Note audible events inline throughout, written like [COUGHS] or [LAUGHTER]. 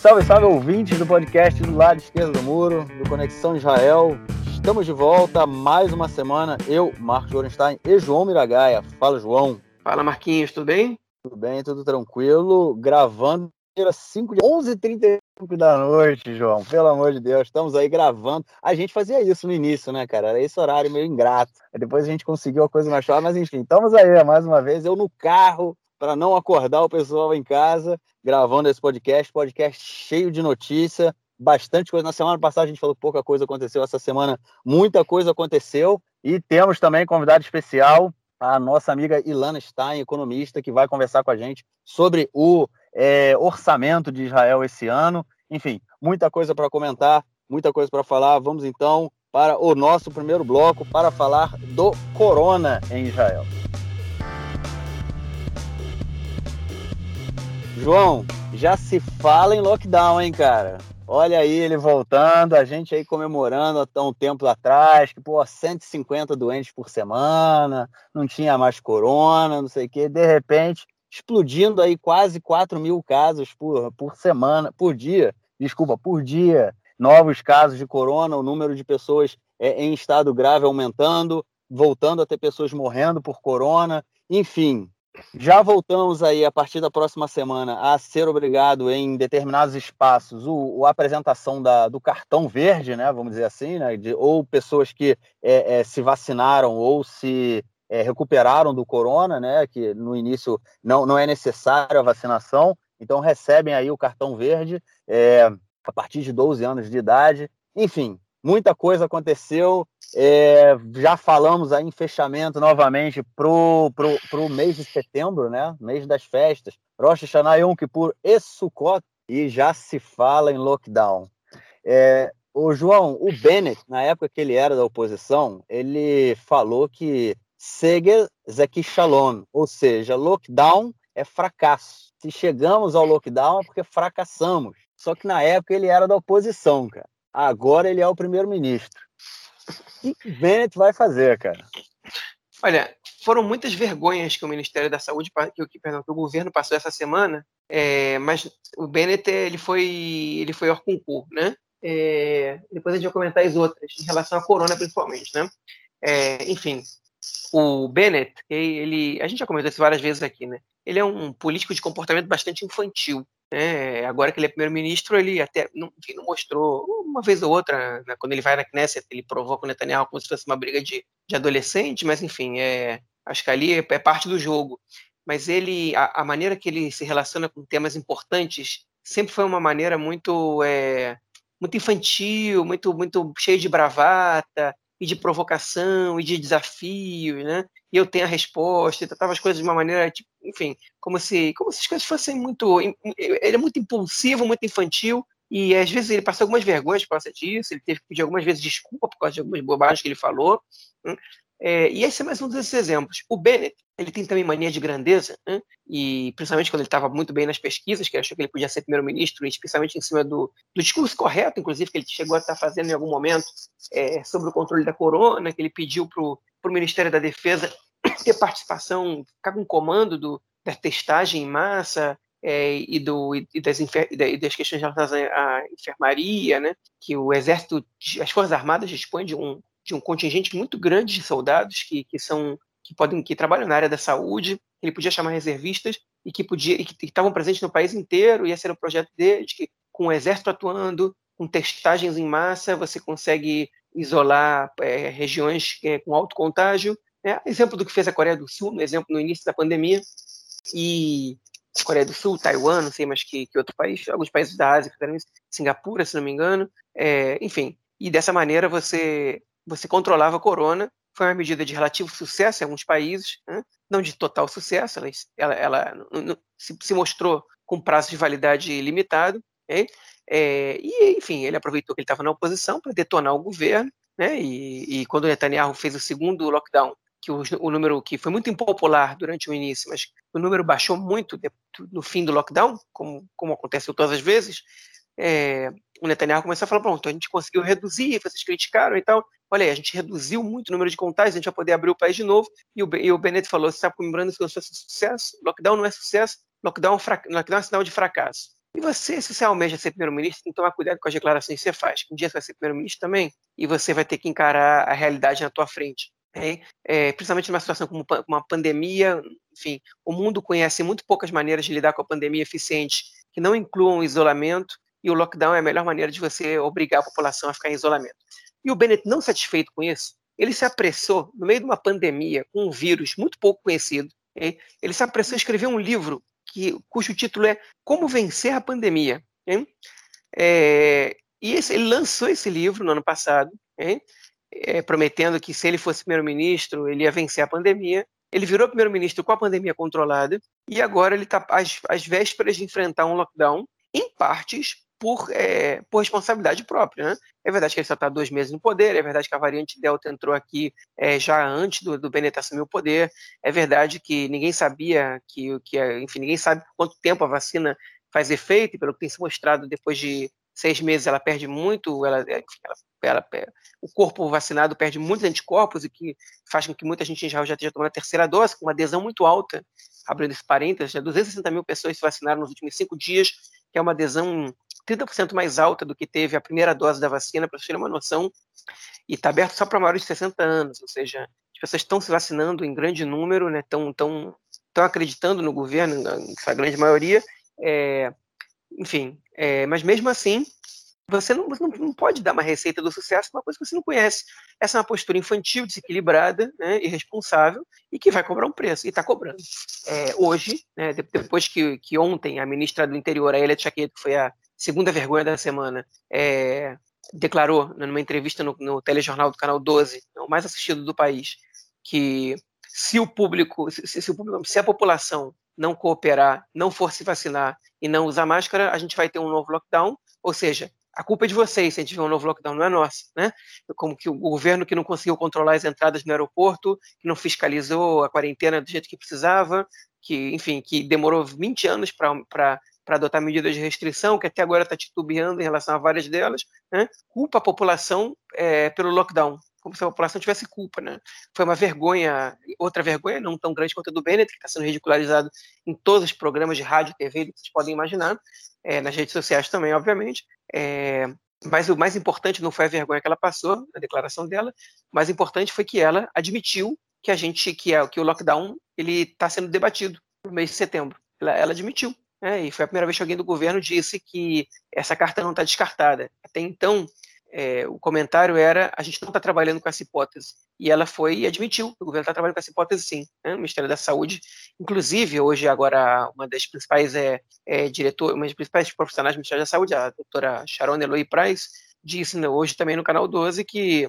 Salve, salve ouvintes do podcast do lado esquerdo do muro, do Conexão Israel. Estamos de volta mais uma semana. Eu, Marcos Gorenstein e João Miragaia. Fala, João. Fala, Marquinhos, tudo bem? Tudo bem, tudo tranquilo. Gravando 5 de 11h35 da noite, João. Pelo amor de Deus, estamos aí gravando. A gente fazia isso no início, né, cara? Era esse horário meio ingrato. Depois a gente conseguiu a coisa mais chata, mas enfim, estamos aí mais uma vez. Eu no carro, para não acordar o pessoal em casa, gravando esse podcast. Podcast cheio de notícia, bastante coisa. Na semana passada a gente falou que pouca coisa aconteceu, essa semana muita coisa aconteceu. E temos também convidado especial, a nossa amiga Ilana Stein, economista, que vai conversar com a gente sobre o é, orçamento de Israel esse ano. Enfim, muita coisa para comentar, muita coisa para falar. Vamos então para o nosso primeiro bloco para falar do corona em Israel. João, já se fala em lockdown, hein, cara? Olha aí ele voltando, a gente aí comemorando há um tempo atrás, que, pô, 150 doentes por semana, não tinha mais corona, não sei o quê. De repente, explodindo aí quase 4 mil casos por, por semana, por dia, desculpa, por dia, novos casos de corona, o número de pessoas é, em estado grave aumentando, voltando a ter pessoas morrendo por corona, enfim. Já voltamos aí a partir da próxima semana a ser obrigado em determinados espaços o, a apresentação da, do cartão verde, né? Vamos dizer assim, né? De, ou pessoas que é, é, se vacinaram ou se é, recuperaram do corona, né? Que no início não, não é necessário a vacinação, então recebem aí o cartão verde é, a partir de 12 anos de idade. Enfim, muita coisa aconteceu. É, já falamos aí em fechamento novamente pro, pro, pro mês de setembro, né? Mês das festas. Rosh Hashanah, Yom Kippur e Sukkot. E já se fala em lockdown. É, o João, o Bennett, na época que ele era da oposição, ele falou que Seger Zeki Shalom, ou seja, lockdown é fracasso. Se chegamos ao lockdown é porque fracassamos. Só que na época ele era da oposição, cara. Agora ele é o primeiro-ministro. O que Bennett vai fazer, cara? Olha, foram muitas vergonhas que o Ministério da Saúde, que, perdão, que o governo passou essa semana, é, mas o Bennett ele foi ele foi hors concurso, né? É, depois a gente vai comentar as outras, em relação à corona principalmente, né? É, enfim, o Bennett, ele, a gente já comentou isso várias vezes aqui, né? Ele é um político de comportamento bastante infantil. Né? Agora que ele é primeiro-ministro, ele até não, enfim, não, mostrou uma vez ou outra, né? quando ele vai na Knesset, ele provoca o Netanyahu como se fosse uma briga de, de adolescente, mas enfim, é, acho que ali é, é parte do jogo. Mas ele, a, a, maneira que ele se relaciona com temas importantes sempre foi uma maneira muito, é, muito infantil, muito, muito cheia de bravata, e de provocação e de desafio, né? E eu tenho a resposta, e tratava as coisas de uma maneira, tipo, enfim, como se, como se as coisas fossem muito. Ele é muito impulsivo, muito infantil, e às vezes ele passou algumas vergonhas por causa disso, ele teve que pedir algumas vezes desculpa por causa de algumas bobagens que ele falou. Né? É, e esse é mais um desses exemplos. O Bennett, ele tem também mania de grandeza, né? e principalmente quando ele estava muito bem nas pesquisas, que achou que ele podia ser primeiro-ministro, especialmente em cima do, do, discurso correto, inclusive, que ele chegou a estar fazendo em algum momento é, sobre o controle da corona, que ele pediu para o Ministério da Defesa [COUGHS] ter participação, ficar com comando do, da testagem em massa, é, e, do, e, das, e das questões relacionadas à enfermaria, né? que o Exército, as Forças Armadas dispõem de um, de um contingente muito grande de soldados que, que são que podem que trabalham na área da saúde. Ele podia chamar reservistas e que podia e que estavam presentes no país inteiro. E esse era o projeto dele, de que com o exército atuando, com testagens em massa, você consegue isolar é, regiões é, com alto contágio. Né? Exemplo do que fez a Coreia do Sul, exemplo no início da pandemia. E Coreia do Sul, Taiwan, não sei mais que, que outro país, alguns países da Ásia Singapura, se não me engano. É, enfim, e dessa maneira você você controlava a corona. Foi uma medida de relativo sucesso em alguns países, né? não de total sucesso, ela, ela, ela se, se, mostrou com prazo de validade limitado. Okay? É, e, enfim, ele aproveitou que ele estava na oposição para detonar o governo. Né? E, e, quando Netanyahu fez o segundo lockdown, que o, o, número que foi muito impopular durante o início, mas o número baixou muito no fim do lockdown, como, como aconteceu todas as vezes, é, o Netanyahu começou a falar, pronto, a gente conseguiu reduzir, vocês criticaram e tal, olha aí, a gente reduziu muito o número de contágios, a gente vai poder abrir o país de novo, e o, e o Bennett falou, você está comemorando se fosse sucesso? Lockdown não é sucesso, lockdown, é lockdown é sinal de fracasso. E você, se você almeja ser primeiro-ministro, tem que tomar cuidado com as declarações que você faz. Um dia você vai ser primeiro-ministro também e você vai ter que encarar a realidade na tua frente. É, é, principalmente numa situação como uma pandemia, enfim, o mundo conhece muito poucas maneiras de lidar com a pandemia eficiente que não incluam o isolamento, e o lockdown é a melhor maneira de você obrigar a população a ficar em isolamento. E o Bennett, não satisfeito com isso, ele se apressou, no meio de uma pandemia, com um vírus muito pouco conhecido, okay? ele se apressou a escrever um livro que, cujo título é Como Vencer a Pandemia. Okay? É, e esse, ele lançou esse livro no ano passado? É, prometendo que se ele fosse primeiro-ministro, ele ia vencer a pandemia. Ele virou primeiro-ministro com a pandemia controlada e agora ele está às, às vésperas de enfrentar um lockdown, em partes por, é, por responsabilidade própria. Né? É verdade que ele só está dois meses no poder, é verdade que a variante Delta entrou aqui é, já antes do, do Bennett assumir o poder, é verdade que ninguém sabia que, que, enfim, ninguém sabe quanto tempo a vacina faz efeito, pelo que tem se mostrado depois de seis meses ela perde muito, ela, ela, ela, o corpo vacinado perde muitos anticorpos e que faz com que muita gente já, já esteja tomando a terceira dose, com uma adesão muito alta, abrindo esse parênteses, já 260 mil pessoas se vacinaram nos últimos cinco dias, que é uma adesão 30% mais alta do que teve a primeira dose da vacina, para vocês terem uma noção, e está aberto só para maiores de 60 anos, ou seja, as pessoas estão se vacinando em grande número, estão né, tão, tão acreditando no governo, a grande maioria, é, enfim, é, mas mesmo assim, você não, não, pode dar uma receita do sucesso uma coisa que você não conhece. Essa é uma postura infantil, desequilibrada, né, irresponsável e que vai cobrar um preço, e está cobrando. É, hoje, né, depois que, que, ontem a ministra do Interior, a Elia Tchaquet, que foi a segunda vergonha da semana, é, declarou né, numa entrevista no, no, telejornal do Canal 12, o mais assistido do país, que se o público, se, se, o público, se a população não cooperar, não for se vacinar e não usar máscara, a gente vai ter um novo lockdown, ou seja, a culpa é de vocês se a gente tiver um novo lockdown, não é nossa, né? Como que o governo que não conseguiu controlar as entradas no aeroporto, que não fiscalizou a quarentena do jeito que precisava, que, enfim, que demorou 20 anos para adotar medidas de restrição, que até agora está titubeando em relação a várias delas, né? culpa a população é, pelo lockdown como se a população tivesse culpa, né? Foi uma vergonha, outra vergonha, não tão grande quanto a do Bennett, que está sendo ridicularizado em todos os programas de rádio TV que vocês podem imaginar, é, nas redes sociais também, obviamente. É, mas o mais importante não foi a vergonha que ela passou na declaração dela, o mais importante foi que ela admitiu que a gente, que, é, que o lockdown, ele está sendo debatido no mês de setembro. Ela, ela admitiu. É, e foi a primeira vez que alguém do governo disse que essa carta não está descartada. Até então, é, o comentário era a gente não está trabalhando com essa hipótese. E ela foi e admitiu que o governo está trabalhando com essa hipótese sim. Né? O Ministério da Saúde, inclusive, hoje agora uma das principais é, é diretor, uma das principais profissionais do Ministério da Saúde, a doutora Sharon Eloy Price, disse né, hoje também no canal 12 que,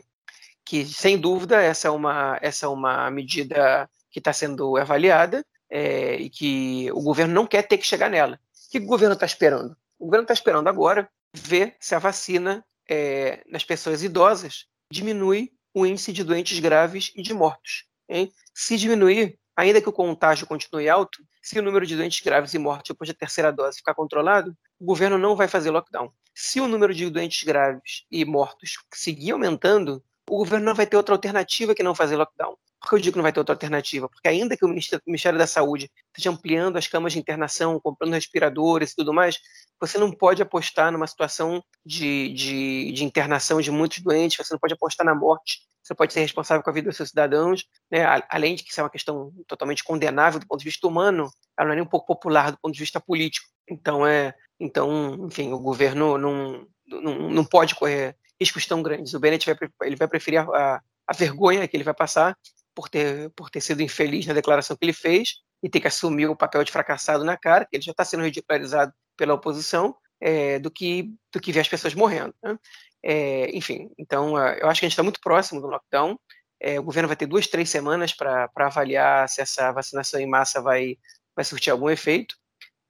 que sem dúvida essa é uma, essa é uma medida que está sendo avaliada é, e que o governo não quer ter que chegar nela. O que o governo está esperando? O governo está esperando agora ver se a vacina é, nas pessoas idosas diminui o índice de doentes graves e de mortos. Hein? Se diminuir, ainda que o contágio continue alto, se o número de doentes graves e mortos depois da terceira dose ficar controlado, o governo não vai fazer lockdown. Se o número de doentes graves e mortos seguir aumentando, o governo não vai ter outra alternativa que não fazer lockdown. Por que eu digo que não vai ter outra alternativa? Porque ainda que o Ministério da Saúde esteja ampliando as camas de internação, comprando respiradores e tudo mais, você não pode apostar numa situação de, de, de internação de muitos doentes, você não pode apostar na morte, você pode ser responsável com a vida dos seus cidadãos, né? além de que isso é uma questão totalmente condenável do ponto de vista humano, ela não é nem um pouco popular do ponto de vista político. Então, é, então enfim, o governo não, não, não pode correr riscos tão grandes. O Bennett vai, ele vai preferir a, a vergonha que ele vai passar por ter, por ter sido infeliz na declaração que ele fez e ter que assumir o papel de fracassado na cara, que ele já está sendo ridicularizado pela oposição, é, do, que, do que ver as pessoas morrendo. Né? É, enfim, então eu acho que a gente está muito próximo do lockdown. É, o governo vai ter duas, três semanas para avaliar se essa vacinação em massa vai, vai surtir algum efeito.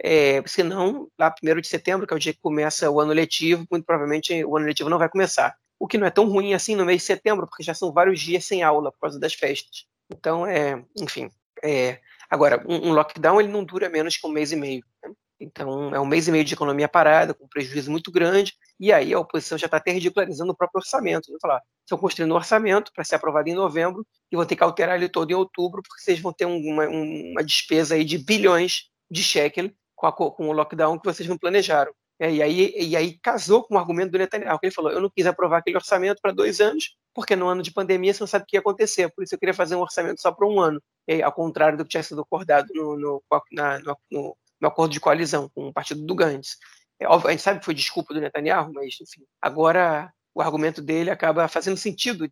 É, se não, lá 1 de setembro, que é o dia que começa o ano letivo, muito provavelmente o ano letivo não vai começar o que não é tão ruim assim no mês de setembro, porque já são vários dias sem aula por causa das festas. Então, é, enfim. É, agora, um, um lockdown ele não dura menos que um mês e meio. Né? Então, é um mês e meio de economia parada, com prejuízo muito grande, e aí a oposição já está até ridicularizando o próprio orçamento. Vou falar, estão construindo um orçamento para ser aprovado em novembro e vão ter que alterar ele todo em outubro, porque vocês vão ter uma, uma despesa aí de bilhões de shekel com, a, com o lockdown que vocês não planejaram. É, e, aí, e aí casou com o argumento do Netanyahu, que ele falou: eu não quis aprovar aquele orçamento para dois anos, porque no ano de pandemia você não sabe o que ia acontecer, por isso eu queria fazer um orçamento só para um ano, aí, ao contrário do que tinha sido acordado no, no, na, no, no acordo de coalizão com o partido do Gantz. É, óbvio, a gente sabe que foi desculpa do Netanyahu, mas enfim, agora o argumento dele acaba fazendo sentido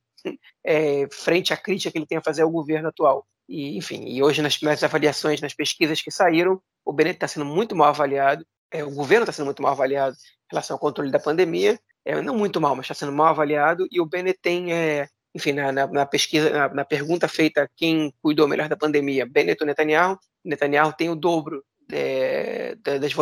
é, frente à crítica que ele tem a fazer ao governo atual. E, enfim, e hoje nas, nas avaliações, nas pesquisas que saíram, o Bennett está sendo muito mal avaliado, é, o governo está sendo muito mal avaliado em relação ao controle da pandemia, é, não muito mal, mas está sendo mal avaliado, e o Bennett tem, é, enfim, na, na, na pesquisa, na, na, pergunta feita quem cuidou melhor da pandemia, Bennett ou Netanyahu, Netanyahu tem o dobro é, das,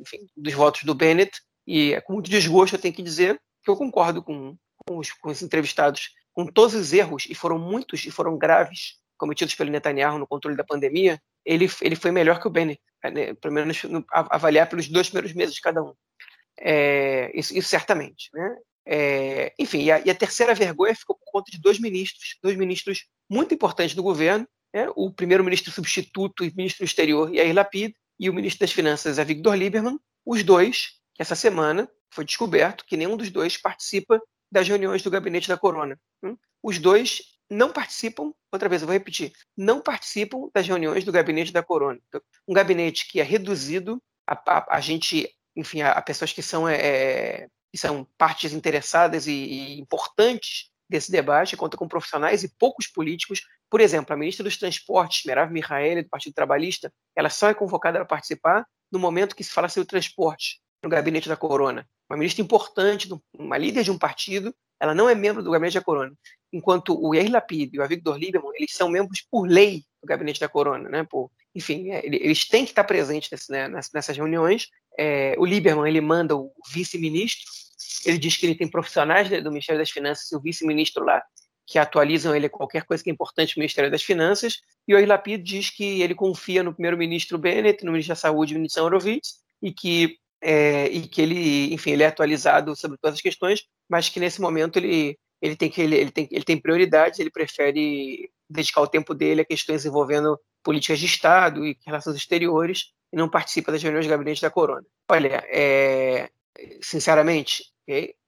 enfim, dos votos do Bennett, e é com muito desgosto eu tenho que dizer que eu concordo com, com, os, com os entrevistados, com todos os erros, e foram muitos e foram graves, cometidos pelo Netanyahu no controle da pandemia, ele, ele foi melhor que o Bennett, pelo menos no, avaliar pelos dois primeiros meses de cada um. É, isso, isso, certamente. Né? É, enfim, e a, e a, terceira vergonha ficou por conta de dois ministros, dois ministros muito importantes do governo, né? o primeiro-ministro substituto e ministro do exterior, Yair Lapid, e o ministro das Finanças, Avigdor Lieberman, os dois, que essa semana foi descoberto que nenhum dos dois participa das reuniões do gabinete da Corona. Hum? Os dois não participam, outra vez eu vou repetir, não participam das reuniões do gabinete da Corona. Um gabinete que é reduzido a, a, a gente, enfim, a, a, pessoas que são, é, que são partes interessadas e, e importantes desse debate, conta com profissionais e poucos políticos. Por exemplo, a ministra dos Transportes, Merav Mihaeli, do Partido Trabalhista, ela só é convocada para participar no momento que se fala sobre transporte no gabinete da Corona. Uma ministra importante, uma líder de um partido, ela não é membro do gabinete da Corona enquanto o Yair Lapid e o Avigdor Lieberman, eles são membros por lei do gabinete da Corona, né? Por, enfim, é, eles têm que estar presentes nesse, né, nessas reuniões. É, o Lieberman ele manda o vice-ministro, ele diz que ele tem profissionais do Ministério das Finanças e o vice-ministro lá que atualizam ele qualquer coisa que é importante no Ministério das Finanças, e o Yair Lapid diz que ele confia no primeiro-ministro Bennett, no ministro da Saúde, ministro Horowitz, e que é, e que ele, enfim, ele é atualizado sobre todas as questões, mas que nesse momento ele ele tem que ele, ele, tem, ele tem prioridades, ele prefere dedicar o tempo dele a questões envolvendo políticas de Estado e relações exteriores e não participa das reuniões do gabinete da Corona. Olha, é, sinceramente,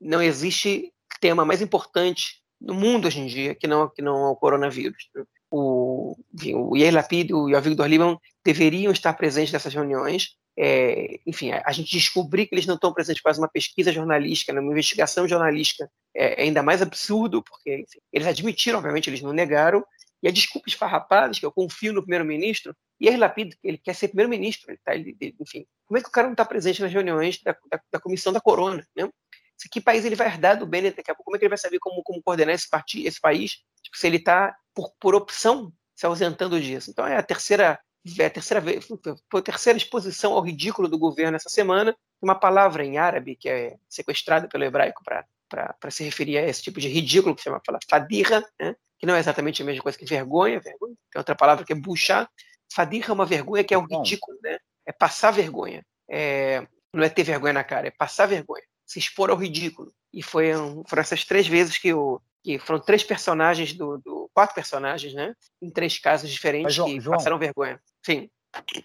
não existe tema mais importante no mundo hoje em dia que não, que não é o coronavírus. O, o Yair Lapid e o Avigdor Lieberman deveriam estar presentes nessas reuniões, é, enfim, a, gente descobrir que eles não estão presentes para uma pesquisa jornalística, numa investigação jornalística, é, é ainda mais absurdo, porque enfim, eles admitiram, obviamente, eles não negaram, e a desculpa esfarrapada, que eu confio no primeiro-ministro, e a Lapid, ele quer ser primeiro-ministro, tá, enfim, como é que o cara não está presente nas reuniões da, da, da, comissão da Corona, né? Que país ele vai herdar do Bennett daqui a pouco? Como é que ele vai saber como, como coordenar esse, partido, esse país tipo, se ele está, por, por opção, se ausentando disso? Então é a terceira é a terceira vez, foi a terceira exposição ao ridículo do governo essa semana, uma palavra em árabe que é sequestrada pelo hebraico para se referir a esse tipo de ridículo que se chama fadirra, né? que não é exatamente a mesma coisa que vergonha, vergonha. Tem outra palavra que é buchar. Fadirra é uma vergonha que é um ridículo, né? É passar vergonha. É, não é ter vergonha na cara, é passar vergonha, se expor ao ridículo. E foi, foram essas três vezes que o, que foram três personagens do, do, quatro personagens, né? Em três casos diferentes Mas, João, que João, passaram vergonha. Sim.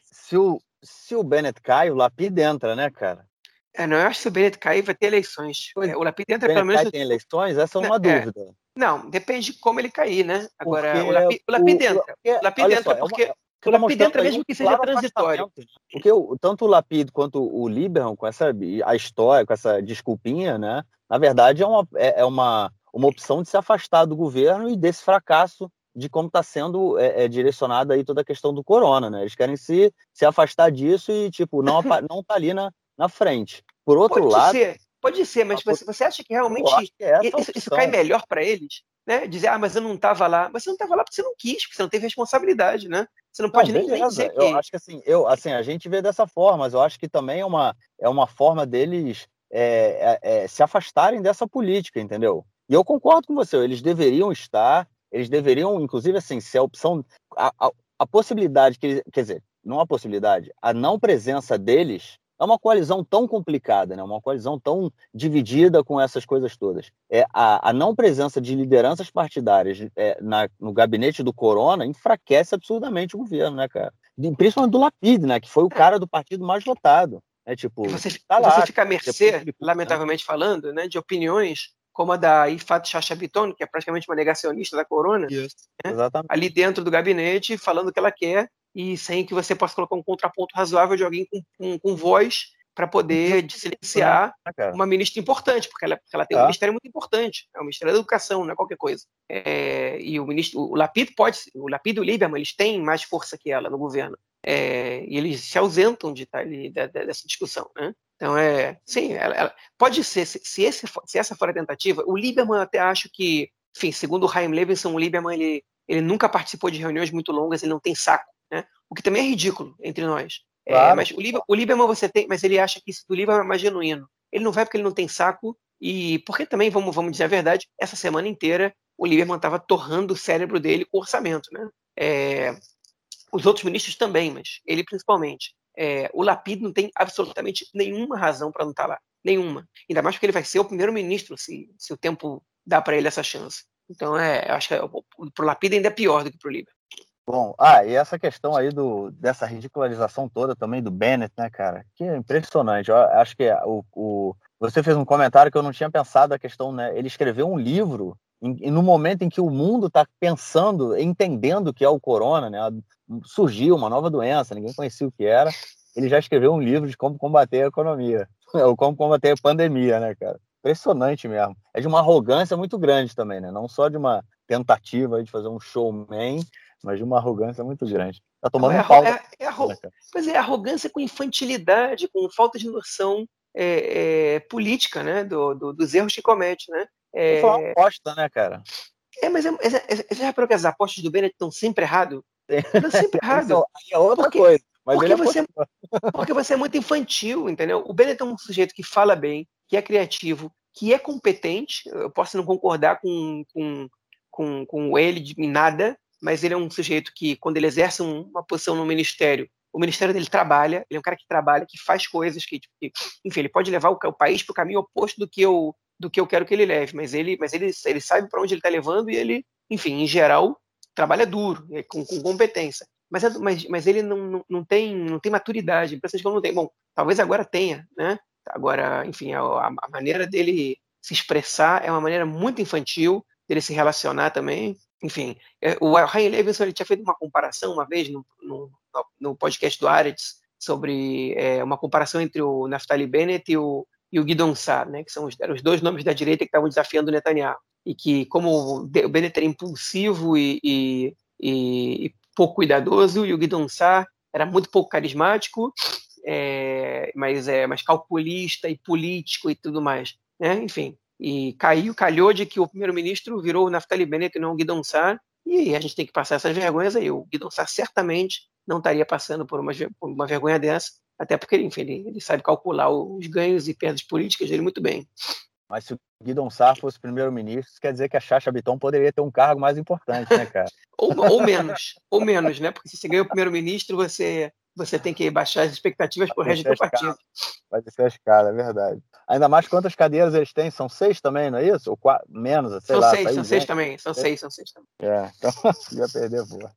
Se o, se o Bennett cai, o Lapid entra, né, cara? É, não, eu acho que se o Bennett cair, vai ter eleições. É, o Lapid entra pelo menos. tem eleições? Essa é uma é, dúvida. Não, depende de como ele cair, né? Agora, porque o Lapid, o Lapid entra. Porque, o Lapid entra só, porque. É uma, o Lapid entra mesmo que seja transitório. Porque o, tanto o Lapid quanto o Lieberman, com essa a história, com essa desculpinha, né? Na verdade, é uma, é, é uma, uma opção de se afastar do governo e desse fracasso de como está sendo é, é, direcionada aí toda a questão do corona, né? Eles querem se, se afastar disso e, tipo, não, não tá ali na, na frente. Por outro pode lado. Ser, pode ser, mas você, você acha que realmente que é isso, isso, cai melhor para eles? Né? Dizer, ah, mas eu não estava lá. Mas você não estava lá porque você não quis, porque você não teve responsabilidade, né? Você não pode não, nem, nem, dizer que. Eu acho que assim, eu, assim, a gente vê dessa forma, mas eu acho que também é uma, é uma forma deles é, é, é se afastarem dessa política, entendeu? E eu concordo com você, eles deveriam estar eles deveriam, inclusive, assim, se a opção. A, a, a possibilidade que. Quer dizer, não a possibilidade, a não presença deles é uma coalizão tão complicada, né? uma coalizão tão dividida com essas coisas todas. É, a, a não presença de lideranças partidárias é, na, no gabinete do Corona enfraquece absurdamente o governo, né, cara? principalmente do Lapid, né? Que foi o cara do partido mais votado. É tipo, e você, tá lá, você fica à mercê, lamentavelmente falando, né, de opiniões como a da Ifat Chachabiton, que é praticamente uma negacionista da corona, né, ali dentro do gabinete, falando o que ela quer, e sem que você possa colocar um contraponto razoável de alguém com, com, com voz para poder uhum. silenciar ah, uma ministra importante, porque ela, porque ela tem um ministério muito importante, é o Ministério da Educação, não é qualquer coisa. É, e o ministro, o Lapid pode, o Lapid e o Lieberman, eles têm mais força que ela no governo, é, e eles se ausentam de estar ali, de, de, dessa discussão, né? Então é, sim, ela, ela, pode ser, se, se, esse, se essa for a tentativa, o Lieberman até acho que, enfim, segundo o Chaim Levinson, o Lieberman ele, ele nunca participou de reuniões muito longas, ele não tem saco? O que também é ridículo entre nós. É, claro. É, mas o, Lieber, o Lieberman você tem, mas ele acha que isso do Lieberman é mais genuíno. Ele não vai porque ele não tem saco e porque também, vamos, vamos dizer a verdade, essa semana inteira o Lieberman estava torrando o cérebro dele com orçamento, né? É, os outros ministros também, mas ele principalmente. É, o Lapid não tem absolutamente nenhuma razão para não estar tá lá. Nenhuma. Ainda mais porque ele vai ser o primeiro-ministro se, se o tempo dá para ele essa chance. Então, é, acho que é, para o Lapid ainda é pior do que para o Lieberman. Bom, ah, e essa questão aí do, dessa ridicularização toda também do Bennett, né, cara? Que é impressionante. Eu acho que o, o, você fez um comentário que eu não tinha pensado a questão, né? Ele escreveu um livro e no momento em que o mundo está pensando, entendendo que é o corona, né? Surgiu uma nova doença, ninguém conhecia o que era. Ele já escreveu um livro de como combater a economia, [LAUGHS] ou como combater a pandemia, né, cara? Impressionante mesmo. É de uma arrogância muito grande também, né? Não só de uma tentativa de fazer um showman, mas de uma arrogância muito grande. Tá tomando é, um pau. É, é, arro... Pois é, arrogância com infantilidade, com falta de noção é, é, política, né? Do, do, dos erros que comete, né? É uma aposta, né, cara? É, mas é, é, é, você já reparou que as apostas do Bennett estão sempre errado? Estão sempre [LAUGHS] errado. é outra porque, coisa. Mas porque, você, [LAUGHS] porque você é muito infantil, entendeu? O Bennett é um sujeito que fala bem, que é criativo, que é competente. Eu posso não concordar com, com, com, com ele em nada, mas ele é um sujeito que, quando ele exerce uma posição no ministério, o ministério dele trabalha, ele é um cara que trabalha, que faz coisas, que, que enfim, ele pode levar o, o país para o caminho oposto do que, eu, do que eu quero que ele leve, mas ele, mas ele, ele sabe para onde ele está levando e ele, enfim, em geral, trabalha duro, com, com competência. Mas, é, mas, mas ele não, não, não, tem, não tem maturidade, impressão que não tem. Bom, talvez agora tenha, né? Agora, enfim, a, a maneira dele se expressar é uma maneira muito infantil, dele se relacionar também enfim, é, o Ryan Levinson ele tinha feito uma comparação uma vez no, no, no podcast do Aretz sobre é, uma comparação entre o Naftali Bennett e o, e o Guidon Sar, né, que são os, eram os dois nomes da direita que estavam desafiando o Netanyahu. E que, como o Bennett era impulsivo e, e, e pouco cuidadoso, e o Guidon Sar era muito pouco carismático, é, mas é mais calculista e político e tudo mais. Né? Enfim, e caiu, calhou de que o primeiro-ministro virou o Naftali Bennett e não o Guidon Sar, e a gente tem que passar essas vergonhas aí. O Guidon Sar certamente não estaria passando por uma, por uma vergonha dessa, até porque enfim, ele, ele, sabe calcular os ganhos e perdas políticas dele muito bem. Mas se o Guidon Sar fosse primeiro-ministro, quer dizer que a Chacha Biton poderia ter um cargo mais importante, né, cara? [LAUGHS] ou, ou menos, ou menos, né? Porque se você ganha o primeiro-ministro, você você tem que baixar as expectativas para o resto do partido. Vai descer a escala, é verdade. Ainda mais quantas cadeiras eles têm? São seis também, não é isso? Ou quatro, menos, sei são lá. Seis, são seis também, são seis, são seis também. É, então [LAUGHS] ia perder boa.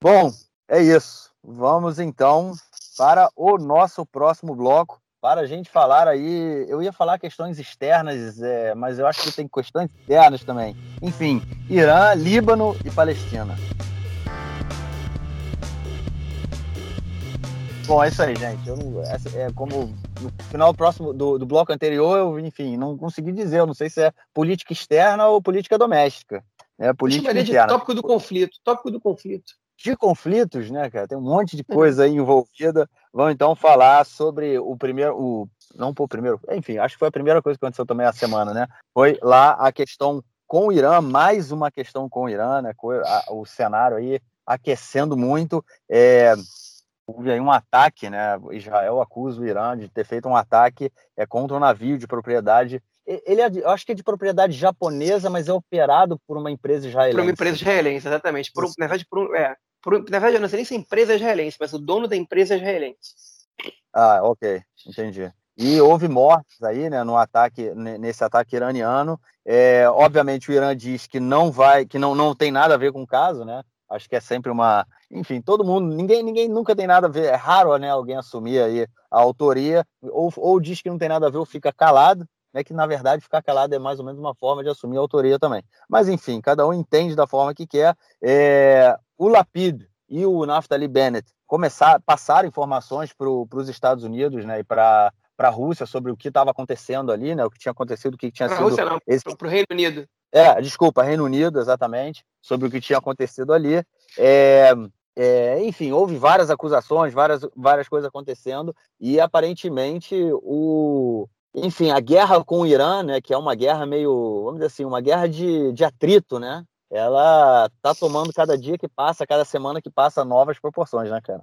Bom, é isso. Vamos então para o nosso próximo bloco, para a gente falar aí. Eu ia falar questões externas, é, mas eu acho que tem questões internas também. Enfim, Irã, Líbano e Palestina. Bom, é isso aí, gente. Eu não, é, como no final próximo do, do bloco anterior, eu, enfim, não consegui dizer. Eu não sei se é política externa ou política doméstica. É política eu de tópico do conflito. Tópico do conflito. De conflitos, né, cara? Tem um monte de coisa aí envolvida. Vamos então falar sobre o primeiro, o não o primeiro, enfim, acho que foi a primeira coisa que aconteceu também a semana, né? Foi lá a questão com o Irã, mais uma questão com o Irã, né? O cenário aí aquecendo muito. É, houve aí um ataque, né? Israel acusa o Irã de ter feito um ataque é, contra um navio de propriedade. Ele é, eu acho que é de propriedade japonesa, mas é operado por uma empresa israelense. Por uma empresa israelense, exatamente. Por, na verdade, por, é, por, na verdade, eu não sei nem se é empresa israelense, mas o dono da empresa é israelense. Ah, ok, entendi. E houve mortes aí, né, no ataque, nesse ataque iraniano. É, obviamente, o Irã diz que não vai, que não, não tem nada a ver com o caso, né? Acho que é sempre uma enfim, todo mundo, ninguém, ninguém nunca tem nada a ver. É raro, né, alguém assumir aí a autoria, ou, ou diz que não tem nada a ver, ou fica calado, né, que na verdade ficar calado é mais ou menos uma forma de assumir a autoria também. Mas enfim, cada um entende da forma que quer. É, o Lapid e o Naftali Bennett começar, passar informações para os Estados Unidos né, e para para a Rússia sobre o que estava acontecendo ali, né? O que tinha acontecido, o que tinha pra sido. Rússia não, esse... para o Reino Unido. É, desculpa, Reino Unido, exatamente, sobre o que tinha acontecido ali. É, é, enfim, houve várias acusações, várias, várias coisas acontecendo, e aparentemente o. Enfim, a guerra com o Irã, né, que é uma guerra meio, vamos dizer assim, uma guerra de, de atrito, né? Ela tá tomando cada dia que passa, cada semana que passa, novas proporções, né, cara?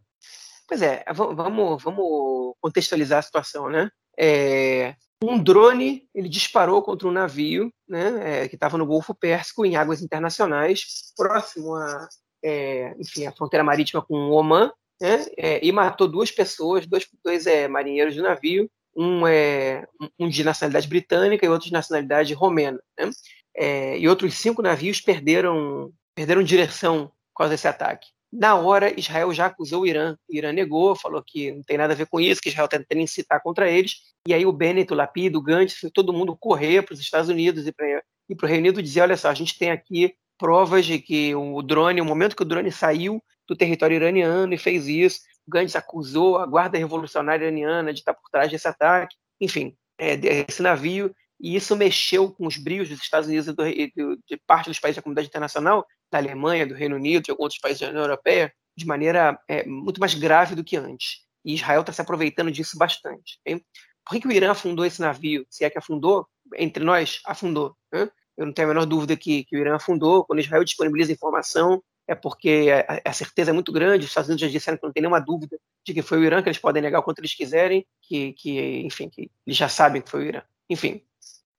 Pois é, vamos, vamos contextualizar a situação, né? É, um drone ele disparou contra um navio né, é, que estava no Golfo Pérsico, em águas internacionais, próximo a, é, enfim, a fronteira marítima com o Oman, né, é, e matou duas pessoas, dois, dois é, marinheiros do navio, um, é, um de nacionalidade britânica e outro de nacionalidade romena. Né? É, e outros cinco navios perderam, perderam direção por causa desse ataque. Na hora, Israel já acusou o Irã. O Irã negou, falou que não tem nada a ver com isso, que Israel está tentando incitar contra eles. E aí o Bennett, o Lapid, o Gantz, todo mundo correr para os Estados Unidos e para o Reino Unido dizer, olha só, a gente tem aqui provas de que o drone, o momento que o drone saiu do território iraniano e fez isso, o Gantz acusou a Guarda Revolucionária Iraniana de estar por trás desse ataque. Enfim, é, navio e isso mexeu com os brios dos Estados Unidos e do, de parte dos países da comunidade internacional, da Alemanha, do Reino Unido, de alguns outros países da União Europeia, de maneira é, muito mais grave do que antes. E Israel está se aproveitando disso bastante. Hein? Por que, que, o Irã afundou esse navio? Se é que afundou, entre nós, afundou. Hein? Eu não tenho a menor dúvida que, que o Irã afundou. Quando Israel disponibiliza informação, é porque a, a, certeza é muito grande. Os Estados Unidos já disseram que não tem nenhuma dúvida de que foi o Irã, que eles podem negar o quanto eles quiserem, que, que enfim, que eles já sabem que foi o Irã. Enfim,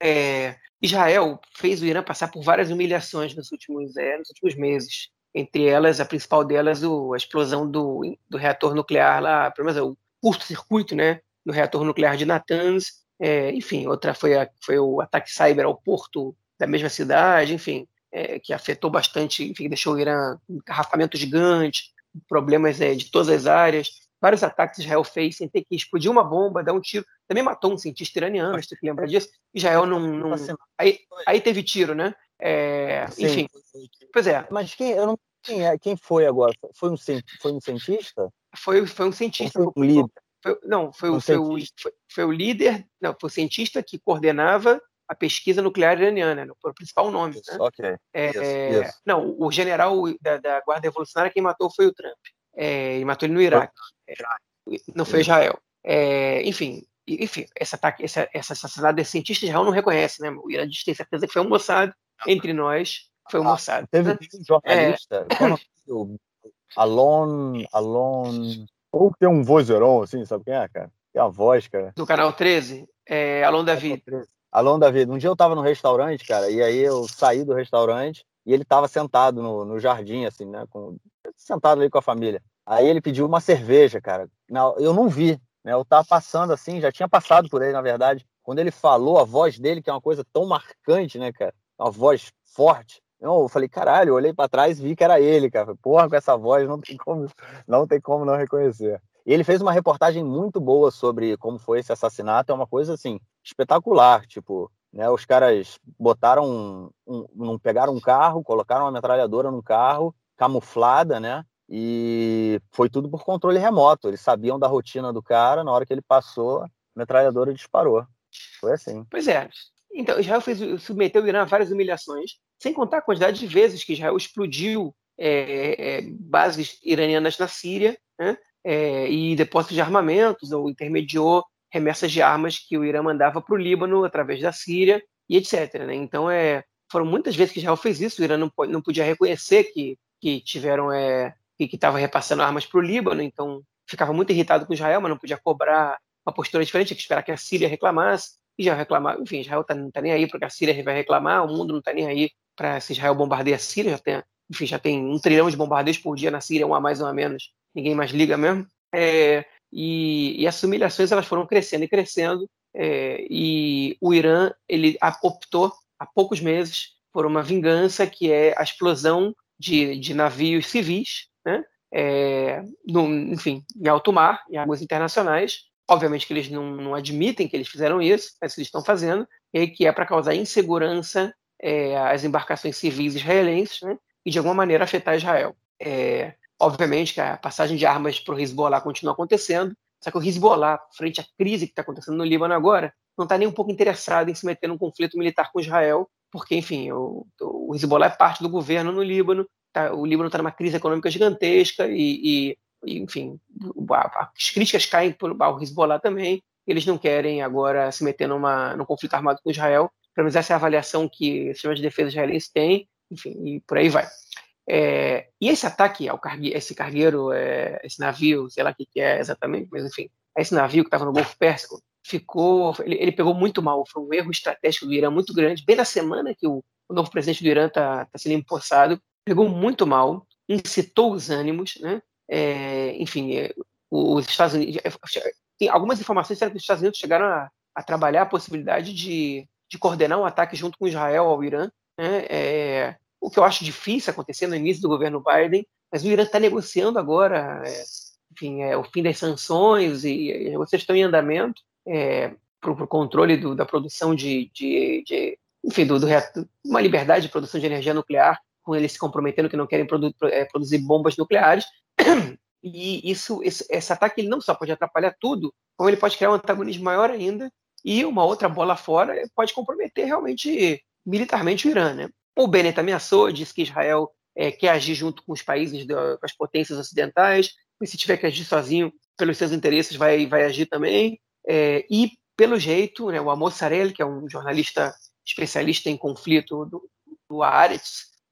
é, Israel fez o Irã passar por várias humilhações nos últimos, é, nos últimos meses. Entre elas, a principal delas, o, a explosão do, do reator nuclear lá, pelo menos o curto-circuito, né, do reator nuclear de Natanz. É, enfim, outra foi, a, foi o ataque cyber ao porto da mesma cidade, enfim, é, que afetou bastante, enfim, deixou o Irã com um encarrafamento gigante, problemas é, de todas as áreas vários ataques Israel fez sem ter que explodir uma bomba, dar um tiro. Também matou um cientista iraniano, se você lembra disso. Israel não. não... Aí, aí teve tiro, né? É... Enfim. Pois é. Mas quem, eu não... quem, é, quem foi agora? Foi um, foi um cientista? Foi, foi um cientista. Ou foi um líder? Foi, não, foi, um foi, o, foi, foi, o líder, não, foi o cientista que coordenava a pesquisa nuclear iraniana, o principal nome. Isso, né? Ok. É, isso, isso. Não, o general da, da Guarda Revolucionária quem matou foi o Trump. É, ele matou ele no Iraque. É, não foi Israel. É, enfim, enfim, esse ataque, esse, esse assassinato desse cientista Israel não reconhece, né? O Irã diz tem certeza que foi um Mossad entre nós, foi um ah, Mossad. Teve um jornalista, é... Alon, Alon, ou tem um vozeron, assim, sabe quem é, cara? Tem a voz, cara. Do canal 13, é Alon Alon David. Um dia eu tava no restaurante, cara, e aí eu saí do restaurante e ele tava sentado no, no jardim, assim, né? Com, sentado ali com a família. Aí ele pediu uma cerveja, cara. Eu não vi, né? Eu tava passando assim, já tinha passado por ele, na verdade. Quando ele falou, a voz dele, que é uma coisa tão marcante, né, cara? Uma voz forte. Eu falei, caralho, eu olhei para trás e vi que era ele, cara. Porra, com essa voz não tem como não, tem como não reconhecer. E ele fez uma reportagem muito boa sobre como foi esse assassinato. É uma coisa, assim, espetacular. Tipo, né, os caras botaram, um, um, pegaram um carro, colocaram uma metralhadora num carro, camuflada, né? E foi tudo por controle remoto. Eles sabiam da rotina do cara, na hora que ele passou, a metralhadora disparou. Foi assim. Pois é. Então, Israel fez, submeteu o Irã a várias humilhações, sem contar a quantidade de vezes que Israel explodiu é, é, bases iranianas na Síria, né? é, e depósitos de armamentos, ou intermediou remessas de armas que o Irã mandava para o Líbano através da Síria, e etc. Né? Então, é, foram muitas vezes que Israel fez isso, o Irã não, não podia reconhecer que, que tiveram é, que estava repassando armas para o Líbano, então ficava muito irritado com Israel, mas não podia cobrar uma postura diferente, tinha que esperar que a Síria reclamasse, já reclamar, enfim, Israel tá, não está nem aí porque a Síria vai reclamar, o mundo não está nem aí para se Israel bombardeia a Síria, já tem, enfim, já tem um trilhão de bombardeios por dia na Síria, um a mais, um a menos, ninguém mais liga mesmo. É, e, e, essas humilhações elas foram crescendo e crescendo, é, e o Irã ele optou há poucos meses por uma vingança que é a explosão de, de navios civis né? é, no, enfim, em alto mar, em águas internacionais. Obviamente que eles não, não admitem que eles fizeram isso, mas eles estão fazendo, e que é para causar insegurança é, às embarcações civis israelenses né, e, de alguma maneira, afetar Israel. É, obviamente que a passagem de armas para o Hezbollah continua acontecendo, só que o Hezbollah, frente à crise que está acontecendo no Líbano agora, não está nem um pouco interessado em se meter num conflito militar com Israel, porque, enfim, o, o Hezbollah é parte do governo no Líbano, tá, o Líbano está numa crise econômica gigantesca e, e enfim, as críticas caem para o Hezbollah também, eles não querem agora se meter numa, num conflito armado com Israel, pelo menos essa é a avaliação que o sistema de defesa israelense tem, enfim, e por aí vai. É, e esse ataque ao cargue, esse cargueiro, é, esse navio, sei lá o que, que, é exatamente, mas enfim, esse navio que estava no Golfo Pérsico, ficou, ele, ele, pegou muito mal, foi um erro estratégico do Irã muito grande, bem na semana que o, o novo presidente do Irã está tá sendo empossado, pegou muito mal, incitou os ânimos, né? É, enfim, é, os Estados Unidos, é, tem algumas informações que os Estados Unidos chegaram a, a trabalhar a possibilidade de, de coordenar um ataque junto com Israel ao Irã, né? É, o que eu acho difícil acontecer no início do governo Biden, mas o Irã está negociando agora, é, enfim, é, o fim das sanções e, e vocês estão em andamento é, para o controle do, da produção de, de, de enfim, do, do, uma liberdade de produção de energia nuclear, com eles se comprometendo que não querem produ, é, produzir bombas nucleares. [CLEARS THROAT] E isso, esse, esse ataque ele não só pode atrapalhar tudo, como ele pode criar um antagonismo maior ainda e uma outra bola fora pode comprometer realmente militarmente o Irã. Né? O Bennett ameaçou, disse que Israel é, quer agir junto com os países, com as potências ocidentais, e se tiver que agir sozinho, pelos seus interesses, vai, vai agir também. É, e, pelo jeito, né, o Amos Sarel, que é um jornalista especialista em conflito do, do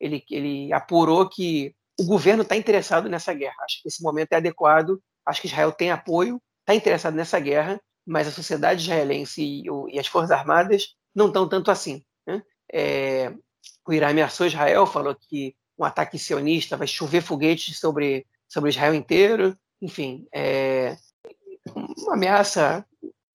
ele, ele apurou que o governo está interessado nessa guerra. Acho que esse momento é adequado, acho que Israel tem apoio, está interessado nessa guerra, mas a sociedade israelense e, o, e as Forças Armadas não estão tanto assim. Né? É, o Irã ameaçou Israel, falou que um ataque sionista vai chover foguetes sobre, sobre Israel inteiro. Enfim, é uma ameaça.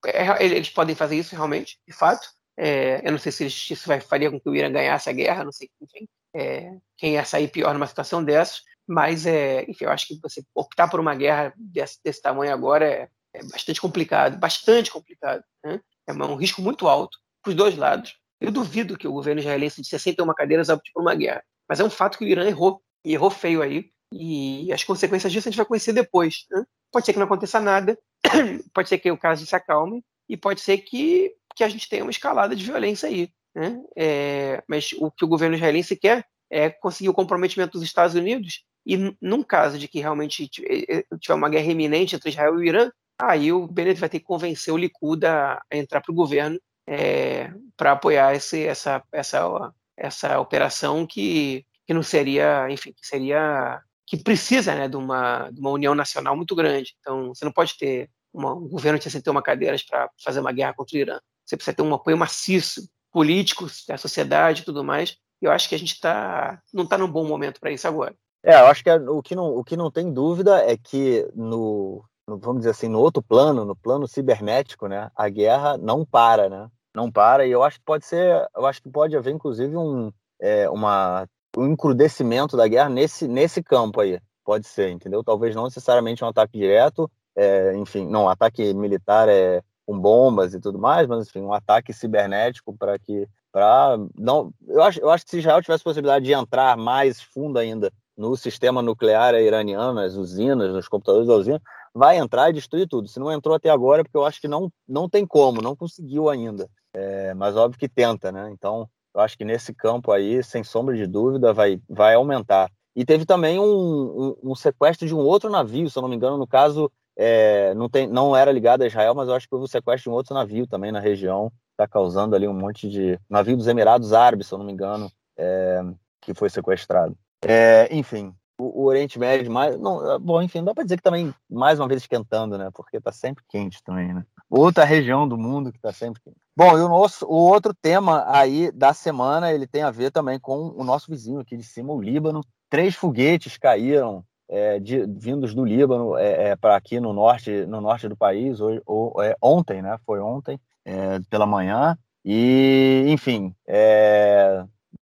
É, eles podem fazer isso realmente, de fato. É, eu não sei se isso vai, faria com que o Irã ganhasse a guerra, não sei enfim, é, quem ia sair pior numa situação dessas. Mas, é, enfim, eu acho que você optar por uma guerra desse, desse tamanho agora é, é bastante complicado, bastante complicado. Né? É um risco muito alto para os dois lados. Eu duvido que o governo israelense de 61 cadeiras opte por uma guerra. Mas é um fato que o Irã errou, e errou feio aí. E as consequências disso a gente vai conhecer depois. Né? Pode ser que não aconteça nada, [CLEARS THROAT] pode ser que o caso se acalme, e pode ser que, que a gente tenha uma escalada de violência aí. Né? É, mas o que o governo israelense quer é conseguir o comprometimento dos Estados Unidos, e num caso de que realmente tiver uma guerra iminente entre Israel e o Irã, aí o Bennett vai ter que convencer o Likud a entrar para o governo é, para apoiar esse, essa, essa, essa operação que, que não seria, enfim, que seria que precisa né, de, uma, de uma união nacional muito grande. Então, você não pode ter uma, um governo de 61 cadeiras para fazer uma guerra contra o Irã. Você precisa ter um apoio maciço, político, da sociedade e tudo mais. E eu acho que a gente tá, não está num bom momento para isso agora. É, eu acho que é, o, que não, o que não tem dúvida é que no, vamos dizer assim, no outro plano, no plano cibernético, né, a guerra não para, né? Não para, e eu acho que pode ser, eu acho que pode haver, inclusive, um, é, uma, um encrudecimento da guerra nesse, nesse campo aí. Pode ser, entendeu? Talvez não necessariamente um ataque direto, é, enfim, não, ataque militar é com bombas e tudo mais, mas enfim, um ataque cibernético para que para não, eu acho, eu acho que se Israel tivesse possibilidade de entrar mais fundo ainda no sistema nuclear iraniano, nas usinas, nos computadores da usina, vai entrar e destruir tudo. Se não entrou até agora, é porque eu acho que não, não tem como, não conseguiu ainda. É, mas óbvio que tenta, né? Então, eu acho que nesse campo aí, sem sombra de dúvida, vai, vai aumentar. E teve também um, um, um sequestro de um outro navio, se eu não me engano, no caso, é, não, tem, não era ligado a Israel, mas eu acho que houve o sequestro de um outro navio também na região, está causando ali um monte de. Navio dos Emirados Árabes, se eu não me engano, é, que foi sequestrado. É, enfim, o, o, Oriente Médio mais. Não, bom, enfim, não dá para dizer que também, mais uma vez, esquentando, né? Porque está sempre quente também, né? Outra região do mundo que está sempre quente. Bom, e o, nosso, o outro tema aí da semana, ele tem a ver também com o nosso vizinho aqui de cima, o Líbano. Três foguetes caíram é, de, vindos do Líbano é, é, para aqui no norte, no norte do país, ou é, ontem, né? Foi ontem, é, pela manhã. E, enfim, é,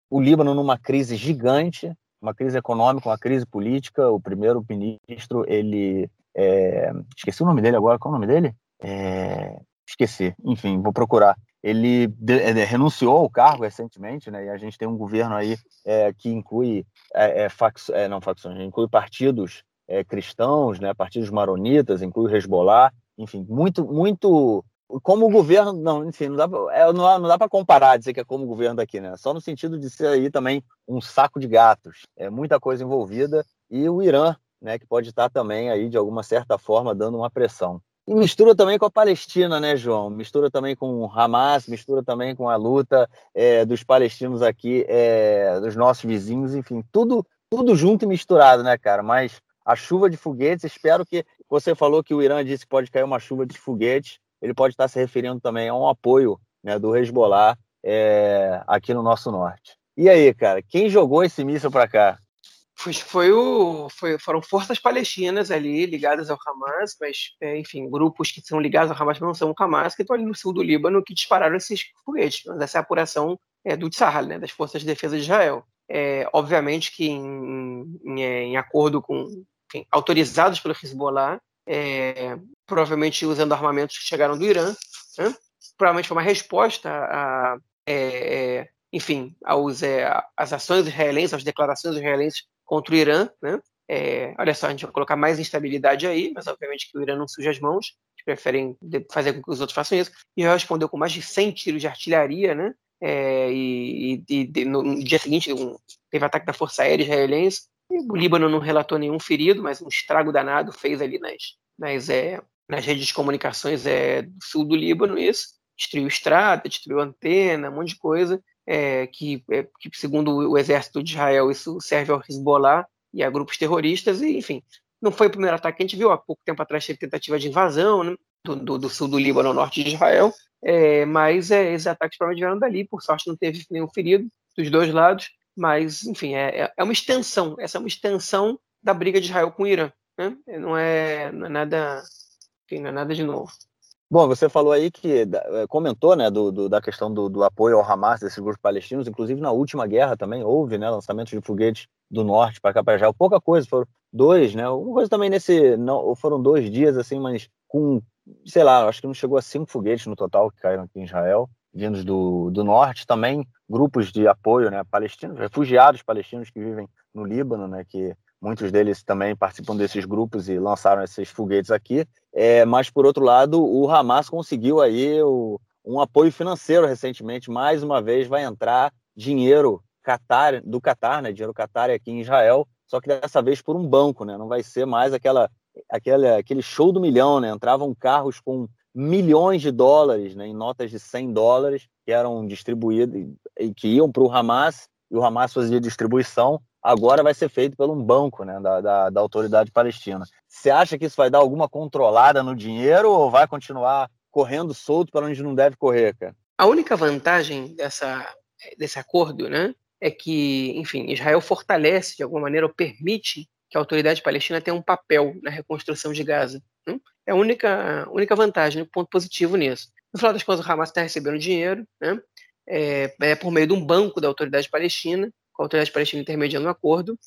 o Líbano numa crise gigante, uma crise econômica, uma crise política. O primeiro-ministro, ele. É, esqueci o nome dele agora, qual é o nome dele? É, esqueci, enfim, vou procurar. Ele de, é, renunciou ao cargo recentemente, né? E a gente tem um governo aí é, que inclui é, é, não facções, inclui partidos cristãos, né? Partidos maronitas, inclui o Hezbollah, enfim, muito, muito como o governo, não, enfim, não dá, é, não, não dá para comparar, dizer que é como o governo daqui, né? Só no sentido de ser aí também um saco de gatos. É muita coisa envolvida e o Irã, né, que pode estar também aí de alguma certa forma dando uma pressão. E mistura também com a Palestina, né, João? Mistura também com o Hamas, mistura também com a luta é, dos palestinos aqui, é, dos nossos vizinhos, enfim, tudo, tudo junto e misturado, né, cara? Mas a chuva de foguetes, espero que você falou que o Irã disse que pode cair uma chuva de foguetes ele pode estar se referindo também a um apoio né, do Hezbollah é, aqui no nosso norte. E aí, cara, quem jogou esse míssil para cá? Foi, foi o, foi, foram forças palestinas ali ligadas ao Hamas, mas, é, enfim, grupos que são ligados ao Hamas mas não são o Hamas, que estão ali no sul do Líbano, que dispararam esses foguetes. Mas essa é a apuração é, do Tzahal, né, das Forças de Defesa de Israel. É, obviamente que, em, em, em acordo com, enfim, autorizados pelo Hezbollah, é, provavelmente usando armamentos que chegaram do Irã, né? provavelmente foi uma resposta a, é, é, enfim, aos, é, às ações israelenses, às declarações israelenses contra o Irã, né? É, olha só, a gente vai colocar mais instabilidade aí, mas obviamente que o Irã não suja as mãos, preferem fazer com que os outros façam isso. E respondeu com mais de 100 tiros de artilharia, né? É, e, e, no dia seguinte um, teve ataque da Força Aérea Israelense. o Líbano não relatou nenhum ferido, mas um estrago danado fez ali nas, nas, é, nas redes de comunicações é, do sul do Líbano, isso. Destruiu estrada, destruiu antena, um monte de coisa. É, que, é, que, segundo o exército de Israel, isso serve ao Hezbollah e a grupos terroristas, e enfim, não foi o primeiro ataque que a gente viu, há pouco tempo atrás teve tentativa de invasão né, do, do, do, sul do Líbano ao norte de Israel, é, mas é, esses ataques provavelmente vieram dali, por sorte não teve nenhum ferido dos dois lados, mas enfim, é, é, é uma extensão, essa é uma extensão da briga de Israel com o Irã, né? não, é, não é nada não é nada de novo. Bom, você falou aí que eh, comentou, né, do, do da questão do, do, apoio ao Hamas desses grupos palestinos, inclusive na última guerra também houve, né, lançamentos de foguetes do norte para cá para Israel, pouca coisa, foram dois, né, uma coisa também nesse, não, foram dois dias assim, mas com, sei lá, acho que não chegou a cinco foguetes no total que caíram aqui em Israel, vindos do, do norte, também grupos de apoio, né, palestinos, refugiados palestinos que vivem no Líbano, né, que muitos deles também participam desses grupos e lançaram esses foguetes aqui. É, mas, por outro lado, o Hamas conseguiu aí o, um apoio financeiro recentemente. Mais uma vez vai entrar dinheiro Qatar, do Qatar, né? dinheiro Qatar aqui em Israel, só que dessa vez por um banco, né? não vai ser mais aquela, aquela, aquele show do milhão. Né? Entravam carros com milhões de dólares né? em notas de 100 dólares que eram distribuídos e que iam para o Hamas e o Hamas fazia distribuição agora vai ser feito por um banco né, da, da, da autoridade palestina. Você acha que isso vai dar alguma controlada no dinheiro ou vai continuar correndo solto para onde não deve correr, cara? A única vantagem dessa, desse acordo né, é que, enfim, Israel fortalece de alguma maneira ou permite que a autoridade palestina tenha um papel na reconstrução de Gaza. Né? É a única, única vantagem, o ponto positivo nisso. No final das contas, o Hamas está recebendo dinheiro, né? é, é, por meio de um banco da autoridade palestina, a autoridade palestina intermediando um acordo.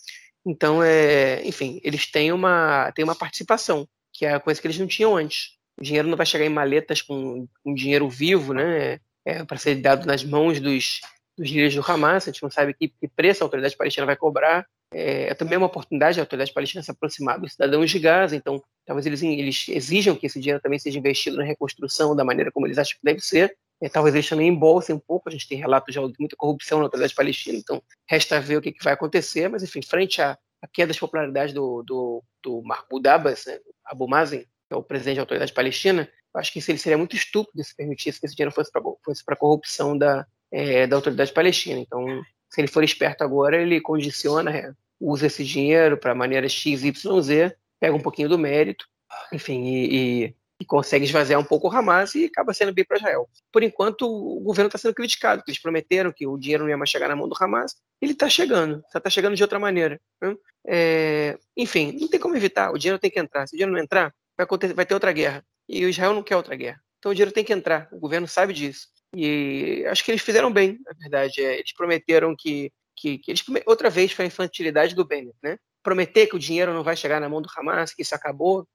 Então, é, enfim, eles têm uma, têm uma participação, que é a coisa que eles não tinham antes. O dinheiro não vai chegar em maletas com, dinheiro vivo, né? É, para ser dado nas mãos dos, dos líderes do Hamas. A gente não sabe que, que preço a autoridade palestina vai cobrar. É, é também uma oportunidade a autoridade palestina se aproximar dos cidadãos de Gaza. Então, talvez eles, eles exijam que esse dinheiro também seja investido na reconstrução da maneira como eles acham que deve ser. É, talvez eles também embolsem um pouco, a gente tem relatos de muita corrupção na autoridade palestina, então resta ver o que, que vai acontecer, mas enfim, frente à, à queda de popularidade do, do, do Mahmoud Abbas, né, Abu Mazen, que é o presidente da autoridade palestina, acho que ele seria muito estúpido se permitisse que esse dinheiro fosse para fosse a corrupção da, é, da autoridade palestina. Então, se ele for esperto agora, ele condiciona, é, usa esse dinheiro para maneiras X, Y, Z, pega um pouquinho do mérito, enfim, e, e e consegue esvaziar um pouco o Hamas e acaba sendo bem para Israel. Por enquanto, o governo está sendo criticado, porque eles prometeram que o dinheiro não ia mais chegar na mão do Hamas. Ele está chegando, só está chegando de outra maneira. Né? É, enfim, não tem como evitar, o dinheiro tem que entrar. Se o dinheiro não entrar, vai, acontecer, vai ter outra guerra. E o Israel não quer outra guerra. Então o dinheiro tem que entrar, o governo sabe disso. E acho que eles fizeram bem, na verdade. É, eles prometeram que que, que eles outra vez foi a infantilidade do Bennett, né? Prometer que o dinheiro não vai chegar na mão do Hamas, que isso acabou,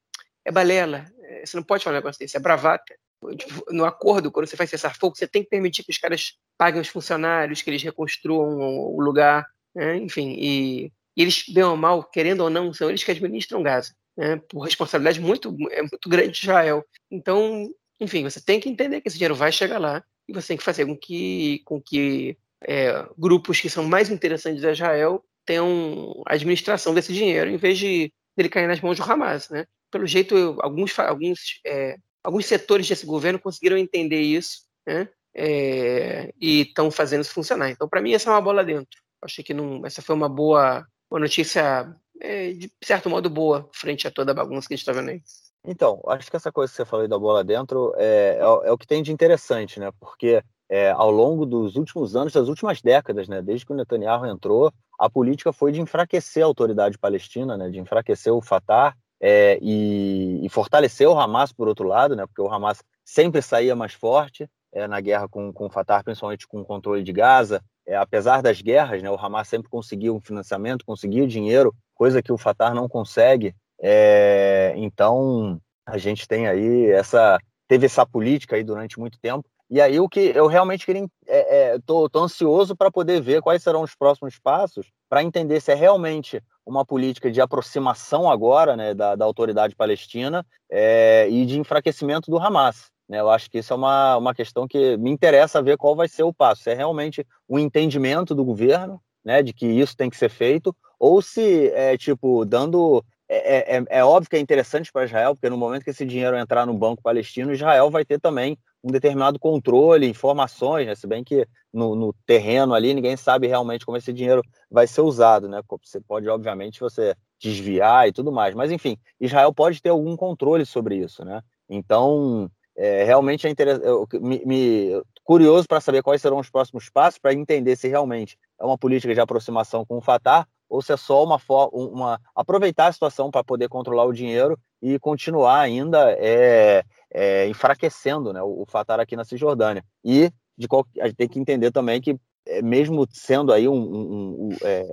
é balela. É, você não pode falar um negócio desse, é bravata. Tipo, no acordo, quando você faz cessar fogo, você tem que permitir que os caras paguem os funcionários, que eles reconstruam o lugar, né? enfim, e, e, eles, bem ou mal, querendo ou não, são eles que administram Gaza, né? por responsabilidade muito, é muito grande de Israel. Então, enfim, você tem que entender que esse dinheiro vai chegar lá e você tem que fazer com que, com que é, grupos que são mais interessantes a Israel tenham a administração desse dinheiro em vez de ele cair nas mãos do Hamas, né? Pelo jeito, alguns, alguns, é, alguns setores desse governo conseguiram entender isso, né? É, e estão fazendo isso funcionar. Então, para mim, essa é uma bola dentro. Achei que não, essa foi uma boa, uma notícia, é, de certo modo, boa, frente a toda a bagunça que a gente está vendo aí. Então, acho que essa coisa que você falou da bola dentro é, é, é, o que tem de interessante, né? Porque é, ao longo dos últimos anos, das últimas décadas, né? Desde que o Netanyahu entrou, a política foi de enfraquecer a autoridade palestina, né? De enfraquecer o Fatah é, e, e, fortalecer o Hamas, por outro lado, né? Porque o Hamas sempre saía mais forte é, na guerra com, com o Fatah, principalmente com o controle de Gaza. É, apesar das guerras, né? O Hamas sempre conseguia um financiamento, conseguia dinheiro, coisa que o Fatah não consegue. É, então, a gente tem aí essa. Teve essa política aí durante muito tempo. E aí, o que eu realmente queria. É, é, tô, tô ansioso para poder ver quais serão os próximos passos, para entender se é realmente uma política de aproximação agora né, da, da autoridade palestina é, e de enfraquecimento do Hamas. Né? Eu acho que isso é uma, uma questão que me interessa ver qual vai ser o passo. Se é realmente um entendimento do governo né, de que isso tem que ser feito, ou se é tipo dando é, é, é, óbvio que é interessante para Israel, porque no momento que esse dinheiro entrar no banco palestino, Israel vai ter também um determinado controle, informações, né? se bem que no, no, terreno ali ninguém sabe realmente como esse dinheiro vai ser usado, né? Você pode, obviamente, você desviar e tudo mais, mas enfim, Israel pode ter algum controle sobre isso, né? Então, é, realmente é interessante, me, me, curioso para saber quais serão os próximos passos para entender se realmente é uma política de aproximação com o Fatah ou se é só uma, uma aproveitar a situação para poder controlar o dinheiro e continuar ainda é, é, enfraquecendo né, o, o Fatah aqui na Cisjordânia. E de qual, a gente tem que entender também que, é, mesmo sendo aí um, um, um é,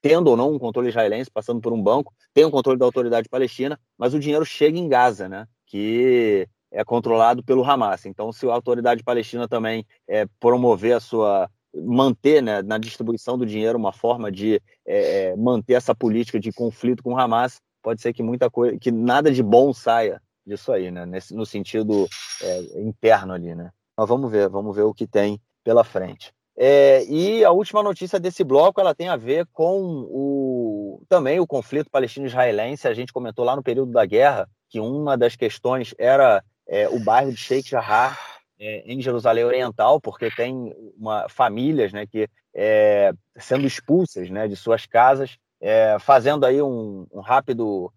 tendo ou não um controle israelense, passando por um banco, tem o um controle da autoridade palestina, mas o dinheiro chega em Gaza, né? Que é controlado pelo Hamas. Então, se a autoridade palestina também é, promover a sua manter né, na distribuição do dinheiro uma forma de é, é, manter essa política de conflito com o Hamas, pode ser que muita coisa, que nada de bom saia disso aí, né? Nesse, no sentido é, interno ali, né? Mas vamos ver, vamos ver o que tem pela frente. É, e a última notícia desse bloco ela tem a ver com o também o conflito palestino-israelense. A gente comentou lá no período da guerra que uma das questões era é, o bairro de Sheikh Jarrah é, em Jerusalém Oriental, porque tem uma, famílias né, que é, sendo expulsas né, de suas casas, é, fazendo aí um, um, rápido,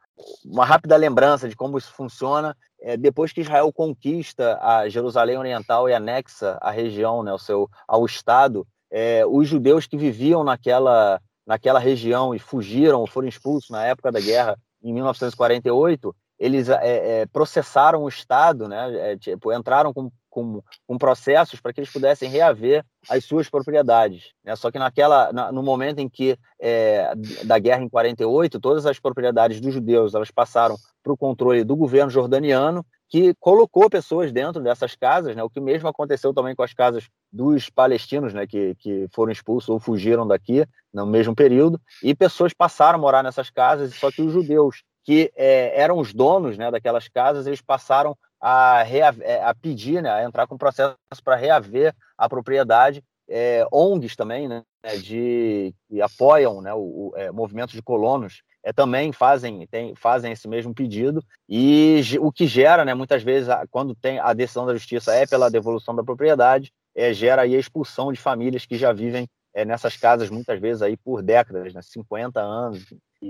uma rápida lembrança de como isso funciona. É, depois que Israel conquista a Jerusalém Oriental e anexa a região né, ao, seu, ao Estado, é, os judeus que viviam naquela, naquela região e fugiram, foram expulsos na época da guerra, em 1948, eles é, é, processaram o Estado, né, é, tipo, entraram com com, com processos para que eles pudessem reaver as suas propriedades. Né? Só que naquela, na, no momento em que é, da guerra em 48, todas as propriedades dos judeus elas passaram para o controle do governo jordaniano, que colocou pessoas dentro dessas casas, né? o que mesmo aconteceu também com as casas dos palestinos, né? que, que foram expulsos ou fugiram daqui no mesmo período, e pessoas passaram a morar nessas casas, só que os judeus que é, eram os donos né, daquelas casas, eles passaram a, é, a pedir, né, a entrar com processo para reaver a propriedade. É, ONGs também, né, de, que apoiam né, o, o é, movimentos de colonos, é, também fazem, tem, fazem esse mesmo pedido, e o que gera, né, muitas vezes, quando tem a decisão da justiça é pela devolução da propriedade, é, gera aí a expulsão de famílias que já vivem é, nessas casas, muitas vezes aí por décadas, né, 50 anos,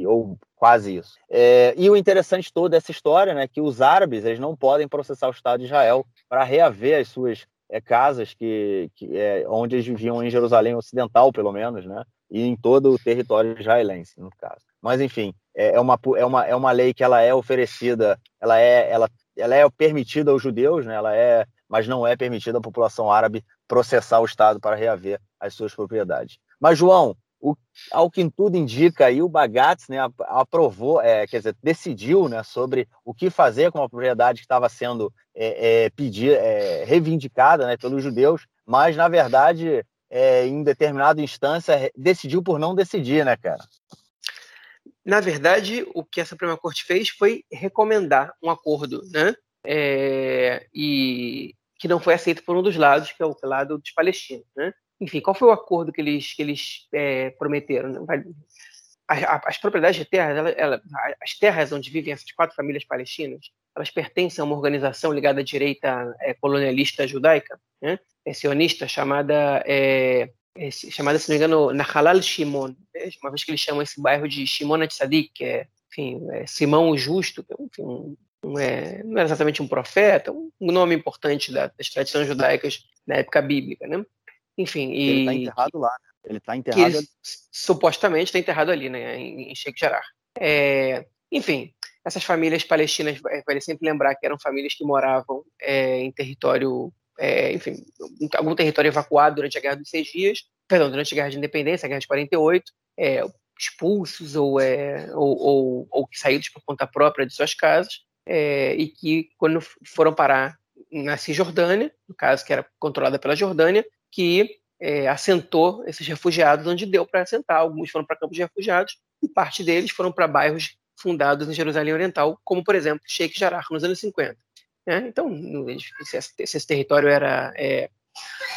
ou quase isso. É, e o interessante todo dessa história, né, que os árabes eles não podem processar o Estado de Israel para reaver as suas é, casas que, que é, onde eles viviam em Jerusalém Ocidental, pelo menos, né, e em todo o território israelense, no caso. Mas enfim, é, é uma, é uma, é uma lei que ela é oferecida, ela é, ela, ela é permitida aos judeus, né, ela é, mas não é permitida à população árabe processar o Estado para reaver as suas propriedades. Mas João, o, ao que tudo indica, aí o Bagatz né, aprovou, é, quer dizer, decidiu né, sobre o que fazer com a propriedade que estava sendo é, é, pedir, é, reivindicada né, pelos judeus, mas, na verdade, é, em determinada instância, decidiu por não decidir, né, cara? Na verdade, o que a Suprema Corte fez foi recomendar um acordo, né? É, e que não foi aceito por um dos lados, que é o lado dos palestinos, né? Enfim, qual foi o acordo que eles, que eles é, prometeram? As, as, propriedades de terras, ela, ela, as terras onde vivem essas quatro famílias palestinas, elas pertencem a uma organização ligada à direita é, colonialista judaica, né? é, sionista, chamada, é, é, chamada, se não me engano, Nahalal Shimon, né? uma vez que eles chamam esse bairro de Shimon Tzadik, que é, enfim, é Simão o Justo, é, enfim, não, é, não é exatamente um profeta, um nome importante da, das tradições judaicas na época bíblica, né? Enfim, e... Ele está enterrado lá, né? Ele está enterrado... Ele, supostamente está enterrado ali, né? Em, em Sheikh Jarrah. É, enfim, essas famílias palestinas, vale sempre lembrar que eram famílias que moravam é, em território, é, enfim, algum território evacuado durante a Guerra dos Seis Dias, perdão, durante a Guerra de Independência, a Guerra de 48, é, expulsos ou, é, ou, ou, ou, saídos por conta própria de suas casas, é, e que, quando foram parar na Cisjordânia, no caso que era controlada pela Jordânia, que é, assentou esses refugiados onde deu para assentar. Alguns foram para campos de refugiados e parte deles foram para bairros fundados em Jerusalém Oriental, como, por exemplo, Sheikh Jarrah, nos anos 50. Né? Então, se esse, território era é,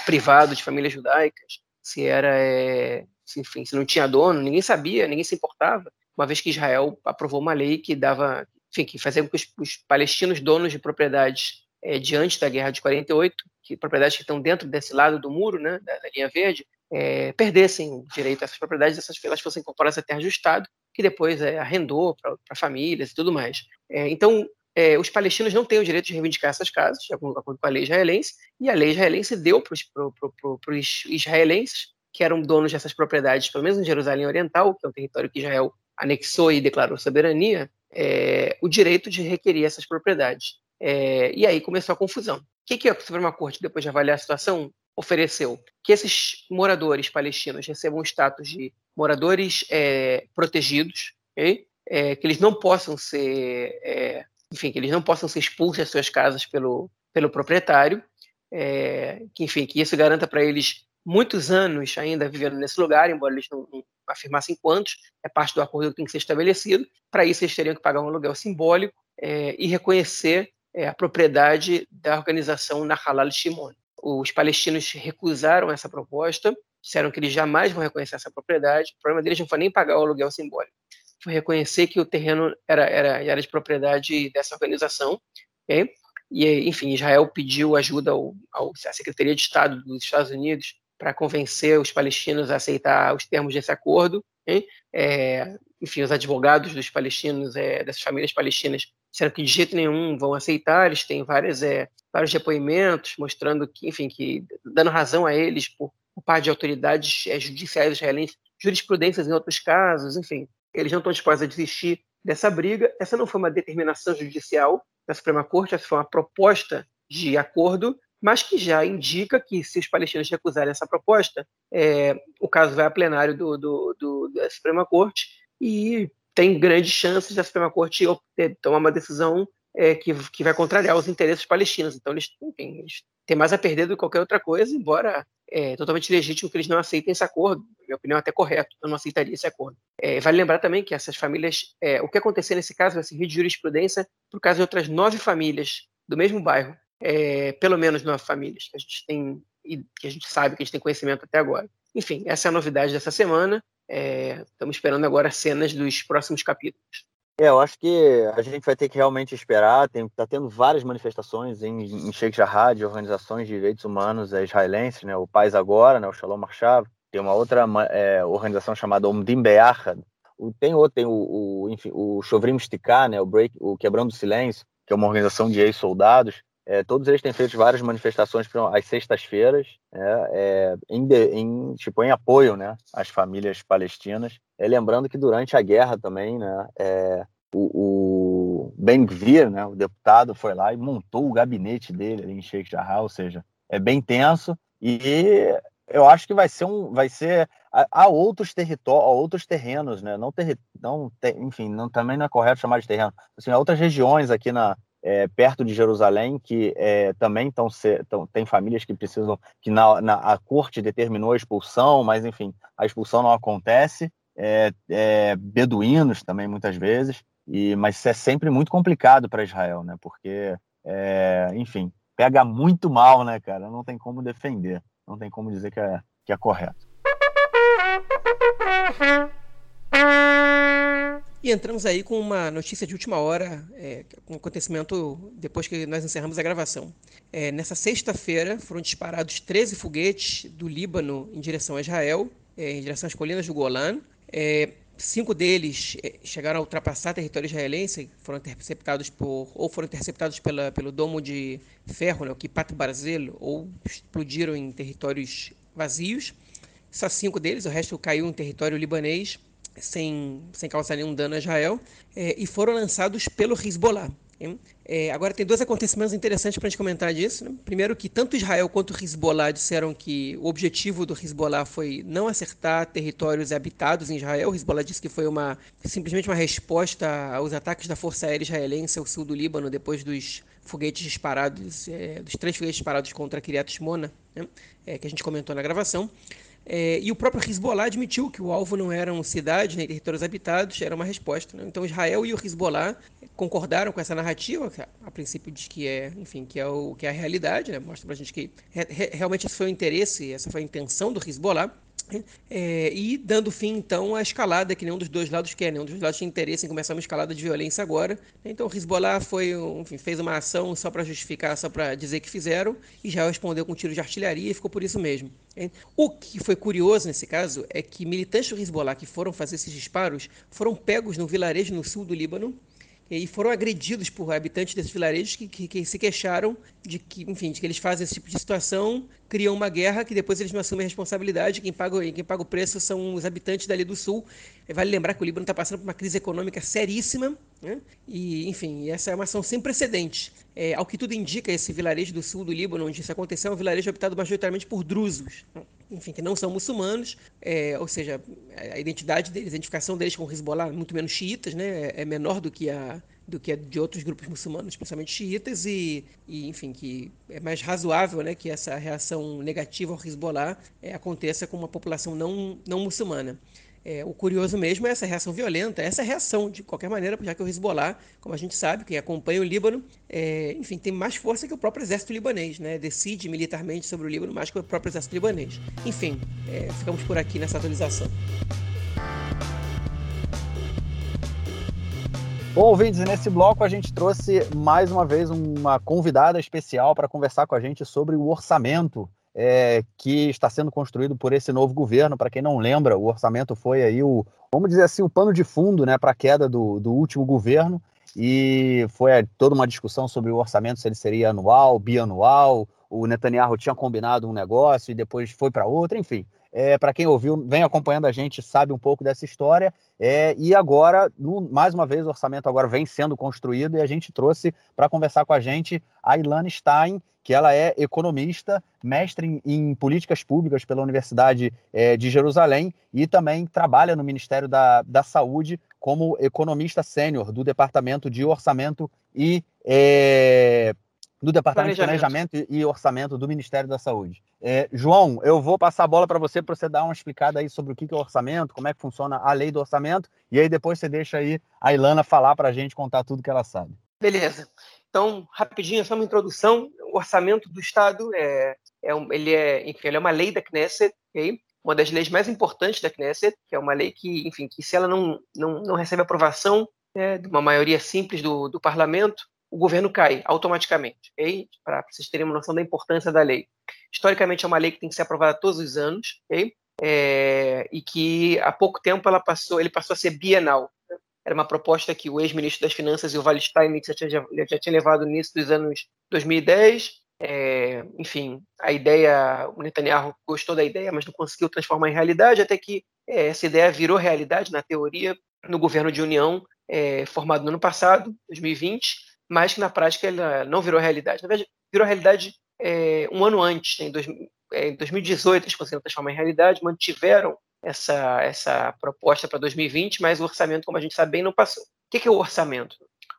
privado de famílias judaicas, se era, é, se, enfim, se não tinha dono, ninguém sabia, ninguém se importava, uma vez que Israel aprovou uma lei que dava, enfim, que fazia com que os, os palestinos donos de propriedades é, diante da Guerra de 48, que propriedades que estão dentro desse lado do muro, né, da, da linha verde, é, perdessem direito a essas propriedades, essas elas fossem incorporadas à terra do Estado, que depois é, arrendou para famílias e tudo mais. É, então, os palestinos não têm o direito de reivindicar essas casas, de acordo com a lei israelense, e a lei israelense deu para os israelenses, que eram donos dessas propriedades, pelo menos em Jerusalém Oriental, que é um território que Israel anexou e declarou soberania, é, o direito de requerer essas propriedades. É, e aí começou a confusão. O que, que a Suprema Corte, depois de avaliar a situação, ofereceu? Que esses moradores palestinos recebam o status de moradores é, protegidos, okay? que eles não possam ser, enfim, que eles não possam ser expulsos das suas casas pelo, pelo proprietário, que enfim, que isso garanta para eles muitos anos ainda vivendo nesse lugar, embora eles não, não afirmassem quantos, é parte do acordo que tem que ser estabelecido. Para isso, eles teriam que pagar um aluguel simbólico é, e reconhecer é, a propriedade da organização Nahalal Shimon. Os palestinos recusaram essa proposta, disseram que eles jamais vão reconhecer essa propriedade. O problema deles não foi nem pagar o aluguel simbólico, foi reconhecer que o terreno era, era, era de propriedade dessa organização. Okay? E, enfim, Israel pediu ajuda ao, ao, à Secretaria de Estado dos Estados Unidos para convencer os palestinos a aceitar os termos desse acordo. É, enfim, os advogados dos palestinos, é, dessas famílias palestinas, disseram que de jeito nenhum vão aceitar. Eles têm várias, é, vários depoimentos mostrando que, enfim, que dando razão a eles por, por parte de autoridades é, judiciais israelenses, jurisprudências em outros casos, enfim, eles não estão dispostos a desistir dessa briga. Essa não foi uma determinação judicial da Suprema Corte, essa foi uma proposta de acordo mas que já indica que se os palestinos recusarem essa proposta, é, o caso vai a plenário do, do, do, da Suprema Corte e tem grandes chances da Suprema Corte tomar uma decisão é, que, que vai contrariar os interesses palestinos. Então, eles, enfim, eles têm mais a perder do que qualquer outra coisa, embora é totalmente legítimo que eles não aceitem esse acordo. Na minha opinião, é até correto, eu não aceitaria esse acordo. É, vale lembrar também que essas famílias, é, o que acontecer nesse caso vai servir de jurisprudência para o caso de outras nove famílias do mesmo bairro é, pelo menos nove famílias que a gente tem e que a gente sabe que a gente tem conhecimento até agora. Enfim, essa é a novidade dessa semana. É, estamos esperando agora cenas dos próximos capítulos. É, eu acho que a gente vai ter que realmente esperar. Está tendo várias manifestações em, em Sheikh Jarrah de organizações de direitos humanos é, israelenses, né? O Paz Agora, né? o Shalom Marchav. Tem uma outra é, organização chamada Omdim Be'achad. Tem outro, tem o, o, enfim, o Shovrim Stiká, né? o, o Quebrando o Silêncio, que é uma organização de ex-soldados. É, todos eles têm feito várias manifestações às sextas-feiras, é, é, em, em, tipo, em apoio né, às famílias palestinas. É, lembrando que durante a guerra também, né, é, o, o Ben Gvir, né, o deputado, foi lá e montou o gabinete dele ali em Sheikh Jarrah, ou seja, é bem tenso e eu acho que vai ser um, vai ser há, outros territórios, outros terrenos, né? Não, ter, não enfim, não, também não é correto chamar de terreno. Assim, há outras regiões aqui na, é, perto de Jerusalém que é, também estão tem famílias que precisam que na, na, a corte determinou a expulsão, mas enfim a expulsão não acontece. É, é beduínos também muitas vezes e mas isso é sempre muito complicado para Israel, né? Porque é, enfim pega muito mal, né, cara? Não tem como defender, não tem como dizer que é, que é correto. [LAUGHS] E entramos aí com uma notícia de última hora, é, um acontecimento depois que nós encerramos a gravação. É, nessa sexta-feira foram disparados 13 foguetes do Líbano em direção a Israel, é, em direção às colinas do Golan. É, cinco deles é, chegaram a ultrapassar território israelense, foram interceptados por ou foram interceptados pela, pelo domo de ferro, né, o Kipat Barzel, ou explodiram em territórios vazios. Só cinco deles, o resto caiu em território libanês sem, sem causar nenhum dano a Israel, é, e foram lançados pelo Hezbollah. É, agora, tem dois acontecimentos interessantes para a gente comentar disso. Né? Primeiro, que tanto Israel quanto Hezbollah disseram que o objetivo do Hezbollah foi não acertar territórios habitados em Israel. O Hezbollah disse que foi uma, simplesmente uma resposta aos ataques da Força Aérea Israelense ao sul do Líbano, depois dos foguetes disparados, é, dos três foguetes disparados contra Kiryat Shmona, né? é, que a gente comentou na gravação. É, e o próprio Hezbollah admitiu que o alvo não eram cidades nem territórios habitados, era uma resposta. Né? Então Israel e o Hezbollah concordaram com essa narrativa, que a princípio diz que é, enfim, que é, o, que é a realidade, né? mostra pra gente que re, realmente esse foi o interesse, essa foi a intenção do Hezbollah. É, e dando fim, então, à escalada que nenhum dos dois lados quer. Nenhum dos lados tinha interesse em começar uma escalada de violência agora. Então, o Hezbollah foi, enfim, fez uma ação só para justificar, só para dizer que fizeram, e já respondeu com um tiro de artilharia e ficou por isso mesmo. O que foi curioso nesse caso é que militantes do Hezbollah que foram fazer esses disparos foram pegos num vilarejo no sul do Líbano e foram agredidos por habitantes desses vilarejos que, que, que, se queixaram de que, enfim, de que eles fazem esse tipo de situação, criam uma guerra que depois eles não assumem a responsabilidade, quem paga, quem paga o preço são os habitantes dali do sul. Vale lembrar que o Líbano está passando por uma crise econômica seríssima, né? e, enfim, essa é uma ação sem precedentes. É, ao que tudo indica, esse vilarejo do sul do Líbano, onde isso aconteceu, é um vilarejo habitado majoritariamente por drusos enfim, que não são muçulmanos, é, ou seja, a identidade deles, a identificação deles com o Hezbollah é muito menos xiitas, né, é, é menor do que a do que a de outros grupos muçulmanos, especialmente xiitas, e, e, enfim, que é mais razoável né, que essa reação negativa ao Hezbollah é, aconteça com uma população não, não muçulmana. É, o curioso mesmo é essa reação violenta, essa reação, de qualquer maneira, já que o Hezbollah, como a gente sabe, quem acompanha o Líbano, é, enfim, tem mais força que o próprio exército libanês, né? decide militarmente sobre o Líbano mais que o próprio exército libanês. Enfim, é, ficamos por aqui nessa atualização. Bom, ouvintes, nesse bloco a gente trouxe mais uma vez uma convidada especial para conversar com a gente sobre o orçamento é, que está sendo construído por esse novo governo. Para quem não lembra, o orçamento foi aí o, vamos dizer assim, o pano de fundo né, para a queda do, do último governo. E foi toda uma discussão sobre o orçamento, se ele seria anual, bianual. O Netanyahu tinha combinado um negócio e depois foi para outro, enfim. É, para quem ouviu, vem acompanhando a gente, sabe um pouco dessa história. É, e agora, no, mais uma vez, o orçamento agora vem sendo construído e a gente trouxe para conversar com a gente a Ilana Stein, que ela é economista, mestre em, em políticas públicas pela Universidade é, de Jerusalém e também trabalha no Ministério da, da Saúde como economista sênior do Departamento de Orçamento e é, do Departamento Planejamento. de Planejamento e Orçamento do Ministério da Saúde. É, João, eu vou passar a bola para você para você dar uma explicada aí sobre o que é orçamento, como é que funciona a lei do orçamento, e aí depois você deixa aí a Ilana falar para a gente, contar tudo que ela sabe. Beleza. Então, rapidinho, só uma introdução. Orçamento do Estado é, é, um, ele é, enfim, ele é uma lei da Knesset, okay? uma das leis mais importantes da Knesset, que é uma lei que, enfim, que se ela não, não, não recebe aprovação né, de uma maioria simples do, do parlamento, o governo cai automaticamente, okay? para vocês terem uma noção da importância da lei. Historicamente, é uma lei que tem que ser aprovada todos os anos, okay? é, e que há pouco tempo ela passou, ele passou a ser bienal. Era uma proposta que o ex-ministro das Finanças, o Steinmetz, já tinha, já tinha levado no início dos anos 2010. É, enfim, a ideia, o Netanyahu gostou da ideia, mas não conseguiu transformar em realidade, até que é, essa ideia virou realidade na teoria no governo de união é, formado no ano passado, 2020, mas que na prática ela não virou realidade. Na verdade, virou realidade é, um ano antes, né, em, dois, é, em 2018, eles conseguiram transformar em realidade, mantiveram essa, essa proposta para 2020, mas o orçamento, como a gente sabe bem, não passou. O que é o orçamento?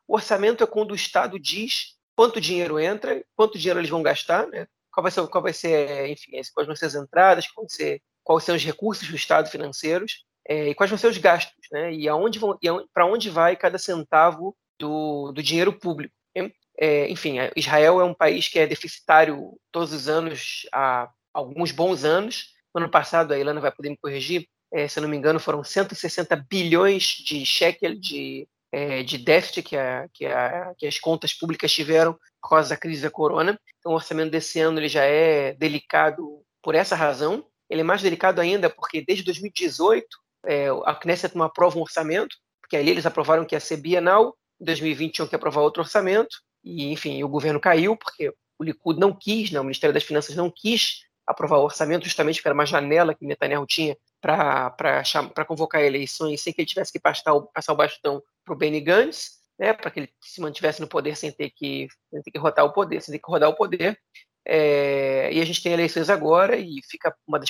O orçamento é quando o Estado diz quanto dinheiro entra, quanto dinheiro eles vão gastar, né? qual vai ser, qual vai ser enfim, quais vão ser as entradas, ser, quais são os recursos do Estado financeiros é, e quais vão ser os gastos, né? E aonde vão, para onde vai cada centavo do, do dinheiro público. Né? É, enfim, Israel é um país que é deficitário todos os anos há alguns bons anos. No ano passado, a Ilana vai poder me corrigir, é, se eu não me engano, foram 160 bilhões de shekel de, é, de déficit que, a, que, a, que, as contas públicas tiveram por causa da crise da corona. Então, o orçamento desse ano ele já é delicado por essa razão. Ele é mais delicado ainda porque desde 2018 é, a Knesset não aprova um orçamento, porque ali eles aprovaram que ia ser bienal, em 2020 tinham que aprovar outro orçamento, e enfim, o governo caiu porque o Likud não quis, né, o Ministério das Finanças não quis aprovar o orçamento, justamente porque era uma janela que Netanyahu tinha para convocar eleições sem que ele tivesse que passar o, passar o bastão para o Benny Gantz, né, para que ele se mantivesse no poder sem ter que, sem ter que rodar o poder, sem ter que rodar o poder. É, e a gente tem eleições agora e fica uma das,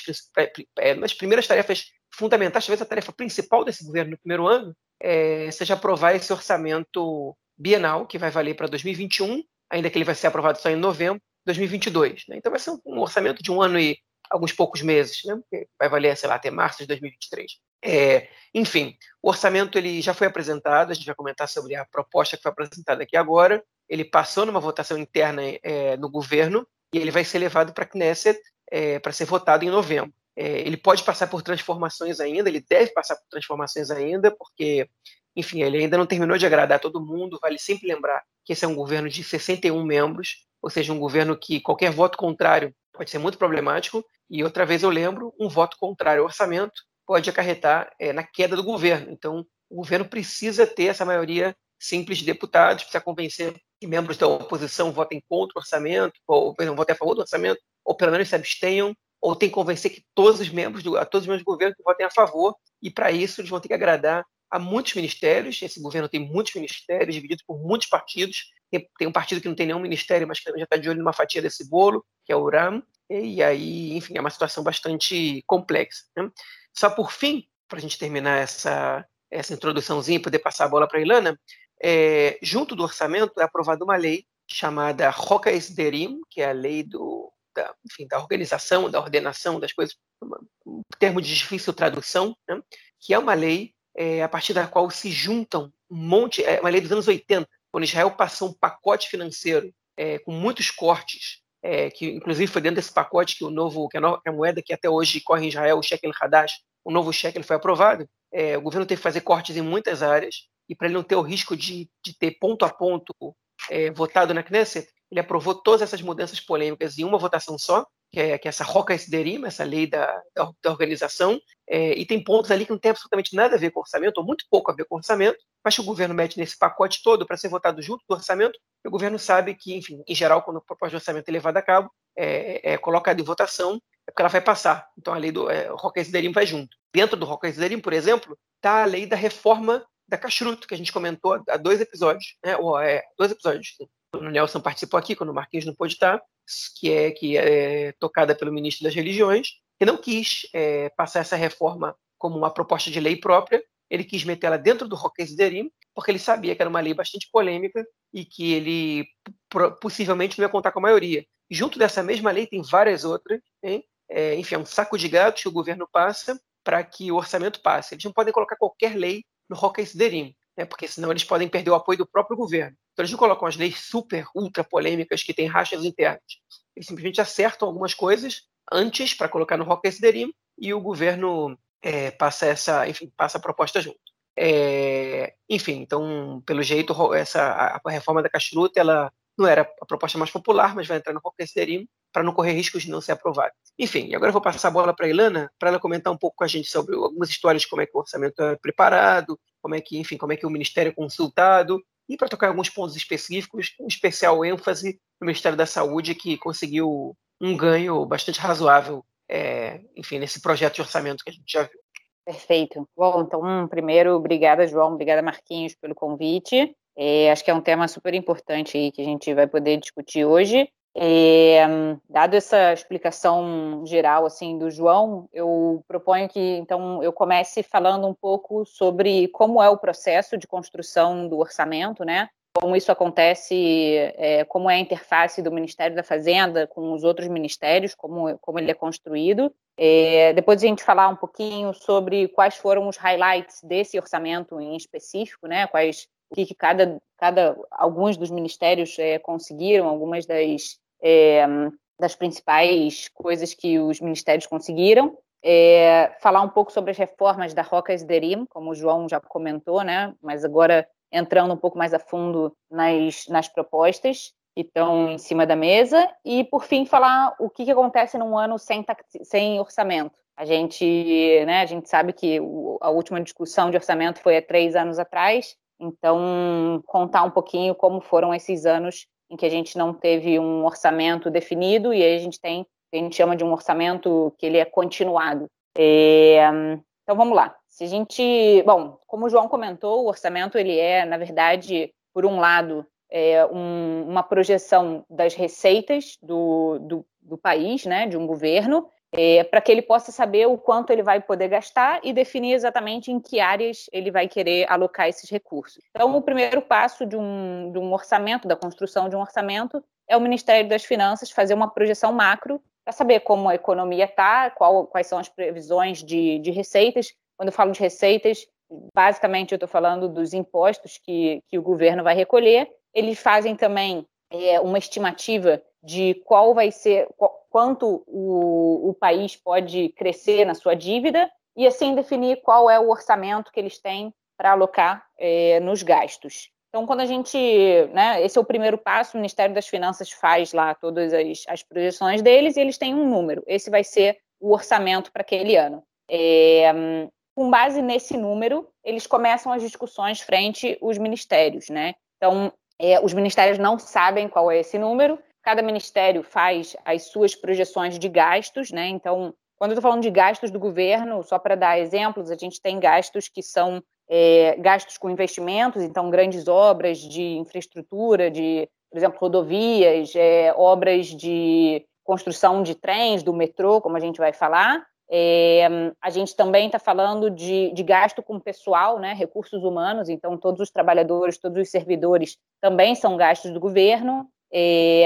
é, das primeiras tarefas fundamentais, talvez a tarefa principal desse governo no primeiro ano, é, seja aprovar esse orçamento bienal, que vai valer para 2021, ainda que ele vai ser aprovado só em novembro 2022. Né? Então vai ser um orçamento de um ano e alguns poucos meses, né? vai valer, sei lá, até março de 2023. É, enfim, o orçamento ele já foi apresentado, a gente vai comentar sobre a proposta que foi apresentada aqui agora. Ele passou numa votação interna é, no governo e ele vai ser levado para a Knesset é, para ser votado em novembro. É, ele pode passar por transformações ainda, ele deve passar por transformações ainda, porque, enfim, ele ainda não terminou de agradar todo mundo. Vale sempre lembrar que esse é um governo de 61 membros, ou seja, um governo que qualquer voto contrário pode ser muito problemático. E outra vez eu lembro, um voto contrário ao orçamento pode acarretar é, na queda do governo. Então, o governo precisa ter essa maioria simples de deputados, precisa convencer que membros da oposição votem contra o orçamento, ou não votem a favor do orçamento, ou pelo menos se abstenham ou tem que convencer que todos os membros do, todos os membros do governo votem a favor, e para isso eles vão ter que agradar a muitos ministérios. Esse governo tem muitos ministérios, divididos por muitos partidos. Tem, tem um partido que não tem nenhum ministério, mas que já está de olho numa fatia desse bolo, que é o RAM. E, e aí, enfim, é uma situação bastante complexa. Né? Só por fim, para a gente terminar essa, essa introduçãozinha e poder passar a bola para a Ilana, é, junto do orçamento é aprovada uma lei chamada Roca Esderim, que é a lei do da, enfim, da organização, da ordenação das coisas, um termo de difícil tradução, né? que é uma lei é, a partir da qual se juntam um monte, é uma lei dos anos 80, quando Israel passou um pacote financeiro é, com muitos cortes, é, que inclusive foi dentro desse pacote que o novo, que a, nova, moeda que até hoje corre em Israel, o shekel Hadash, o novo shekel foi aprovado, é, o governo teve que fazer cortes em muitas áreas, e para ele não ter o risco de, de ter ponto a ponto é, votado na Knesset, ele aprovou todas essas mudanças polêmicas em uma votação só, que é, que é essa Roca Esderim, essa lei da, da, da organização, é, e tem pontos ali que não tem absolutamente nada a ver com orçamento, ou muito pouco a ver com orçamento, mas que o governo mete nesse pacote todo para ser votado junto do orçamento, e o governo sabe que, enfim, em geral, quando a proposta de orçamento é levada a cabo, é, é colocada em votação, é porque ela vai passar. Então a lei do é, Roca Esderim vai junto. Dentro do Roca Esderim, por exemplo, está a lei da reforma da Kashrut, que a gente comentou há dois episódios, né? ou é, dois episódios, quando o Nelson participou aqui, quando o Marquinhos não pôde estar, que é, que é tocada pelo ministro das Religiões, que não quis é, passar essa reforma como uma proposta de lei própria, ele quis metê-la dentro do Roques porque ele sabia que era uma lei bastante polêmica e que ele possivelmente não ia contar com a maioria. Junto dessa mesma lei tem várias outras? É, enfim, é um saco de gatos que o governo passa para que o orçamento passe. Eles não podem colocar qualquer lei no Roques né, porque senão eles podem perder o apoio do próprio governo. Então eles não colocam as leis super, ultra polêmicas que têm rachas internas. Eles simplesmente acertam algumas coisas antes para colocar no Rock Derim e o governo é, passa essa, enfim, passa a proposta junto. É, enfim, então, pelo jeito, essa, a reforma da Cachiluta, ela não era a proposta mais popular, mas vai entrar no Rock Derim para não correr riscos de não ser aprovado. Enfim, agora eu vou passar a bola para a Ilana para ela comentar um pouco com a gente sobre algumas histórias como é que o orçamento é preparado, como é que, enfim, como é que o Ministério é consultado, e para tocar alguns pontos específicos, com especial ênfase no Ministério da Saúde, que conseguiu um ganho bastante razoável, é, enfim, nesse projeto de orçamento que a gente já viu. Perfeito. Bom, então, primeiro, obrigada, João, obrigada, Marquinhos, pelo convite. É, acho que é um tema super importante aí que a gente vai poder discutir hoje. É, dado essa explicação geral assim do João, eu proponho que então eu comece falando um pouco sobre como é o processo de construção do orçamento, né? Como isso acontece, é, como é a interface do Ministério da Fazenda com os outros ministérios, como, como ele é construído. É, depois a gente falar um pouquinho sobre quais foram os highlights desse orçamento em específico, né? Quais que cada, cada alguns dos ministérios é, conseguiram, algumas das é, das principais coisas que os ministérios conseguiram. É, falar um pouco sobre as reformas da Roca Esderim, como o João já comentou, né? Mas agora entrando um pouco mais a fundo nas, nas propostas que estão em cima da mesa e, por fim, falar o que, que acontece num ano sem, sem orçamento. A gente, né, a gente sabe que o, a última discussão de orçamento foi há três anos atrás, então contar um pouquinho como foram esses anos em que a gente não teve um orçamento definido e aí a gente tem, a gente chama de um orçamento que ele é continuado. É, então vamos lá. Se a gente, bom, como o João comentou, o orçamento ele é, na verdade, por um lado, é um, uma projeção das receitas do, do, do país, né, de um governo, é, para que ele possa saber o quanto ele vai poder gastar e definir exatamente em que áreas ele vai querer alocar esses recursos. Então, o primeiro passo de um, de um orçamento, da construção de um orçamento, é o Ministério das Finanças fazer uma projeção macro para saber como a economia está, quais são as previsões de, de receitas. Quando eu falo de receitas, basicamente eu estou falando dos impostos que, que o governo vai recolher. Eles fazem também é, uma estimativa de qual vai ser, quanto o, o país pode crescer na sua dívida e assim definir qual é o orçamento que eles têm para alocar é, nos gastos. Então, quando a gente, né, esse é o primeiro passo, o Ministério das Finanças faz lá todas as, as projeções deles e eles têm um número. Esse vai ser o orçamento para aquele ano. É, com base nesse número, eles começam as discussões frente os ministérios, né? Então, é, os ministérios não sabem qual é esse número, Cada ministério faz as suas projeções de gastos, né? Então, quando eu estou falando de gastos do governo, só para dar exemplos, a gente tem gastos que são é, gastos com investimentos, então grandes obras de infraestrutura, de, por exemplo, rodovias, é, obras de construção de trens, do metrô, como a gente vai falar. É, a gente também está falando de, de, gasto com pessoal, né, recursos humanos, então todos os trabalhadores, todos os servidores também são gastos do governo é,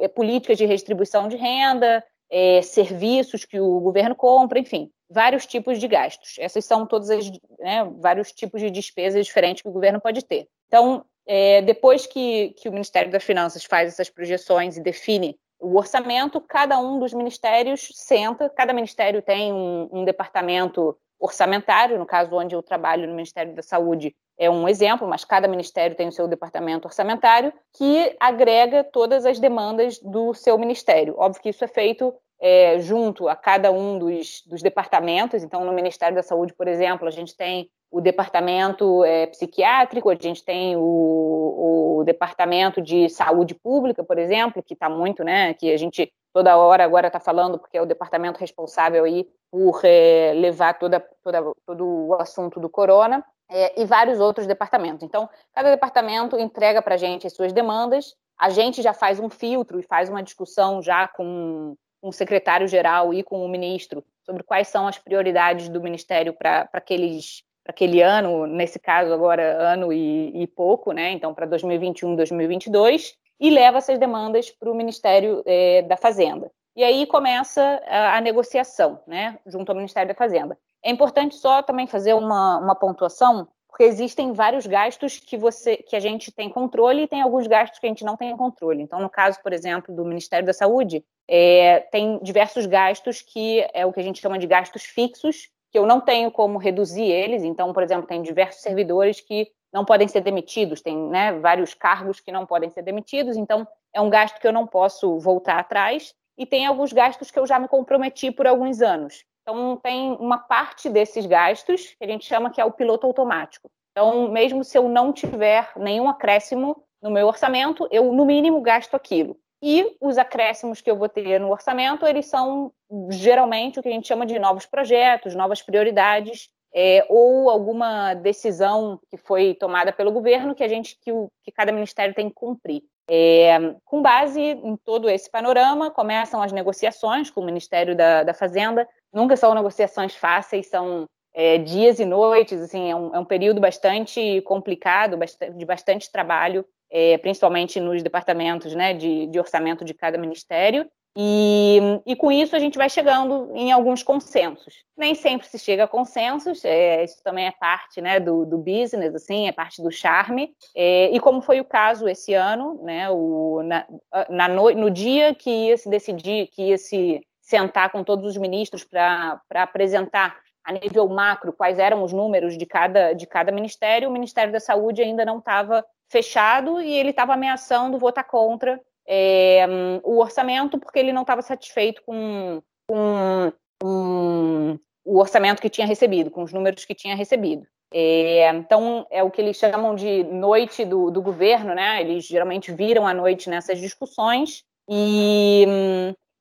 é, políticas de redistribuição de renda, é, serviços que o governo compra, enfim, vários tipos de gastos. Essas são todas as né, vários tipos de despesas diferentes que o governo pode ter. Então, é, depois que, que o Ministério das Finanças faz essas projeções e define o orçamento, cada um dos ministérios senta, cada ministério tem um, um departamento orçamentário, no caso onde eu trabalho no Ministério da Saúde, é um exemplo, mas cada ministério tem o seu departamento orçamentário que agrega todas as demandas do seu ministério. Óbvio que isso é feito é, junto a cada um dos, dos, departamentos. Então, no Ministério da Saúde, por exemplo, a gente tem o departamento é, psiquiátrico, a gente tem o, o, departamento de saúde pública, por exemplo, que está muito, né, que a gente toda hora agora está falando, porque é o departamento responsável aí por é, levar toda, toda, todo o assunto do corona é, e vários outros departamentos. Então, cada departamento entrega para a gente as suas demandas, a gente já faz um filtro e faz uma discussão já com, o secretário geral e com o ministro sobre quais são as prioridades do ministério para aquele ano, nesse caso agora ano e, e pouco, né? Então para 2021, 2022 e leva essas demandas para o Ministério é, da Fazenda. E aí começa a, a, negociação, né, junto ao Ministério da Fazenda. É importante só também fazer uma, uma pontuação, porque existem vários gastos que você que a gente tem controle e tem alguns gastos que a gente não tem controle. Então, no caso, por exemplo, do Ministério da Saúde, é, tem diversos gastos que é o que a gente chama de gastos fixos, que eu não tenho como reduzir eles. Então, por exemplo, tem diversos servidores que não podem ser demitidos, tem né, vários cargos que não podem ser demitidos, então é um gasto que eu não posso voltar atrás. E tem alguns gastos que eu já me comprometi por alguns anos. Então, tem uma parte desses gastos que a gente chama que é o piloto automático. Então, mesmo se eu não tiver nenhum acréscimo no meu orçamento, eu, no mínimo, gasto aquilo. E os acréscimos que eu vou ter no orçamento, eles são geralmente o que a gente chama de novos projetos, novas prioridades, é, ou alguma decisão que foi tomada pelo governo que a gente que, o, que cada ministério tem que cumprir. É, com base em todo esse panorama, começam as negociações com o Ministério da, da Fazenda. Nunca são negociações fáceis, são é, dias e noites, assim, é um, é um período bastante complicado, bastante, de bastante trabalho, é, principalmente nos departamentos né, de, de orçamento de cada ministério. E, e, com isso a gente vai chegando em alguns consensos. Nem sempre se chega a consensos, é, isso também é parte né, do, do, business, assim, é parte do charme. É, e como foi o caso esse ano, né, o, na, na no, no, dia que ia se decidir, que ia se sentar com todos os ministros para apresentar a nível macro quais eram os números de cada, de cada ministério, o Ministério da Saúde ainda não estava fechado e ele estava ameaçando votar contra é, o orçamento porque ele não estava satisfeito com, com um, o orçamento que tinha recebido, com os números que tinha recebido. É, então, é o que eles chamam de noite do, do, governo, né? Eles geralmente viram a noite nessas discussões e,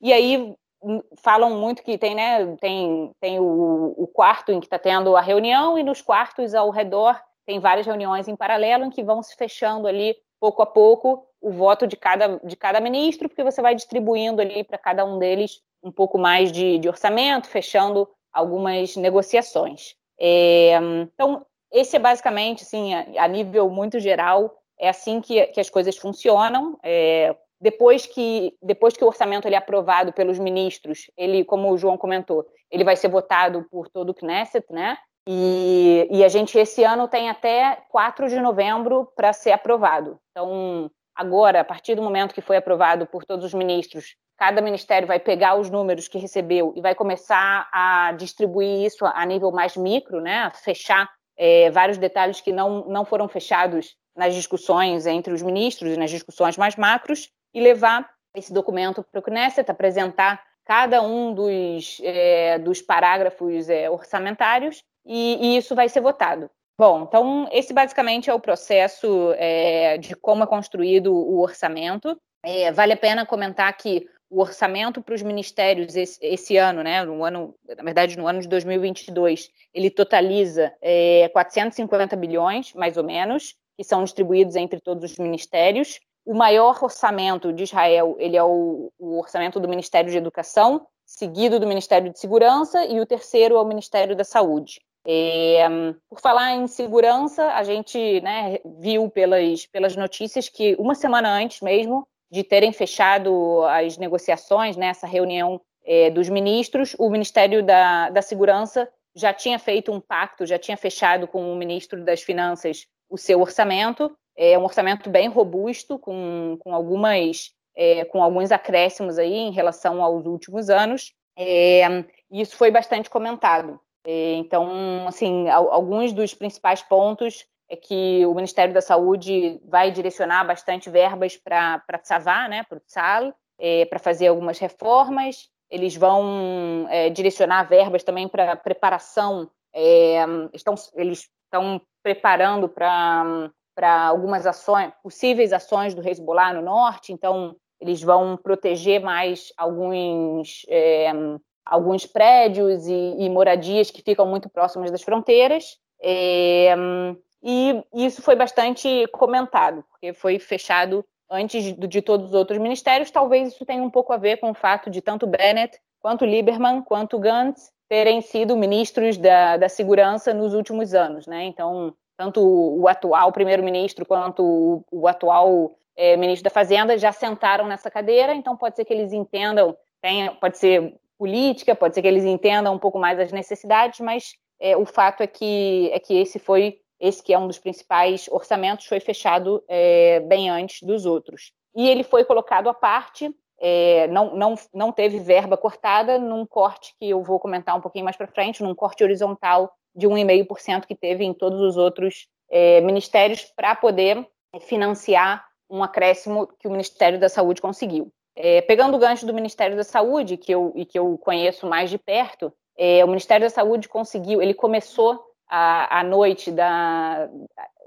e aí falam muito que tem, né? Tem, tem o, o quarto em que está tendo a reunião e nos quartos ao redor tem várias reuniões em paralelo em que vão se fechando ali pouco a pouco o voto de cada, de cada ministro, porque você vai distribuindo ali para cada um deles um pouco mais de, de orçamento, fechando algumas negociações. É, então, esse é basicamente, assim, a, a, nível muito geral, é assim que, que as coisas funcionam. É, depois que, depois que o orçamento ele é aprovado pelos ministros, ele, como o João comentou, ele vai ser votado por todo o Knesset, né? E, e a gente, esse ano, tem até 4 de novembro para ser aprovado. Então, agora, a partir do momento que foi aprovado por todos os ministros, cada ministério vai pegar os números que recebeu e vai começar a distribuir isso a nível mais micro, né? fechar é, vários detalhes que não, não foram fechados nas discussões entre os ministros e nas discussões mais macros e levar esse documento para o Knesset, apresentar cada um dos, é, dos parágrafos é, orçamentários e, e, isso vai ser votado. Bom, então esse basicamente é o processo é, de como é construído o orçamento. É, vale a pena comentar que o orçamento para os ministérios esse, esse, ano, né, no ano, na verdade no ano de 2022, ele totaliza é, 450 bilhões, mais ou menos, que são distribuídos entre todos os ministérios. O maior orçamento de Israel, ele é o, o orçamento do Ministério de Educação, seguido do Ministério de Segurança, e o terceiro é o Ministério da Saúde. É, por falar em segurança, a gente né, viu pelas, pelas notícias que uma semana antes mesmo de terem fechado as negociações, né, reunião é, dos ministros, o Ministério da, da Segurança já tinha feito um pacto, já tinha fechado com o ministro das Finanças o seu orçamento, é um orçamento bem robusto, com, com, algumas, é, com alguns acréscimos aí em relação aos últimos anos, é, e isso foi bastante comentado. É, então, assim, alguns dos principais pontos é que o Ministério da Saúde vai direcionar bastante verbas para Tsavá, né, para o Tsal, é, para fazer algumas reformas. Eles vão é, direcionar verbas também para preparação. É, estão, eles estão preparando para algumas ações, possíveis ações do Hezbollah no norte. Então, eles vão proteger mais alguns alguns prédios e, e, moradias que ficam muito próximas das fronteiras. É, e isso foi bastante comentado, porque foi fechado antes de, de, todos os outros ministérios. Talvez isso tenha um pouco a ver com o fato de tanto Bennett, quanto Lieberman, quanto Gantz terem sido ministros da, da segurança nos últimos anos. Né? Então, tanto o atual primeiro-ministro quanto o, o atual é, ministro da Fazenda já sentaram nessa cadeira, então pode ser que eles entendam, pode ser política, pode ser que eles entendam um pouco mais as necessidades, mas é, o fato é que, é que esse foi, esse que é um dos principais orçamentos, foi fechado é, bem antes dos outros. E ele foi colocado à parte, é, não, não, não teve verba cortada num corte que eu vou comentar um pouquinho mais para frente, num corte horizontal de 1,5% que teve em todos os outros é, ministérios para poder financiar um acréscimo que o Ministério da Saúde conseguiu. É, pegando o gancho do Ministério da Saúde, que eu, e que eu conheço mais de perto, é, o Ministério da Saúde conseguiu, ele começou a, a noite da,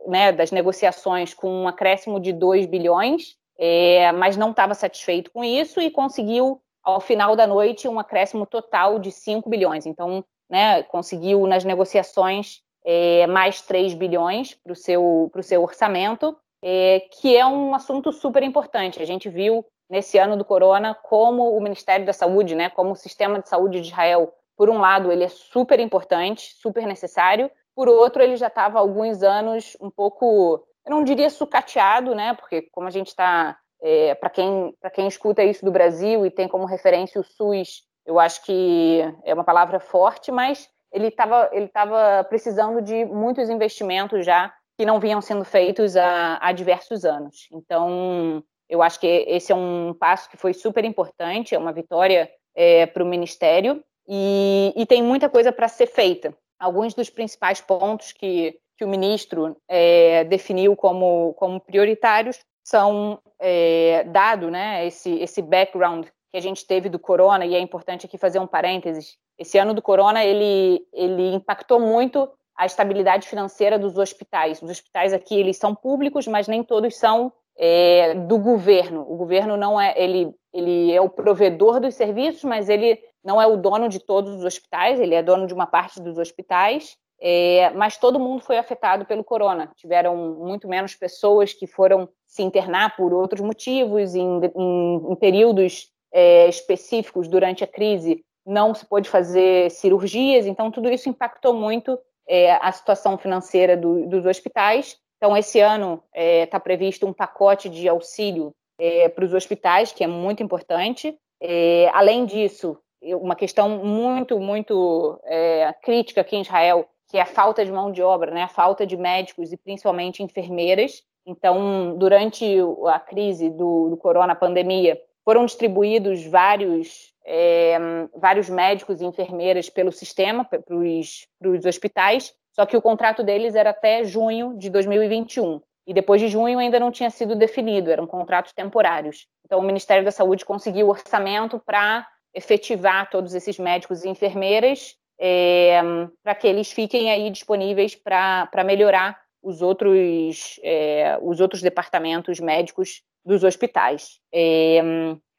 né, das negociações com um acréscimo de 2 bilhões, é, mas não estava satisfeito com isso e conseguiu, ao final da noite, um acréscimo total de 5 bilhões. Então, né, conseguiu nas negociações é, mais 3 bilhões para o seu, seu orçamento. é, que é um assunto super importante. A gente viu nesse ano do corona como o Ministério da Saúde, né, como o sistema de saúde de Israel, por um lado, ele é super importante, super necessário, por outro, ele já estava há alguns anos um pouco, eu não diria sucateado, né, porque como a gente está, é, para quem, quem escuta isso do Brasil e tem como referência o SUS, eu acho que é uma palavra forte, mas ele estava ele tava precisando de muitos investimentos já que não vinham sendo feitos há, há diversos anos. Então, eu acho que esse é um passo que foi super importante, é uma vitória é, para o Ministério e, e, tem muita coisa para ser feita. Alguns dos principais pontos que, que o ministro é, definiu como, como prioritários são, é, dado né, esse, esse background que a gente teve do corona, e é importante aqui fazer um parênteses, esse ano do corona ele, ele impactou muito a estabilidade financeira dos hospitais. Os hospitais aqui eles são públicos, mas nem todos são é, do governo. O governo não é ele, ele é o provedor dos serviços, mas ele não é o dono de todos os hospitais. Ele é dono de uma parte dos hospitais. É, mas todo mundo foi afetado pelo corona. Tiveram muito menos pessoas que foram se internar por outros motivos, em, em, em períodos é, específicos durante a crise. Não se pôde fazer cirurgias, então tudo isso impactou muito é, a situação financeira do, dos hospitais. Então, esse ano está é, tá previsto um pacote de auxílio é, para os hospitais, que é muito importante. É, além disso, uma questão muito, muito é, crítica aqui em Israel, que é a falta de mão de obra, né? a falta de médicos e principalmente enfermeiras. Então, durante a crise do, do corona, a pandemia, foram distribuídos vários, é, vários médicos e enfermeiras pelo sistema, para os hospitais, só que o contrato deles era até junho de 2021. E depois de junho ainda não tinha sido definido, eram contratos temporários. Então o Ministério da Saúde conseguiu orçamento para efetivar todos esses médicos e enfermeiras é, para que eles fiquem aí disponíveis para melhorar os outros, é, os outros departamentos médicos dos hospitais. É,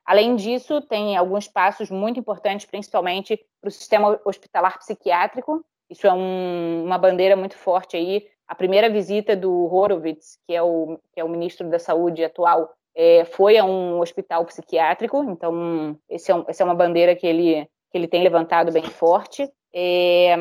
além disso, tem alguns passos muito importantes, principalmente para o sistema hospitalar psiquiátrico, isso é um, uma bandeira muito forte aí. A primeira visita do Horowitz, que é o, que é o ministro da Saúde atual, é, foi a um hospital psiquiátrico. Então, esse é, essa é uma bandeira que ele, que ele tem levantado bem forte. É,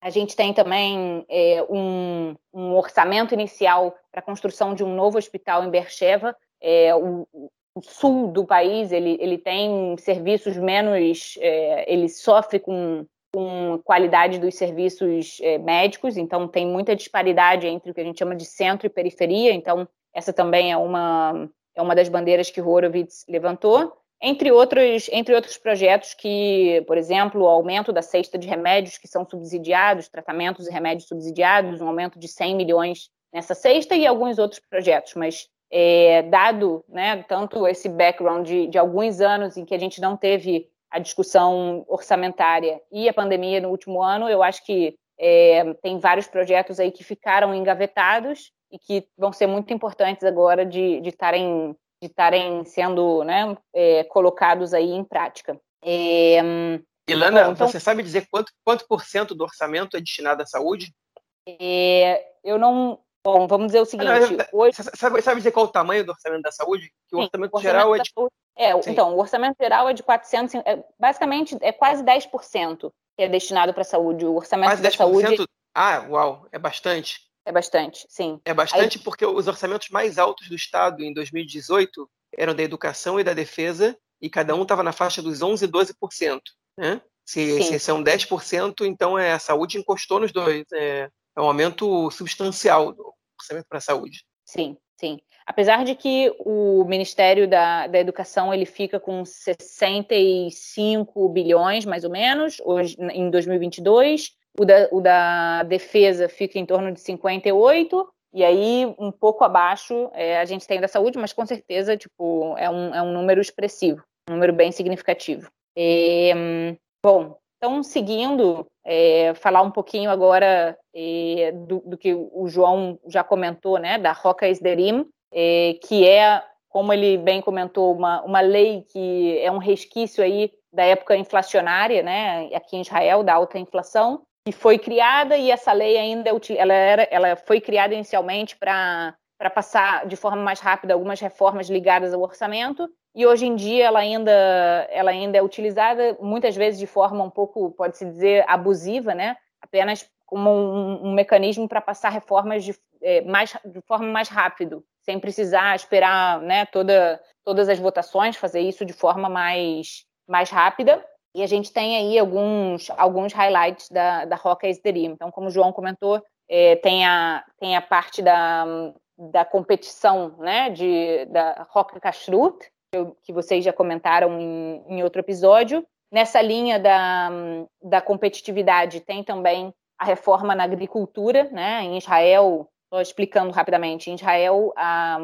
a gente tem também é, um, um, orçamento inicial para a construção de um novo hospital em Bercheva. É, o, o, sul do país ele, ele tem serviços menos, é, ele sofre com com qualidade dos serviços é, médicos, então tem muita disparidade entre o que a gente chama de centro e periferia, então essa também é uma, é uma das bandeiras que Horowitz levantou, entre outros, entre outros projetos que, por exemplo, o aumento da cesta de remédios que são subsidiados, tratamentos e remédios subsidiados, um aumento de 100 milhões nessa cesta e alguns outros projetos, mas é, dado né, tanto esse background de, de alguns anos em que a gente não teve a discussão orçamentária e a pandemia no último ano, eu acho que é, tem vários projetos aí que ficaram engavetados e que vão ser muito importantes agora de estarem de estarem sendo né, é, colocados aí em prática. É, Ilana, bom, então, você sabe dizer quanto, quanto por cento do orçamento é destinado à saúde? É, eu não. Bom, vamos dizer o seguinte. hoje... sabe, sabe dizer qual o tamanho do orçamento da saúde? Que o Sim, orçamento, o orçamento geral é de. Saúde é, então, o orçamento geral é de 400, é, basicamente é quase 10% que é destinado para a saúde. O orçamento quase da 10%? saúde. Ah, uau, é bastante. É bastante, sim. É bastante Aí... porque os orçamentos mais altos do Estado em 2018 eram da educação e da defesa, e cada um estava na faixa dos 11% e 12%. Né? Se, se são 10%, então é, a saúde encostou nos dois. É, é um aumento substancial do orçamento para a saúde. Sim, sim. Apesar de que o Ministério da, da Educação ele fica com 65 bilhões, mais ou menos, hoje, em 2022, o da, o da Defesa fica em torno de 58, e aí um pouco abaixo é, a gente tem da saúde, mas com certeza tipo, é, um, é um número expressivo, um número bem significativo. É, bom, então, seguindo, é, falar um pouquinho agora é, do, do, que o João já comentou, né, da Roca Esderim, é, que é, como ele bem comentou, uma, uma lei que é um resquício aí da época inflacionária, né, aqui em Israel, da alta inflação, que foi criada e essa lei ainda ela, era, ela foi criada inicialmente para para passar de forma mais rápida algumas reformas ligadas ao orçamento, e hoje em dia ela ainda, ela ainda é utilizada muitas vezes de forma um pouco, pode-se dizer, abusiva, né? apenas como um, um mecanismo para passar reformas de, é, mais, de forma mais rápido, sem precisar esperar né, toda, todas as votações, fazer isso de forma mais, mais rápida. E a gente tem aí alguns, alguns highlights da, da Roca Esderim. Então, como o João comentou, é, tem, a, tem a parte da, da competição né, de, da Roca Kashrut, que vocês já comentaram em, em outro episódio. Nessa linha da, da competitividade, tem também a reforma na agricultura, né? Em Israel, estou explicando rapidamente, em Israel, a,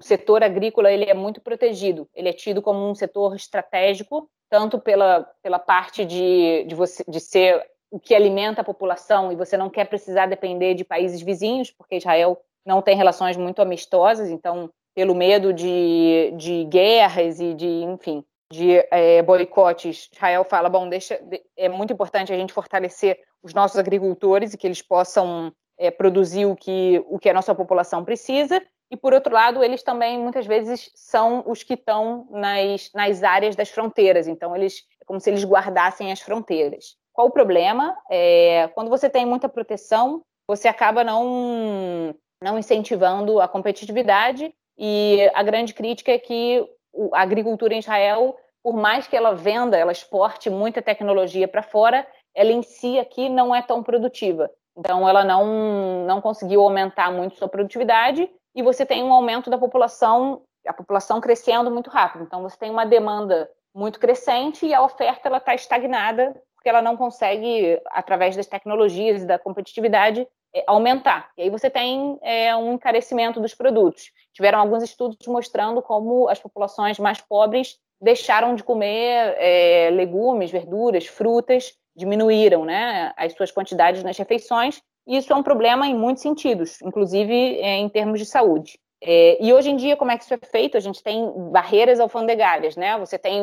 o setor agrícola ele é muito protegido, ele é tido como um setor estratégico, tanto pela, pela parte de, de, você, de ser o que alimenta a população e você não quer precisar depender de países vizinhos, porque Israel não tem relações muito amistosas, então, pelo medo de, de guerras e de, enfim, de é, boicotes, Israel fala, bom, deixa, é muito importante a gente fortalecer os nossos agricultores e que eles possam é, produzir o que, o que a nossa população precisa, e por outro lado, eles também muitas vezes são os que estão nas, nas áreas das fronteiras, então eles é como se eles guardassem as fronteiras. Qual o problema? É, quando você tem muita proteção, você acaba não não incentivando a competitividade e a grande crítica é que a agricultura em Israel, por mais que ela venda, ela exporte muita tecnologia para fora, ela em si aqui não é tão produtiva. Então, ela não, não conseguiu aumentar muito sua produtividade e você tem um aumento da população, a população crescendo muito rápido. Então, você tem uma demanda muito crescente e a oferta ela está estagnada porque ela não consegue, através das tecnologias e da competitividade, aumentar. E aí você tem é, um encarecimento dos produtos. Tiveram alguns estudos mostrando como as populações mais pobres deixaram de comer é, legumes, verduras, frutas, diminuíram né, as suas quantidades nas refeições. E isso é um problema em muitos sentidos, inclusive é, em termos de saúde. É, e hoje em dia, como é que isso é feito? A gente tem barreiras alfandegárias, né? Você tem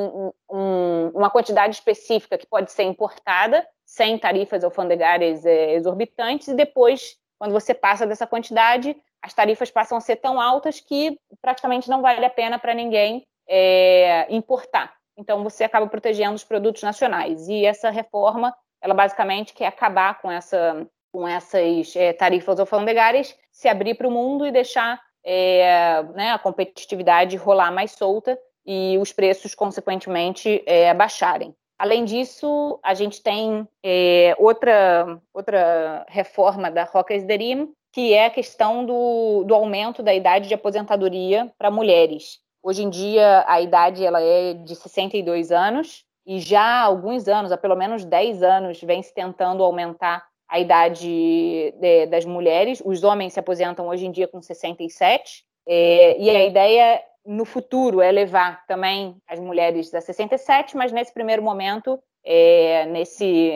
um, uma quantidade específica que pode ser importada sem tarifas alfandegárias é, exorbitantes, e depois, quando você passa dessa quantidade, as tarifas passam a ser tão altas que praticamente não vale a pena para ninguém é, importar. Então, você acaba protegendo os produtos nacionais. E essa reforma, ela basicamente quer acabar com, essa, com essas é, tarifas alfandegárias, se abrir para o mundo e deixar é, né, a competitividade rolar mais solta e os preços, consequentemente, é, baixarem. Além disso, a gente tem é, outra, outra reforma da Roca Esderim, que é a questão do, do aumento da idade de aposentadoria para mulheres. Hoje em dia, a idade ela é de 62 anos, e já há alguns anos, há pelo menos 10 anos, vem se tentando aumentar a idade de, das mulheres. Os homens se aposentam hoje em dia com 67, é, e a ideia no futuro é levar também as mulheres a 67, mas nesse primeiro momento, é, nesse,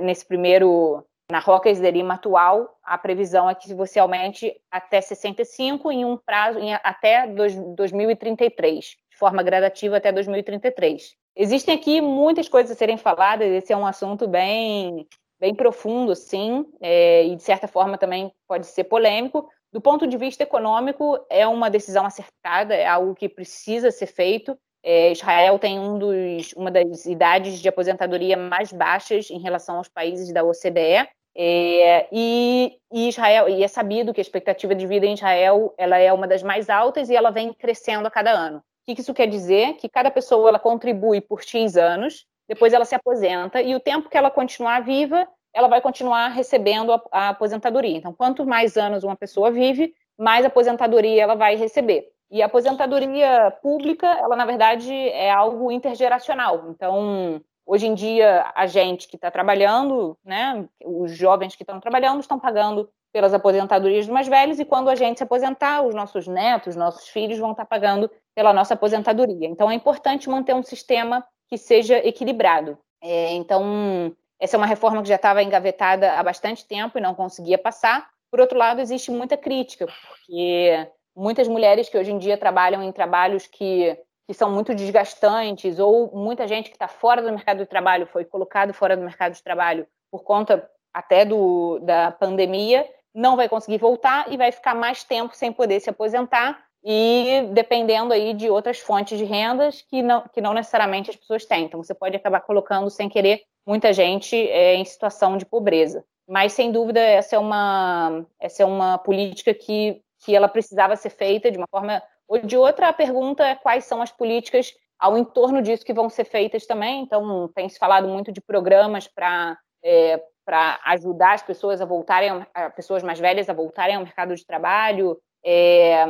nesse primeiro, na Roca Esderima atual, a previsão é que você aumente até 65 em um prazo, em, até dois, 2033, de forma gradativa até 2033. Existem aqui muitas coisas a serem faladas, esse é um assunto bem bem profundo, sim, é, e de certa forma também pode ser polêmico. Do ponto de vista econômico, é uma decisão acertada, é algo que precisa ser feito. É, Israel tem um dos, uma das idades de aposentadoria mais baixas em relação aos países da OCDE. É, e, e, Israel e é sabido que a expectativa de vida em Israel ela é uma das mais altas e ela vem crescendo a cada ano. O que isso quer dizer? Que cada pessoa ela contribui por x anos depois ela se aposenta e o tempo que ela continuar viva, ela vai continuar recebendo a, a aposentadoria. Então, quanto mais anos uma pessoa vive, mais aposentadoria ela vai receber. E a aposentadoria pública, ela na verdade é algo intergeracional. Então, hoje em dia, a gente que está trabalhando, né, os jovens que estão trabalhando, estão pagando pelas aposentadorias dos mais velhos, e quando a gente se aposentar, os nossos netos, nossos filhos vão estar tá pagando pela nossa aposentadoria. Então, é importante manter um sistema que seja equilibrado. É, então, essa é uma reforma que já estava engavetada há bastante tempo e não conseguia passar. Por outro lado, existe muita crítica, porque muitas mulheres que hoje em dia trabalham em trabalhos que, que são muito desgastantes, ou muita gente que está fora do mercado de trabalho foi colocado fora do mercado de trabalho por conta até do, da pandemia, não vai conseguir voltar e vai ficar mais tempo sem poder se aposentar e dependendo aí de outras fontes de rendas que não, que não necessariamente as pessoas têm. Então, você pode acabar colocando, sem querer, muita gente é, em situação de pobreza. Mas, sem dúvida, essa é uma, essa é uma política que, que ela precisava ser feita de uma forma ou de outra. A pergunta é quais são as políticas ao entorno disso que vão ser feitas também. Então, tem se falado muito de programas para é, para ajudar as pessoas a voltarem, pessoas mais velhas a voltarem ao mercado de trabalho, é,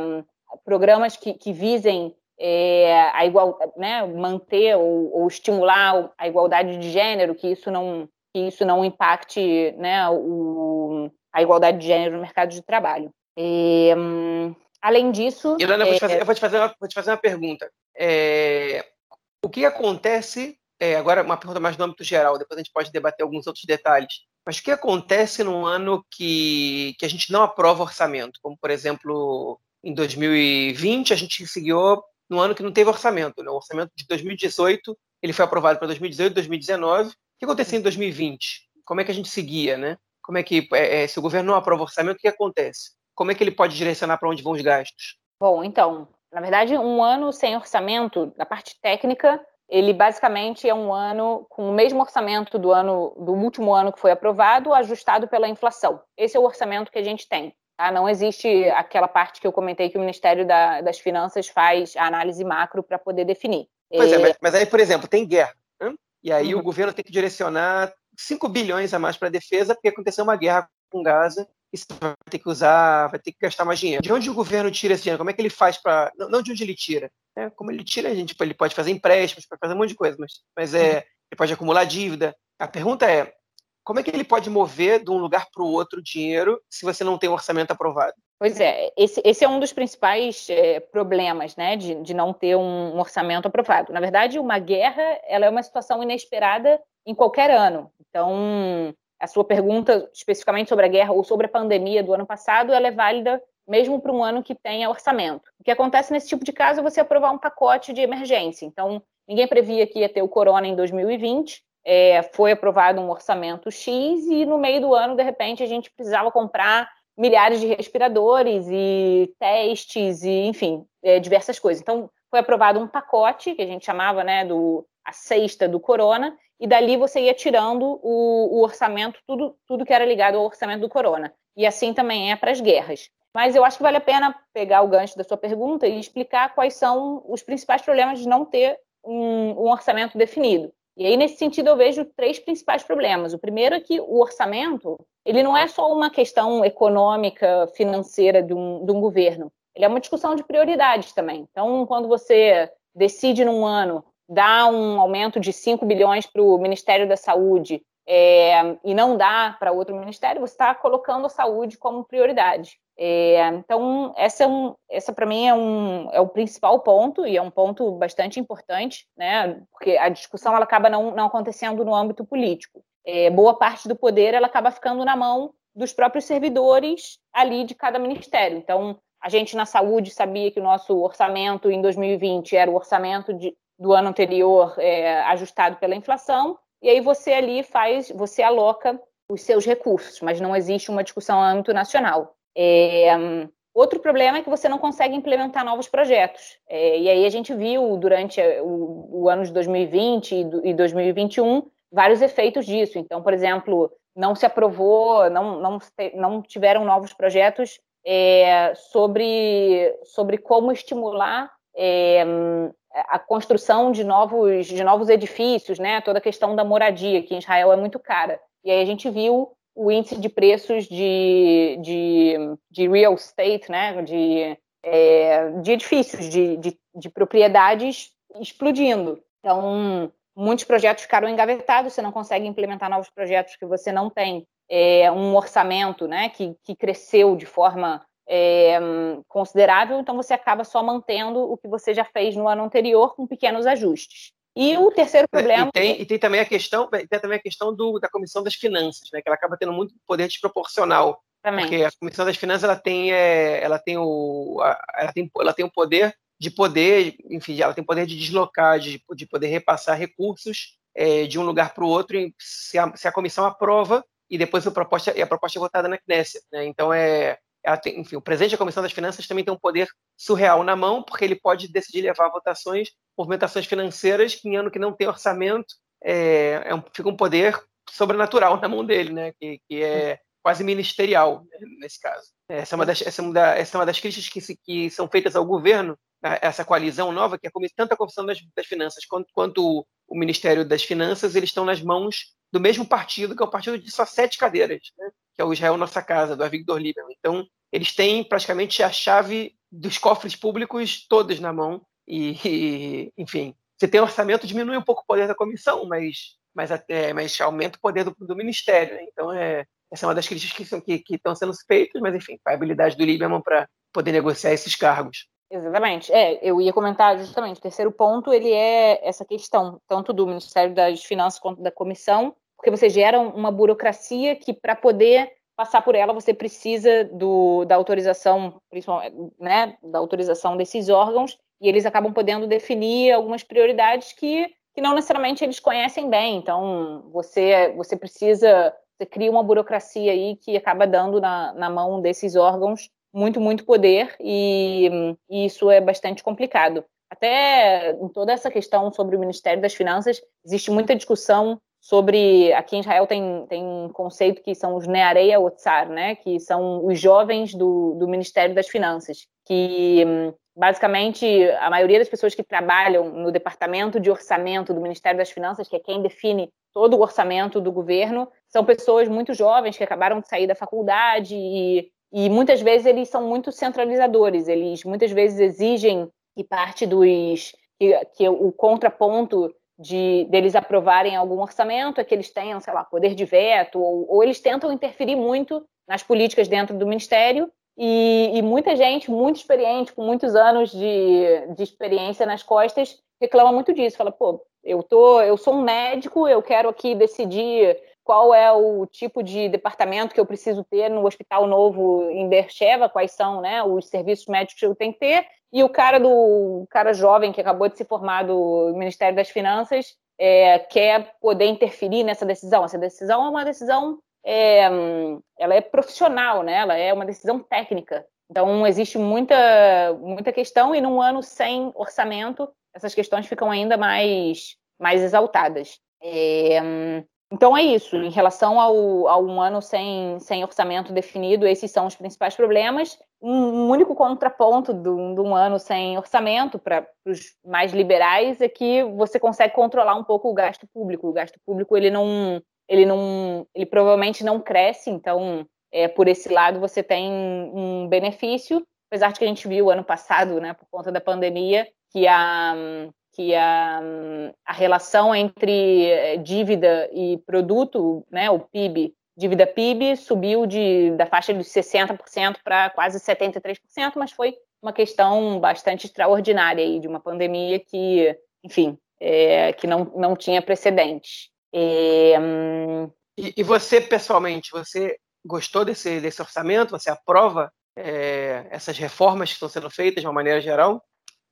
programas que, que visem é, a igual, né, manter ou, ou, estimular a igualdade de gênero, que isso não, que isso não impacte né, o, a igualdade de gênero no mercado de trabalho. E, hum, além disso. Irana, eu, vou te fazer, eu vou te fazer uma, vou te fazer uma pergunta. É, o que acontece. É, agora, uma pergunta mais no âmbito geral, depois a gente pode debater alguns outros detalhes. Mas o que acontece num ano que, que a gente não aprova orçamento? Como, por exemplo, em 2020, a gente seguiu no ano que não teve orçamento. Né? O orçamento de 2018 ele foi aprovado para 2018, 2019. O que aconteceu em 2020? Como é que a gente seguia, né? Como é que é, é, se o governo não aprova orçamento, o que acontece? Como é que ele pode direcionar para onde vão os gastos? Bom, então, na verdade, um ano sem orçamento, da parte técnica, ele basicamente é um ano com o mesmo orçamento do ano do último ano que foi aprovado, ajustado pela inflação. Esse é o orçamento que a gente tem. Tá? Não existe aquela parte que eu comentei que o Ministério da, das Finanças faz a análise macro para poder definir. Pois é, é mas, mas, aí, por exemplo, tem guerra. Né? E aí uhum. o governo tem que direcionar 5 bilhões a mais para a defesa, porque aconteceu uma guerra com Gaza e você vai ter que usar, vai ter que gastar mais dinheiro. De onde o governo tira esse dinheiro? Como é que ele faz para. Não, não, de onde ele tira. Né? Como ele tira, a gente, ele pode fazer empréstimos, pode fazer um monte de coisa, mas, mas é, uhum. ele pode acumular dívida. A pergunta é: como é que ele pode mover de um lugar para o outro dinheiro se você não tem um orçamento aprovado? Pois é, esse, esse é um dos principais é, problemas, né, de, de não ter um, orçamento aprovado. Na verdade, uma guerra, ela é uma situação inesperada em qualquer ano. Então, a sua pergunta especificamente sobre a guerra ou sobre a pandemia do ano passado, ela é válida mesmo para um ano que tenha orçamento. O que acontece nesse tipo de caso é você aprovar um pacote de emergência. Então, ninguém previa que ia ter o corona em 2020, é, foi aprovado um orçamento X e no meio do ano, de repente, a gente precisava comprar milhares de respiradores e testes e, enfim, é, diversas coisas. Então, foi aprovado um pacote que a gente chamava, né, do a sexta do corona e dali você ia tirando o, o orçamento, tudo, tudo que era ligado ao orçamento do corona. E assim também é para as guerras. Mas eu acho que vale a pena pegar o gancho da sua pergunta e explicar quais são os principais problemas de não ter um, um orçamento definido. E aí, nesse sentido, eu vejo três principais problemas. O primeiro é que o orçamento ele não é só uma questão econômica, financeira de um, de um governo. Ele é uma discussão de prioridades também. Então, quando você decide num ano dar um aumento de 5 bilhões para o Ministério da Saúde é, e não dá para outro ministério, você está colocando a saúde como prioridade. É, então, essa, é um, essa para mim é, um, é o principal ponto, e é um ponto bastante importante, né, porque a discussão ela acaba não, não acontecendo no âmbito político. É, boa parte do poder ela acaba ficando na mão dos próprios servidores ali de cada ministério. Então, a gente na saúde sabia que o nosso orçamento em 2020 era o orçamento de, do ano anterior é, ajustado pela inflação, e aí você ali faz, você aloca os seus recursos, mas não existe uma discussão no âmbito nacional. É, outro problema é que você não consegue implementar novos projetos. É, e aí a gente viu durante o, o ano de 2020 e, e 2021 vários efeitos disso. Então, por exemplo, não se aprovou, não, não, não tiveram novos projetos é, sobre, sobre como estimular é, a construção de novos, de novos edifícios, né? toda a questão da moradia, que em Israel é muito cara. E aí a gente viu o índice de preços de, de, de real estate, né, de, é, de edifícios, de, de, de propriedades explodindo. Então, muitos projetos ficaram engavetados, você não consegue implementar novos projetos que você não tem é, um orçamento né, que, que cresceu de forma é, considerável, então você acaba só mantendo o que você já fez no ano anterior com pequenos ajustes. E o terceiro problema. E tem, e tem também a questão, tem também a questão do, da Comissão das Finanças, né, que ela acaba tendo muito poder desproporcional. Também. Porque a Comissão das Finanças ela tem, é, ela tem o, ela tem, ela tem o poder de poder, enfim, ela tem poder de deslocar, de, de poder repassar recursos é, de um lugar para o outro, se a, se a comissão aprova e depois a proposta, e a proposta é votada na Knesset. Né? Então, é, tem, enfim, o presidente da Comissão das Finanças também tem um poder surreal na mão, porque ele pode decidir levar votações, movimentações financeiras, que em ano que não tem orçamento, é, é um, fica um poder sobrenatural [LAUGHS] na mão dele, né? que, que é quase ministerial né, nesse caso. Essa é uma das, essa é uma, da, essa é uma das críticas que, se, que são feitas ao governo, né, essa coalizão nova, que é tanto a Comissão das, das Finanças quanto, quanto o Ministério das Finanças, eles estão nas mãos do mesmo partido, que é o partido de só sete cadeiras, né? que é o Israel Nossa Casa, do Avigdor Lieberman. Então, eles têm praticamente a chave dos cofres públicos todos na mão. E, e, [LAUGHS] enfim, você tem orçamento, diminui um pouco o poder da comissão, mas, mas, até, mas aumenta o poder do, do ministério. Né? Então, é, essa é uma das críticas que, que, que estão sendo feitas, mas, enfim, a habilidade do Lieberman para poder negociar esses cargos. Exatamente. É, eu ia comentar justamente. O terceiro ponto, ele é essa questão, tanto do Ministério das Finanças quanto da comissão, porque você gera uma burocracia que, para poder passar por ela, você precisa do, da autorização, né, da autorização desses órgãos, e eles acabam podendo definir algumas prioridades que, que não necessariamente eles conhecem bem. Então, você, você precisa, você cria uma burocracia aí que acaba dando na, na mão desses órgãos muito, muito poder, e, e isso é bastante complicado. Até em toda essa questão sobre o Ministério das Finanças, existe muita discussão sobre aqui em Israel tem, tem um conceito que são os Nearei Otsar, né, que são os jovens do, do Ministério das Finanças, que basicamente a maioria das pessoas que trabalham no departamento de orçamento do Ministério das Finanças, que é quem define todo o orçamento do governo, são pessoas muito jovens que acabaram de sair da faculdade e, e muitas vezes eles são muito centralizadores, eles muitas vezes exigem que parte dos que, que o contraponto de deles aprovarem algum orçamento é que eles tenham, sei lá, poder de veto, ou, ou eles tentam interferir muito nas políticas dentro do ministério, e, e, muita gente, muito experiente, com muitos anos de, de experiência nas costas, reclama muito disso. Fala, pô, eu, tô, eu sou um médico, eu quero aqui decidir qual é o tipo de departamento que eu preciso ter no hospital novo em Bercheva, quais são né, os serviços médicos que eu tenho que ter, e o cara do o cara jovem que acabou de se formar do Ministério das Finanças é, quer poder interferir nessa decisão. Essa decisão é uma decisão, é, ela é profissional, né? Ela é uma decisão técnica. Então existe muita muita questão e num ano sem orçamento essas questões ficam ainda mais mais exaltadas. É, então é isso. Em relação ao, ao um ano sem, sem orçamento definido, esses são os principais problemas. Um único contraponto um, de um ano sem orçamento para os mais liberais é que você consegue controlar um pouco o gasto público. O gasto público ele não, ele não, ele provavelmente não cresce. Então, é, por esse lado você tem um benefício. Apesar de que a gente viu ano passado, né, por conta da pandemia, que a que a, a relação entre eh, dívida e produto, né, o PIB, dívida PIB subiu de, da faixa de 60% para quase 73%, mas foi uma questão bastante extraordinária aí, de uma pandemia que, enfim, é, que não, não tinha precedentes. É, hum... e, e, você, pessoalmente, você gostou desse, desse orçamento? Você aprova é, essas reformas que estão sendo feitas de uma maneira geral?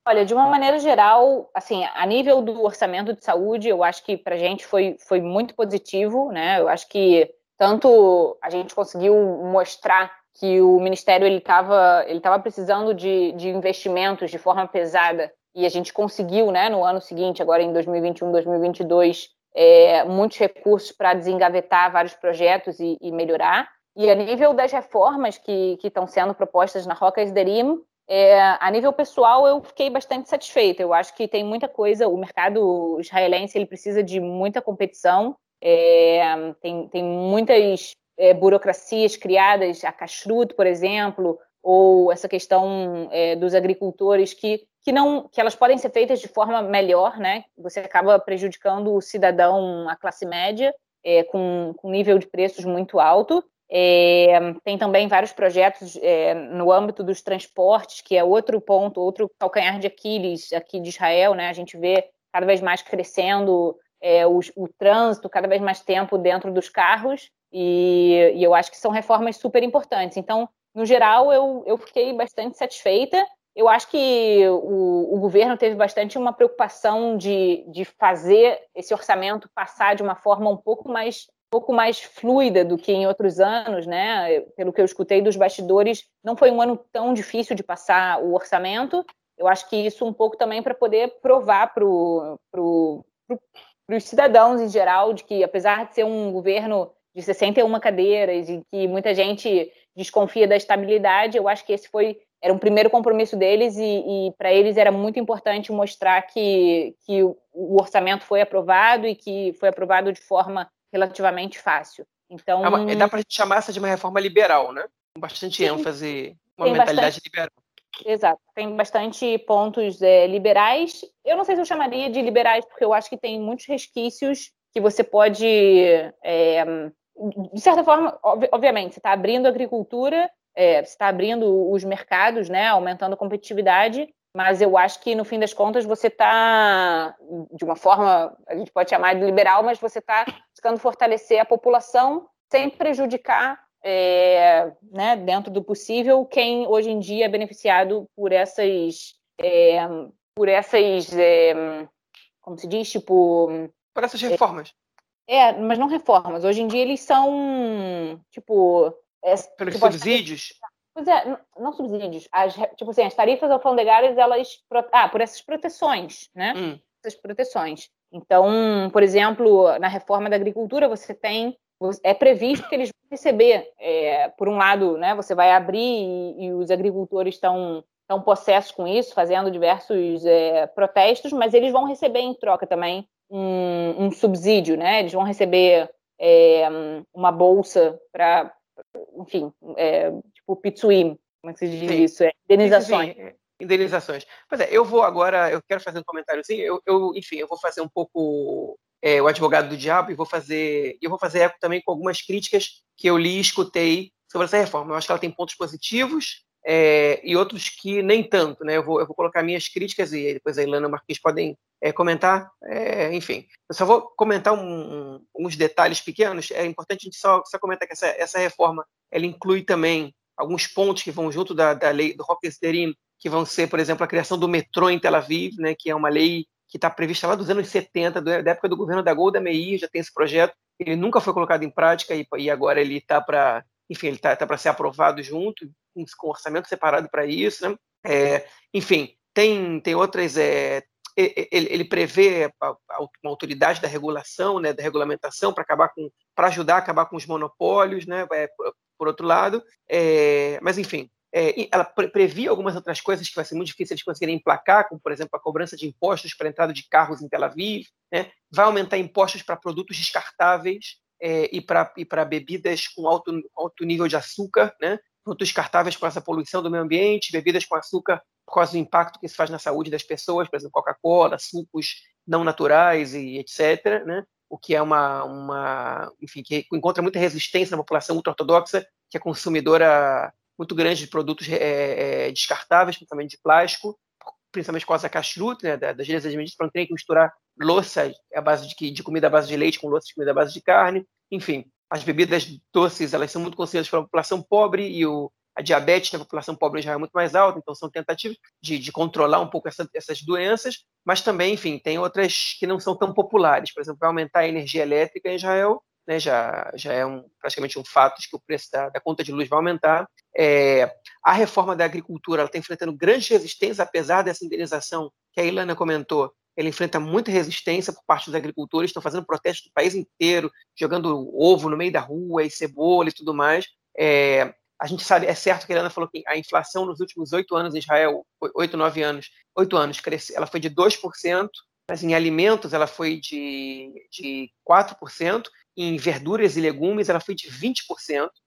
Olha, de uma maneira geral, assim, a nível do orçamento de saúde, eu acho que para a gente foi, foi muito positivo, né? Eu acho que tanto a gente conseguiu mostrar que o Ministério ele estava ele tava precisando de, de investimentos de forma pesada e a gente conseguiu, né, no ano seguinte, agora em 2021, 2022, é, muitos recursos para desengavetar vários projetos e, e, melhorar. E a nível das reformas que estão sendo propostas na Roca Esderim, é, a nível pessoal, eu fiquei bastante satisfeita. Eu acho que tem muita coisa. O mercado israelense ele precisa de muita competição. É, tem, tem muitas é, burocracias criadas, a kashrut, por exemplo, ou essa questão é, dos agricultores que, que não que elas podem ser feitas de forma melhor, né? Você acaba prejudicando o cidadão, a classe média, é, com, com nível de preços muito alto. É, tem também vários projetos é, no âmbito dos transportes, que é outro ponto, outro calcanhar de Aquiles aqui de Israel, né? A gente vê cada vez mais crescendo é, o, o, trânsito, cada vez mais tempo dentro dos carros, e, e, eu acho que são reformas super importantes. Então, no geral, eu, eu fiquei bastante satisfeita. Eu acho que o, o governo teve bastante uma preocupação de, de fazer esse orçamento passar de uma forma um pouco mais pouco mais fluida do que em outros anos, né? Pelo que eu escutei dos bastidores, não foi um ano tão difícil de passar o orçamento. Eu acho que isso um pouco também para poder provar para pro, os cidadãos em geral de que, apesar de ser um governo de 61 cadeiras e que muita gente desconfia da estabilidade, eu acho que esse foi era um primeiro compromisso deles e, e para eles era muito importante mostrar que, que o orçamento foi aprovado e que foi aprovado de forma relativamente fácil. Então, é uma, dá para gente chamar essa de uma reforma liberal, né? Com bastante ênfase, uma mentalidade bastante, liberal. Exato, tem bastante pontos é, liberais. Eu não sei se eu chamaria de liberais, porque eu acho que tem muitos resquícios que você pode, é, de certa forma, ob obviamente, você está abrindo a agricultura, é, você está abrindo os mercados, né, aumentando a competitividade, mas eu acho que no fim das contas você está, de uma forma, a gente pode chamar de liberal, mas você está buscando fortalecer a população sem prejudicar, é, né, dentro do possível, quem hoje em dia é beneficiado por essas, é, por essas, é, como se diz, tipo, por essas reformas. É, mas não reformas. Hoje em dia eles são, tipo, é, Pelos tipo, subsídios? É, não subsídios. As, tipo assim, as tarifas alfandegárias, elas. Ah, por essas proteções, né? Hum. Essas proteções. Então, por exemplo, na reforma da agricultura, você tem. É previsto que eles vão receber, é, por um lado, né, você vai abrir e, e os agricultores estão estão possessos com isso, fazendo diversos é, protestos, mas eles vão receber em troca também um, um subsídio, né? Eles vão receber é, uma bolsa para, enfim, é, tipo pitsuim, como é que se diz sim. isso? É, indenizações. Sim, indenizações. Pois é, eu vou agora, eu quero fazer um comentáriozinho, eu, eu enfim, eu vou fazer um pouco é, o advogado do diabo e vou fazer, eu vou fazer eco também com algumas críticas que eu li e escutei sobre essa reforma. Eu acho que ela tem pontos positivos é, e outros que nem tanto, né? Eu vou, eu vou colocar minhas críticas e depois a Ilana e Marquinhos podem é, comentar. É, enfim, eu só vou comentar um, um, uns detalhes pequenos. É importante a gente só, só comentar que essa, essa reforma ela inclui também alguns pontos que vão junto da, da lei do Rock Sderim, que vão ser, por exemplo, a criação do metrô em Tel Aviv, né, que é uma lei que está prevista lá dos anos 70, da época do governo da Golda Meir, já tem esse projeto. Ele nunca foi colocado em prática e, e agora ele está para, enfim, ele está tá para ser aprovado junto, com, com orçamento separado para isso, né? É, enfim, tem, tem outras. É, ele, ele, prevê uma autoridade da regulação, né, da regulamentação, para acabar com, para ajudar a acabar com os monopólios, né, é, por, por outro lado. É, mas enfim, é, ela previa algumas outras coisas que vai ser muito difícil eles conseguirem emplacar, como por exemplo a cobrança de impostos para a entrada de carros em Tel Aviv, né, vai aumentar impostos para produtos descartáveis é, e para bebidas com alto, alto nível de açúcar, né, produtos descartáveis com essa poluição do meio ambiente, bebidas com açúcar por causa do impacto que isso faz na saúde das pessoas, por exemplo, Coca-Cola, sucos não naturais e etc., né? O que é uma, uma, enfim, que encontra muita resistência na população ultra-ortodoxa, que é consumidora muito grande de produtos é, é, descartáveis, principalmente de plástico, principalmente causa da kashrut, né, das leis administrativas, para não ter que misturar louça à base de, de comida à base de leite com louça de comida à base de carne, enfim as bebidas doces elas são muito conhecidas pela população pobre e o, a diabetes na população pobre já é muito mais alta, então são tentativas de, de controlar um pouco essa, essas doenças, mas também, enfim, tem outras que não são tão populares. Por exemplo, vai aumentar a energia elétrica em Israel, né, já, já é um, praticamente um fato de que o preço da, da conta de luz vai aumentar. É, a reforma da agricultura está enfrentando grandes resistências, apesar dessa indenização que a Ilana comentou, ele enfrenta muita resistência por parte dos agricultores, estão fazendo protestos do país inteiro, jogando ovo no meio da rua e cebola e tudo mais. É, a gente sabe, é certo que a Helena falou que a inflação nos últimos oito anos em Israel, oito, nove anos, oito anos, cresce, ela foi de 2%, mas em alimentos ela foi de, de 4%, em verduras e legumes ela foi de 20%,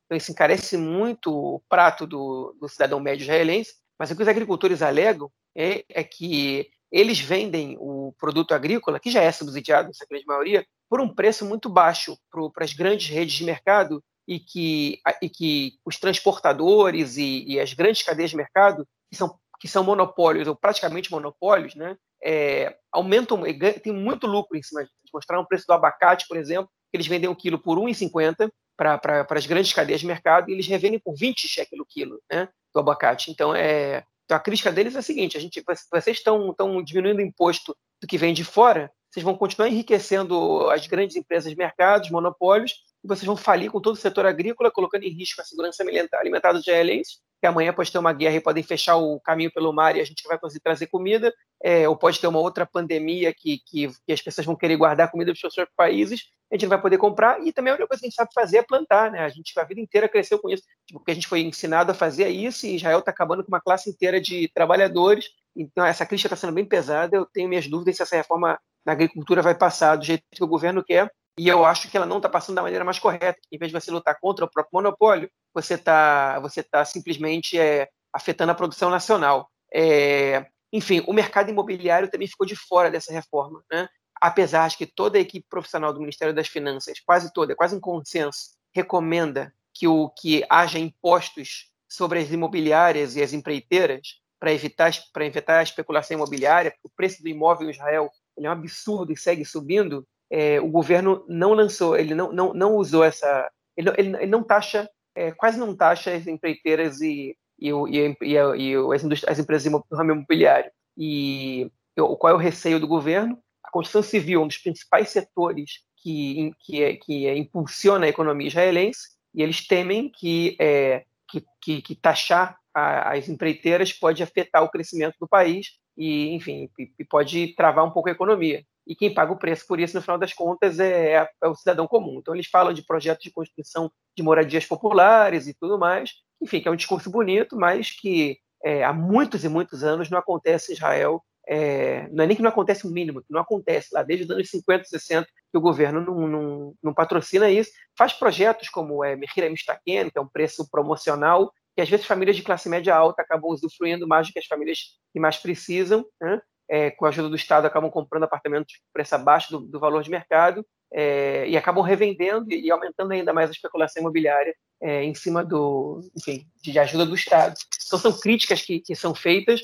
então isso encarece muito o prato do, do cidadão médio israelense, mas o que os agricultores alegam é, é que eles vendem o produto agrícola, que já é subsidiado, essa grande maioria, por um preço muito baixo para as grandes redes de mercado e que, e que os transportadores e, e, as grandes cadeias de mercado, que são, que são monopólios ou praticamente monopólios, né, é, aumentam, tem muito lucro em cima disso. Mostraram o preço do abacate, por exemplo, que eles vendem um quilo por R$ 1,50 para as grandes cadeias de mercado e eles revendem por 20 shekels o quilo né, do abacate. Então, é, então a crítica deles é a seguinte: a gente, vocês estão, estão diminuindo o imposto do que vem de fora, vocês vão continuar enriquecendo as grandes empresas de mercado, os monopólios, e vocês vão falir com todo o setor agrícola, colocando em risco a segurança alimentar dos israelenses, que amanhã pode ter uma guerra e podem fechar o caminho pelo mar e a gente vai conseguir trazer comida, é, ou pode ter uma outra pandemia que, que, que, as pessoas vão querer guardar comida dos seus países, a gente não vai poder comprar, e também a única coisa que a gente sabe fazer é plantar, né? A gente a vida inteira cresceu com isso, tipo, porque a gente foi ensinado a fazer isso, e Israel está acabando com uma classe inteira de trabalhadores, então essa crítica está sendo bem pesada, eu tenho minhas dúvidas se essa reforma na agricultura vai passar do jeito que o governo quer, e eu acho que ela não está passando da maneira mais correta. Em vez de você lutar contra o próprio monopólio, você está você tá simplesmente é, afetando a produção nacional. É, enfim, o mercado imobiliário também ficou de fora dessa reforma. Né? Apesar de que toda a equipe profissional do Ministério das Finanças, quase toda, quase em consenso, recomenda que, o, que haja impostos sobre as imobiliárias e as empreiteiras para evitar, evitar a especulação imobiliária, o preço do imóvel em Israel é um absurdo e segue subindo, é, o governo não lançou, ele não, não, não usou essa. Ele, ele, ele não taxa, é, quase não taxa as empreiteiras e, e, e, e, e as, as, empresas do ramo imobiliário. E qual é o receio do governo? A construção civil um dos principais setores que, que, é, que é, impulsiona a economia israelense, e eles temem que, é, que, que, que taxar a, as empreiteiras pode afetar o crescimento do país e, enfim, e pode travar um pouco a economia e quem paga o preço por isso, no final das contas, é, é, é, o cidadão comum. Então, eles falam de projetos de construção de moradias populares e tudo mais, enfim, que é um discurso bonito, mas que é, há muitos e muitos anos não acontece em Israel. É, não é nem que não acontece o mínimo, que não acontece lá desde os anos 50, 60, que o governo não, não, não patrocina isso. Faz projetos como é, Mehira Mistaken, que é um preço promocional, que às vezes famílias de classe média alta acabam usufruindo mais do que as famílias que mais precisam. Né? É, com a ajuda do Estado, acabam comprando apartamentos por preço abaixo do, do valor de mercado é, e acabam revendendo e, aumentando ainda mais a especulação imobiliária é, em cima do, enfim, de ajuda do Estado. Então são críticas que, que são feitas.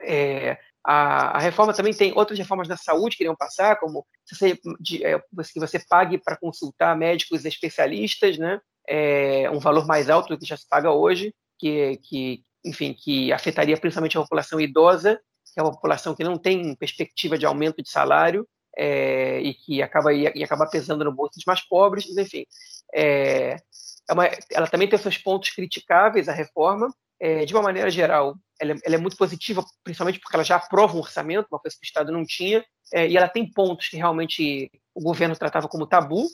É, a, a, reforma também tem outras reformas da saúde que iriam passar, como você, de, é, que você pague para consultar médicos especialistas, né? É, um valor mais alto do que já se paga hoje, que, que enfim, que afetaria principalmente a população idosa que é uma população que não tem perspectiva de aumento de salário é, e que acaba, e, acaba pesando no bolso dos mais pobres, enfim. É, é uma, ela também tem seus pontos criticáveis, a reforma. É, de uma maneira geral, ela, é, ela, é muito positiva, principalmente porque ela já aprova um orçamento, uma coisa que o Estado não tinha, é, e ela tem pontos que realmente o governo tratava como tabu,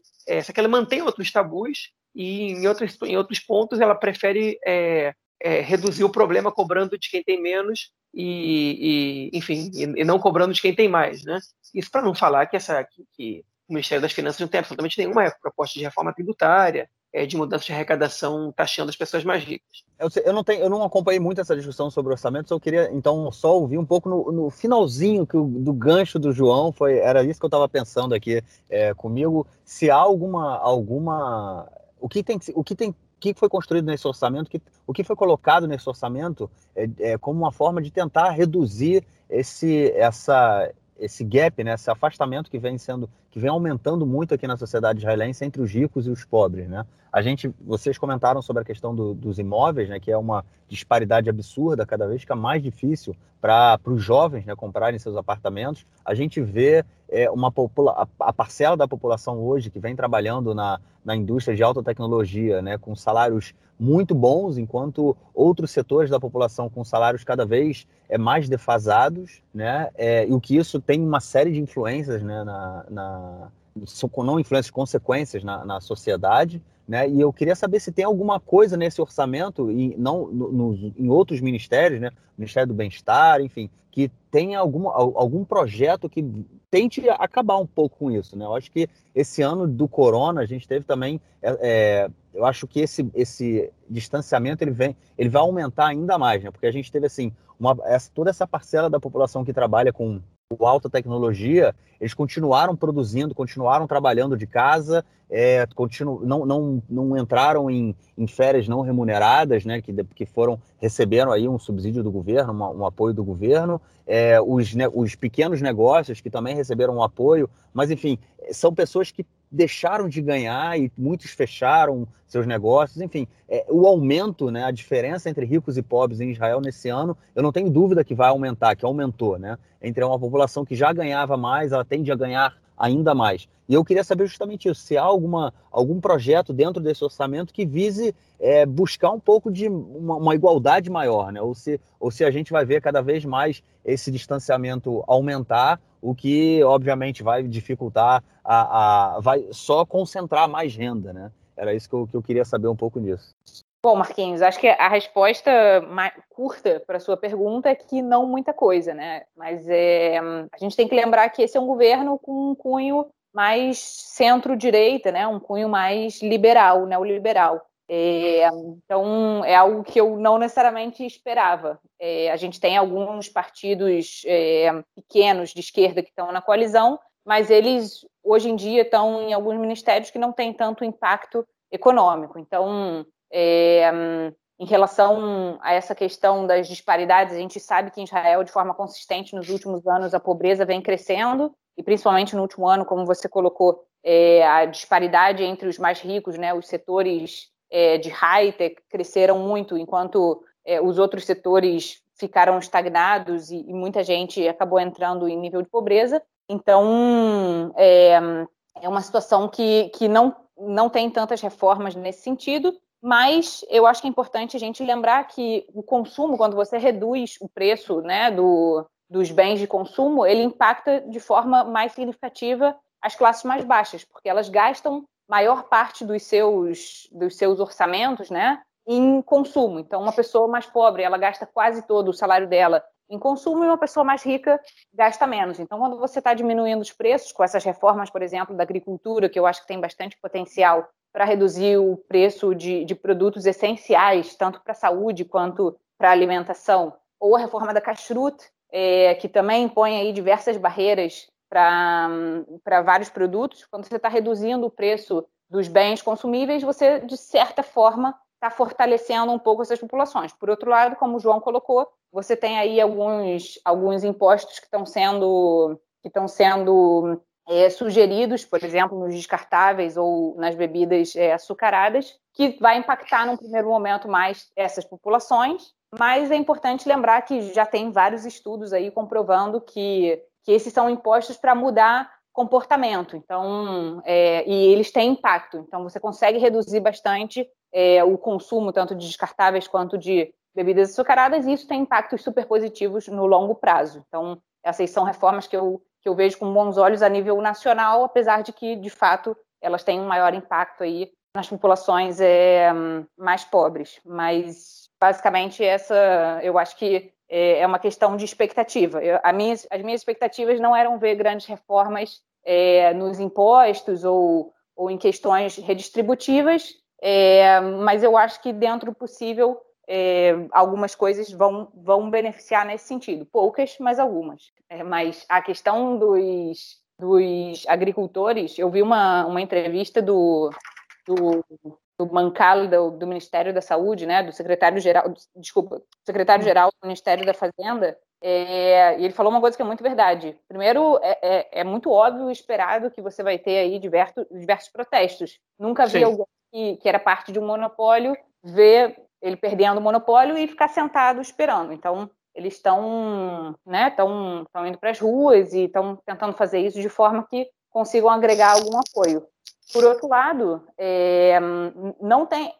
só que ela mantém outros tabus, e em outros, em outros pontos ela prefere é, é, reduzir o problema cobrando de quem tem menos e, e enfim, e, e, não cobrando de quem tem mais, né? Isso para não falar que essa que, que, o Ministério das Finanças não tem absolutamente nenhuma proposta de reforma tributária, é, de mudança de arrecadação taxando as pessoas mais ricas. Eu, eu, não tenho, eu não acompanhei muito essa discussão sobre orçamento, eu queria então só ouvir um pouco no, no finalzinho que o, do gancho do João foi era isso que eu estava pensando aqui é, comigo. Se há alguma alguma o que tem o que tem que foi construído nesse orçamento, que, o que foi colocado nesse orçamento é, é, como uma forma de tentar reduzir esse, essa, esse gap, né, esse afastamento que vem sendo, que vem aumentando muito aqui na sociedade israelense entre os ricos e os pobres, né? A gente, vocês comentaram sobre a questão do, dos imóveis, né, que é uma disparidade absurda, cada vez fica mais difícil para os jovens né, comprarem seus apartamentos. A gente vê é, uma popula a, parcela da população hoje que vem trabalhando na, na indústria de alta tecnologia, né, com salários muito bons, enquanto outros setores da população com salários cada vez é, mais defasados, né, é, e o que isso tem uma série de influências né, na, na não influências, consequências na, na sociedade, né? E eu queria saber se tem alguma coisa nesse orçamento, e não no, no, em outros ministérios, né? Ministério do Bem-Estar, enfim, que tenha algum, algum projeto que tente acabar um pouco com isso. Né? Eu acho que esse ano do corona a gente teve também. É, é, eu acho que esse, esse distanciamento ele, vem, ele vai aumentar ainda mais, né? porque a gente teve assim, uma, essa, toda essa parcela da população que trabalha com alta tecnologia, eles continuaram produzindo, continuaram trabalhando de casa, é, continu, não, não, não entraram em, em férias não remuneradas, né, que, que foram receberam aí um subsídio do governo, uma, um apoio do governo, é, os, os pequenos negócios que também receberam um apoio, mas enfim, são pessoas que deixaram de ganhar e muitos fecharam seus negócios. Enfim, é, o aumento, né, a diferença entre ricos e pobres em Israel nesse ano, eu não tenho dúvida que vai aumentar, que aumentou. Né? Entre uma população que já ganhava mais, ela tende a ganhar ainda mais. E eu queria saber justamente isso, se há alguma, algum projeto dentro desse orçamento que vise é, buscar um pouco de uma, uma, igualdade maior, né? ou, se, ou se a gente vai ver cada vez mais esse distanciamento aumentar, o que obviamente vai dificultar, a, a vai só concentrar mais renda. Né? Era isso que eu, que eu queria saber um pouco disso. Bom, Marquinhos, acho que a resposta curta para a sua pergunta é que não muita coisa, né? Mas é, a gente tem que lembrar que esse é um governo com um cunho mais centro-direita, né? Um cunho mais liberal, neoliberal. É, então, é algo que eu não necessariamente esperava. É, a gente tem alguns partidos é, pequenos de esquerda que estão na coalizão, mas eles, hoje em dia, estão em alguns ministérios que não têm tanto impacto econômico. Então, é, em relação a essa questão das disparidades, a gente sabe que em Israel, de forma consistente, nos últimos anos, a pobreza vem crescendo, e principalmente no último ano, como você colocou, é, a disparidade entre os mais ricos, né, os setores é, de high-tech cresceram muito, enquanto é, os outros setores ficaram estagnados e, e, muita gente acabou entrando em nível de pobreza. Então, é, é uma situação que, que não, não tem tantas reformas nesse sentido, mas eu acho que é importante a gente lembrar que o consumo, quando você reduz o preço né, do, dos bens de consumo, ele impacta de forma mais significativa as classes mais baixas, porque elas gastam maior parte dos seus, dos seus orçamentos né, em consumo. Então, uma pessoa mais pobre, ela gasta quase todo o salário dela em consumo e uma pessoa mais rica gasta menos. Então, quando você está diminuindo os preços, com essas reformas, por exemplo, da agricultura, que eu acho que tem bastante potencial para reduzir o preço de, de produtos essenciais, tanto para a saúde quanto para a alimentação, ou a reforma da Kashrut, é, que também impõe aí diversas barreiras para vários produtos. Quando você está reduzindo o preço dos bens consumíveis, você, de certa forma, está fortalecendo um pouco essas populações. Por outro lado, como o João colocou, você tem aí alguns, alguns impostos que estão sendo que estão sendo é, sugeridos, por exemplo, nos descartáveis ou nas bebidas é, açucaradas, que vai impactar num primeiro momento mais essas populações. Mas é importante lembrar que já tem vários estudos aí comprovando que, que esses são impostos para mudar comportamento. Então, é, e eles têm impacto. Então, você consegue reduzir bastante é, o consumo tanto de descartáveis quanto de bebidas açucaradas, e isso tem impactos super positivos no longo prazo. Então, essas são reformas que eu que eu vejo com bons olhos a nível nacional, apesar de que, de fato, elas têm um maior impacto aí nas populações é, mais pobres. Mas, basicamente, essa, eu acho que é, é uma questão de expectativa. Eu, minha, as minhas expectativas não eram ver grandes reformas é, nos impostos ou, ou em questões redistributivas, é, mas eu acho que, dentro do possível, é, algumas coisas vão, vão beneficiar nesse sentido. Poucas, mas algumas. É, mas a questão dos, dos agricultores, eu vi uma, uma entrevista do, do, do Mancal do, do, Ministério da Saúde, né, do secretário-geral, desculpa, secretário-geral do Ministério da Fazenda, é, e ele falou uma coisa que é muito verdade. Primeiro, é, é, é muito óbvio e esperado que você vai ter aí diversos, diversos protestos. Nunca vi alguém que, que era parte de um monopólio ver ele perdendo o monopólio e ficar sentado esperando. Então, eles estão né, tão, tão indo para as ruas e estão tentando fazer isso de forma que consigam agregar algum apoio. Por outro lado, é, não tem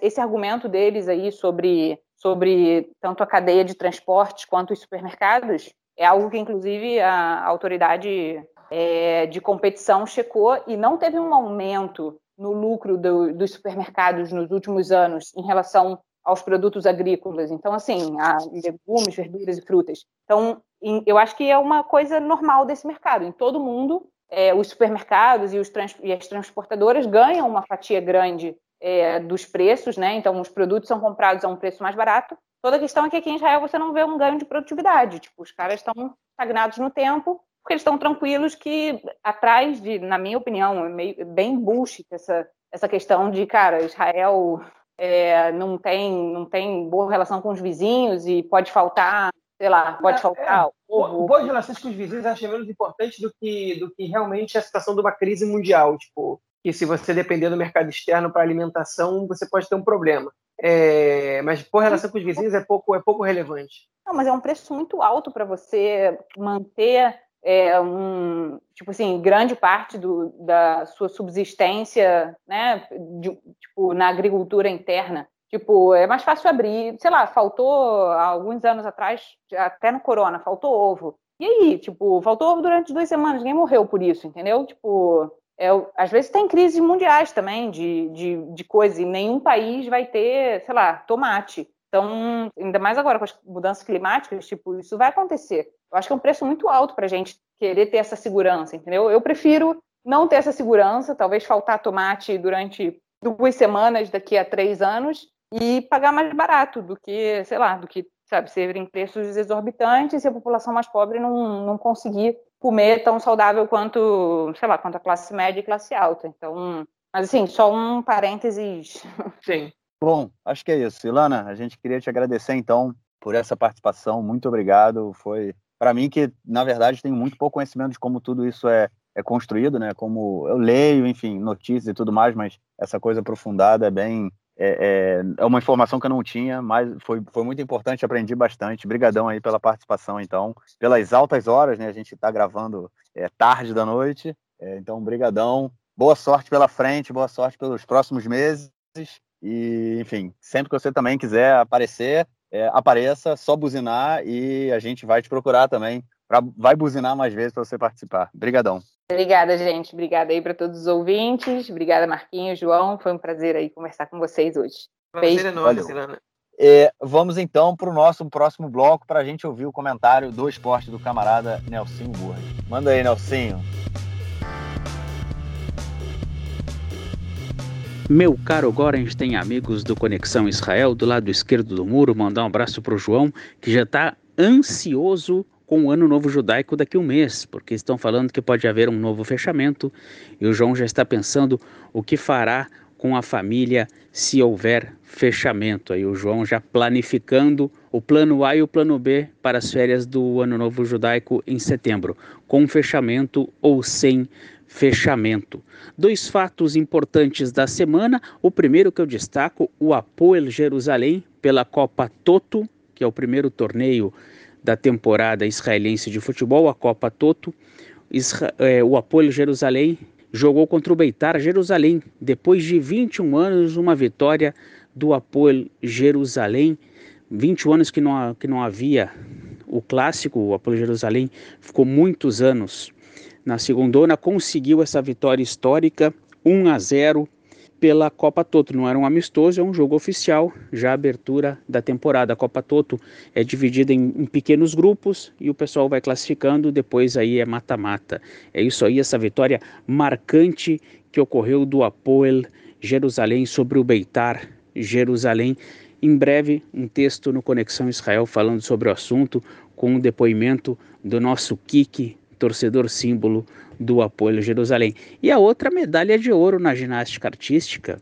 esse argumento deles aí sobre, sobre tanto a cadeia de transportes quanto os supermercados é algo que, inclusive, a autoridade é, de competição checou e não teve um aumento no lucro do, dos supermercados nos últimos anos em relação aos produtos agrícolas. Então, assim, a legumes, verduras e frutas. Então, em, eu acho que é uma coisa normal desse mercado. Em todo mundo, é, os supermercados e, os trans, e, as transportadoras ganham uma fatia grande é, dos preços, né? Então, os produtos são comprados a um preço mais barato. Toda a questão é que aqui em Israel você não vê um ganho de produtividade. Tipo, os caras estão estagnados no tempo porque eles estão tranquilos que atrás de, na minha opinião, é meio, bem bullshit essa, essa questão de, cara, Israel é, não, tem, não tem boa relação com os vizinhos e pode faltar, sei lá, pode é, faltar. É, boas relações com os vizinhos acho menos importante do que, do que realmente a situação de uma crise mundial. Tipo, que se você depender do mercado externo para alimentação, você pode ter um problema. É, mas por relação com os vizinhos é pouco, é pouco relevante. Não, mas é um preço muito alto para você manter é, um, tipo assim, grande parte do, da sua subsistência, né, de, tipo, na agricultura interna. Tipo, é mais fácil abrir, sei lá, faltou alguns anos atrás, até no corona, faltou ovo. E aí, tipo, faltou ovo durante duas semanas, ninguém morreu por isso, entendeu? Tipo, é, às vezes tem crises mundiais também de, de, de coisas, e nenhum país vai ter, sei lá, tomate. Então, ainda mais agora com as mudanças climáticas, tipo, isso vai acontecer. Eu acho que é um preço muito alto para a gente querer ter essa segurança, entendeu? Eu prefiro não ter essa segurança, talvez faltar tomate durante duas semanas daqui a três anos e pagar mais barato do que, sei lá, do que, sabe, serem preços exorbitantes e a população mais pobre não, não conseguir comer tão saudável quanto, sei lá, quanto a classe média e classe alta. Então, mas assim, só um parênteses. [LAUGHS] Sim. Bom, acho que é isso. Ilana, a gente queria te agradecer então por essa participação. Muito obrigado. Foi para mim que, na verdade, tenho muito pouco conhecimento de como tudo isso é, é construído, né? Como eu leio, enfim, notícias e tudo mais, mas essa coisa aprofundada é bem é, é, é, uma informação que eu não tinha, mas foi, foi muito importante, aprendi bastante. Obrigadão aí pela participação, então, pelas altas horas, né? A gente está gravando é, tarde da noite, é, então, brigadão. Boa sorte pela frente, boa sorte pelos próximos meses. E, enfim, sempre que você também quiser aparecer, é, apareça, só buzinar e a gente vai te procurar também. Pra, vai buzinar mais vezes para você participar. Obrigadão. Obrigada, gente. Obrigada aí para todos os ouvintes. Obrigada, Marquinhos, João. Foi um prazer aí conversar com vocês hoje. Prazer enorme, Silana. É, vamos então para o nosso próximo bloco para a gente ouvir o comentário do esporte do camarada Nelsinho Burri. Manda aí, Nelsinho. Meu caro Gorenstein, amigos do Conexão Israel, do lado esquerdo do muro, mandar um abraço para o João, que já está ansioso com o Ano Novo Judaico daqui a um mês, porque estão falando que pode haver um novo fechamento e o João já está pensando o que fará com a família se houver fechamento. Aí o João já planificando o plano A e o plano B para as férias do Ano Novo Judaico em setembro, com fechamento ou sem fechamento. Dois fatos importantes da semana. O primeiro que eu destaco, o Apoel Jerusalém pela Copa Toto, que é o primeiro torneio da temporada israelense de futebol, a Copa Toto. Isra é, o Apoel Jerusalém jogou contra o Beitar Jerusalém. Depois de 21 anos, uma vitória do Apoel Jerusalém. 21 anos que não, que não havia o clássico, o Apoel Jerusalém ficou muitos anos na segundona conseguiu essa vitória histórica 1 a 0 pela Copa Toto. Não era um amistoso, é um jogo oficial, já a abertura da temporada. A Copa Toto é dividida em, em pequenos grupos e o pessoal vai classificando, depois aí é mata-mata. É isso aí, essa vitória marcante que ocorreu do Apoel Jerusalém sobre o Beitar Jerusalém. Em breve, um texto no Conexão Israel falando sobre o assunto, com um depoimento do nosso Kiki torcedor símbolo do apoio Jerusalém. E a outra medalha de ouro na ginástica artística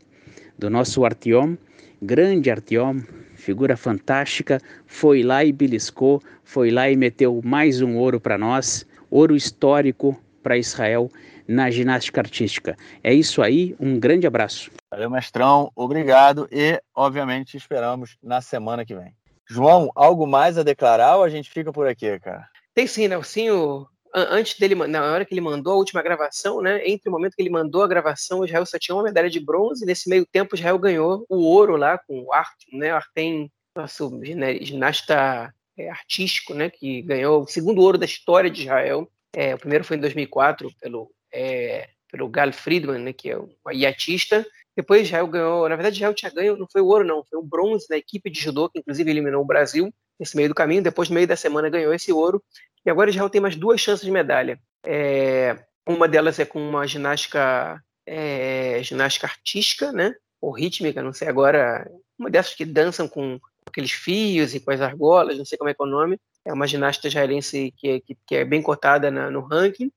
do nosso Artyom, grande Artyom, figura fantástica, foi lá e beliscou, foi lá e meteu mais um ouro para nós, ouro histórico para Israel na ginástica artística. É isso aí, um grande abraço. Valeu, mestrão, obrigado e, obviamente, esperamos na semana que vem. João, algo mais a declarar ou a gente fica por aqui, cara? Tem sim, Nelsinho antes dele, na hora que ele mandou a última gravação, né, entre o momento que ele mandou a gravação, Israel só tinha uma medalha de bronze, nesse meio tempo Israel ganhou o ouro lá com o Artem, né, Artem, nosso ginasta é, artístico, né, que ganhou o segundo ouro da história de Israel. É, o primeiro foi em 2004 pelo, é, pelo Gal Friedman, né, que é um iatista. Depois Israel ganhou, na verdade Israel tinha ganho, não foi o ouro não, foi o bronze da equipe de judô, que inclusive eliminou o Brasil nesse meio do caminho. Depois, no meio da semana, ganhou esse ouro. E agora Israel tem mais duas chances de medalha. É, uma delas é com uma ginástica, é, ginástica artística, né? Ou rítmica, não sei agora. Uma dessas que dançam com aqueles fios e com as argolas, não sei como é que é o nome. É uma ginasta israelense que, é, que, que é bem cotada na, no ranking.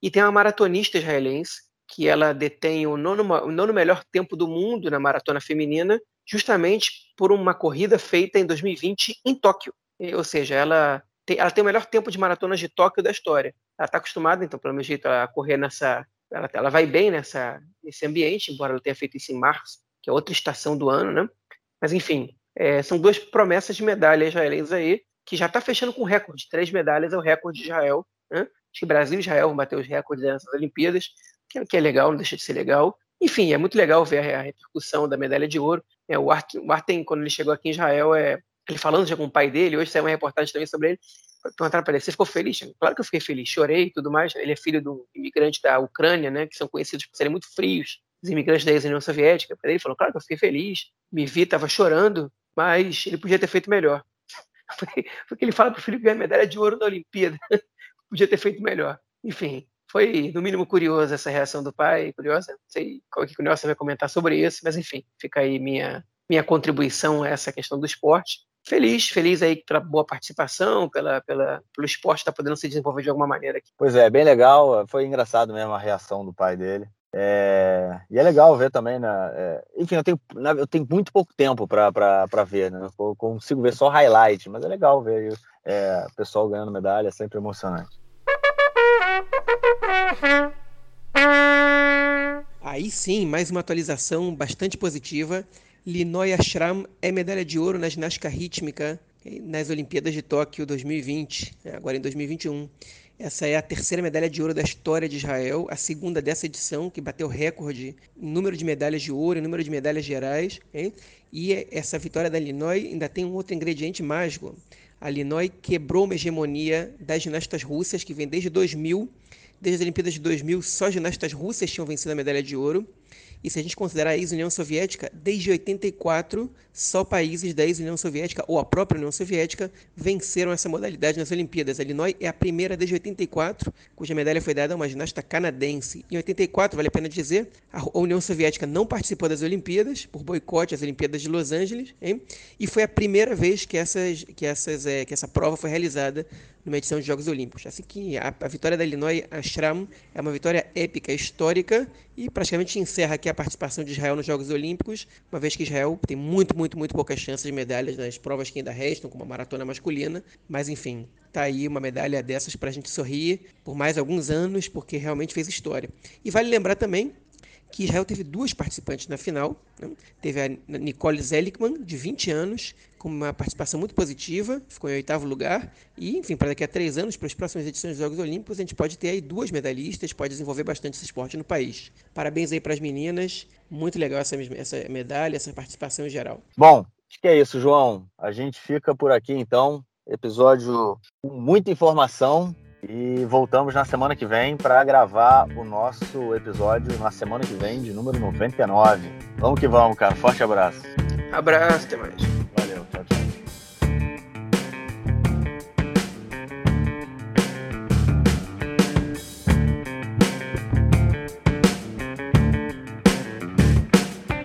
E tem uma maratonista israelense que ela detém o nono, o nono melhor tempo do mundo na maratona feminina, justamente por uma corrida feita em 2020 em Tóquio. Ou seja, ela tem, ela tem o melhor tempo de maratonas de Tóquio da história. Ela está acostumada, então, pelo meu jeito, a correr nessa. Ela, ela vai bem nessa, nesse ambiente, embora ela tenha feito isso em março, que é outra estação do ano, né? Mas, enfim, é, são duas promessas de medalha israelenses aí, que já está fechando com recorde. Três medalhas é o recorde de Israel, né? Acho que Brasil e Israel vão bater os recordes nessas Olimpíadas, que é, que é legal, não deixa de ser legal. Enfim, é muito legal ver a repercussão da medalha de ouro. É, o, Arten, quando ele chegou aqui em Israel, é, ele falando já com o pai dele, hoje saiu uma reportagem também sobre ele, perguntaram para ele, você ficou feliz? Claro que eu fiquei feliz, chorei e tudo mais. Ele é filho de um imigrante da Ucrânia, né, que são conhecidos por serem muito frios, os imigrantes da ex-União Soviética. Ele falou, claro que eu fiquei feliz, me vi, estava chorando, mas ele podia ter feito melhor. [LAUGHS] Porque ele fala para o filho ganhar medalha de ouro na Olimpíada. [LAUGHS] podia ter feito melhor. Enfim, foi no mínimo curiosa essa reação do pai, curiosa. Não sei qual é que o Nelson vai comentar sobre isso, mas enfim, fica aí minha, minha contribuição a essa questão do esporte. Feliz, feliz aí pela boa participação, pela, pela, pelo esporte estar tá podendo se desenvolver de alguma maneira aqui. Pois é, bem legal. Foi engraçado mesmo a reação do pai dele. É, e é legal ver também, né? É, enfim, eu tenho, eu tenho muito pouco tempo para ver, né? Eu consigo ver só highlight, mas é legal ver é, o pessoal ganhando medalha, é sempre emocionante. Aí sim, mais uma atualização bastante positiva. Linoy Ashram é medalha de ouro na ginástica rítmica nas Olimpíadas de Tóquio 2020, né, agora em 2021. Essa é a terceira medalha de ouro da história de Israel, a segunda dessa edição, que bateu recorde em número de medalhas de ouro, em número de medalhas gerais. E essa vitória da Linoy ainda tem um outro ingrediente mágico. A Linoy quebrou uma hegemonia das ginastas russas, que vem desde 2000 Desde as Olimpíadas de 2000, só ginastas russas tinham vencido a medalha de ouro. E se a gente considerar a ex-União Soviética, desde 84, só países da ex-União Soviética ou a própria União Soviética venceram essa modalidade nas Olimpíadas. A Illinois é a primeira desde 84, cuja medalha foi dada a uma ginasta canadense. Em 84, vale a pena dizer, a União Soviética não participou das Olimpíadas, por boicote às Olimpíadas de Los Angeles, hein? e foi a primeira vez que, essas, que, essas, é, que essa prova foi realizada numa edição de Jogos Olímpicos. Assim que a, a vitória da Illinois Ashram é uma vitória épica, histórica e praticamente encerra aqui a participação de Israel nos Jogos Olímpicos, uma vez que Israel tem muito, muito, muito poucas chances de medalhas nas provas que ainda restam, como a maratona masculina, mas enfim, tá aí uma medalha dessas para a gente sorrir por mais alguns anos, porque realmente fez história. E vale lembrar também que Israel teve duas participantes na final. Né? Teve a Nicole Zelikman, de 20 anos, com uma participação muito positiva, ficou em oitavo lugar. E, enfim, para daqui a três anos, para as próximas edições dos Jogos Olímpicos, a gente pode ter aí duas medalhistas, pode desenvolver bastante esse esporte no país. Parabéns aí para as meninas, muito legal essa, essa medalha, essa participação em geral. Bom, acho que é isso, João. A gente fica por aqui então. Episódio com muita informação, e voltamos na semana que vem para gravar o nosso episódio na semana que vem, de número 99. Vamos que vamos, cara. Forte abraço. Abraço, até mais.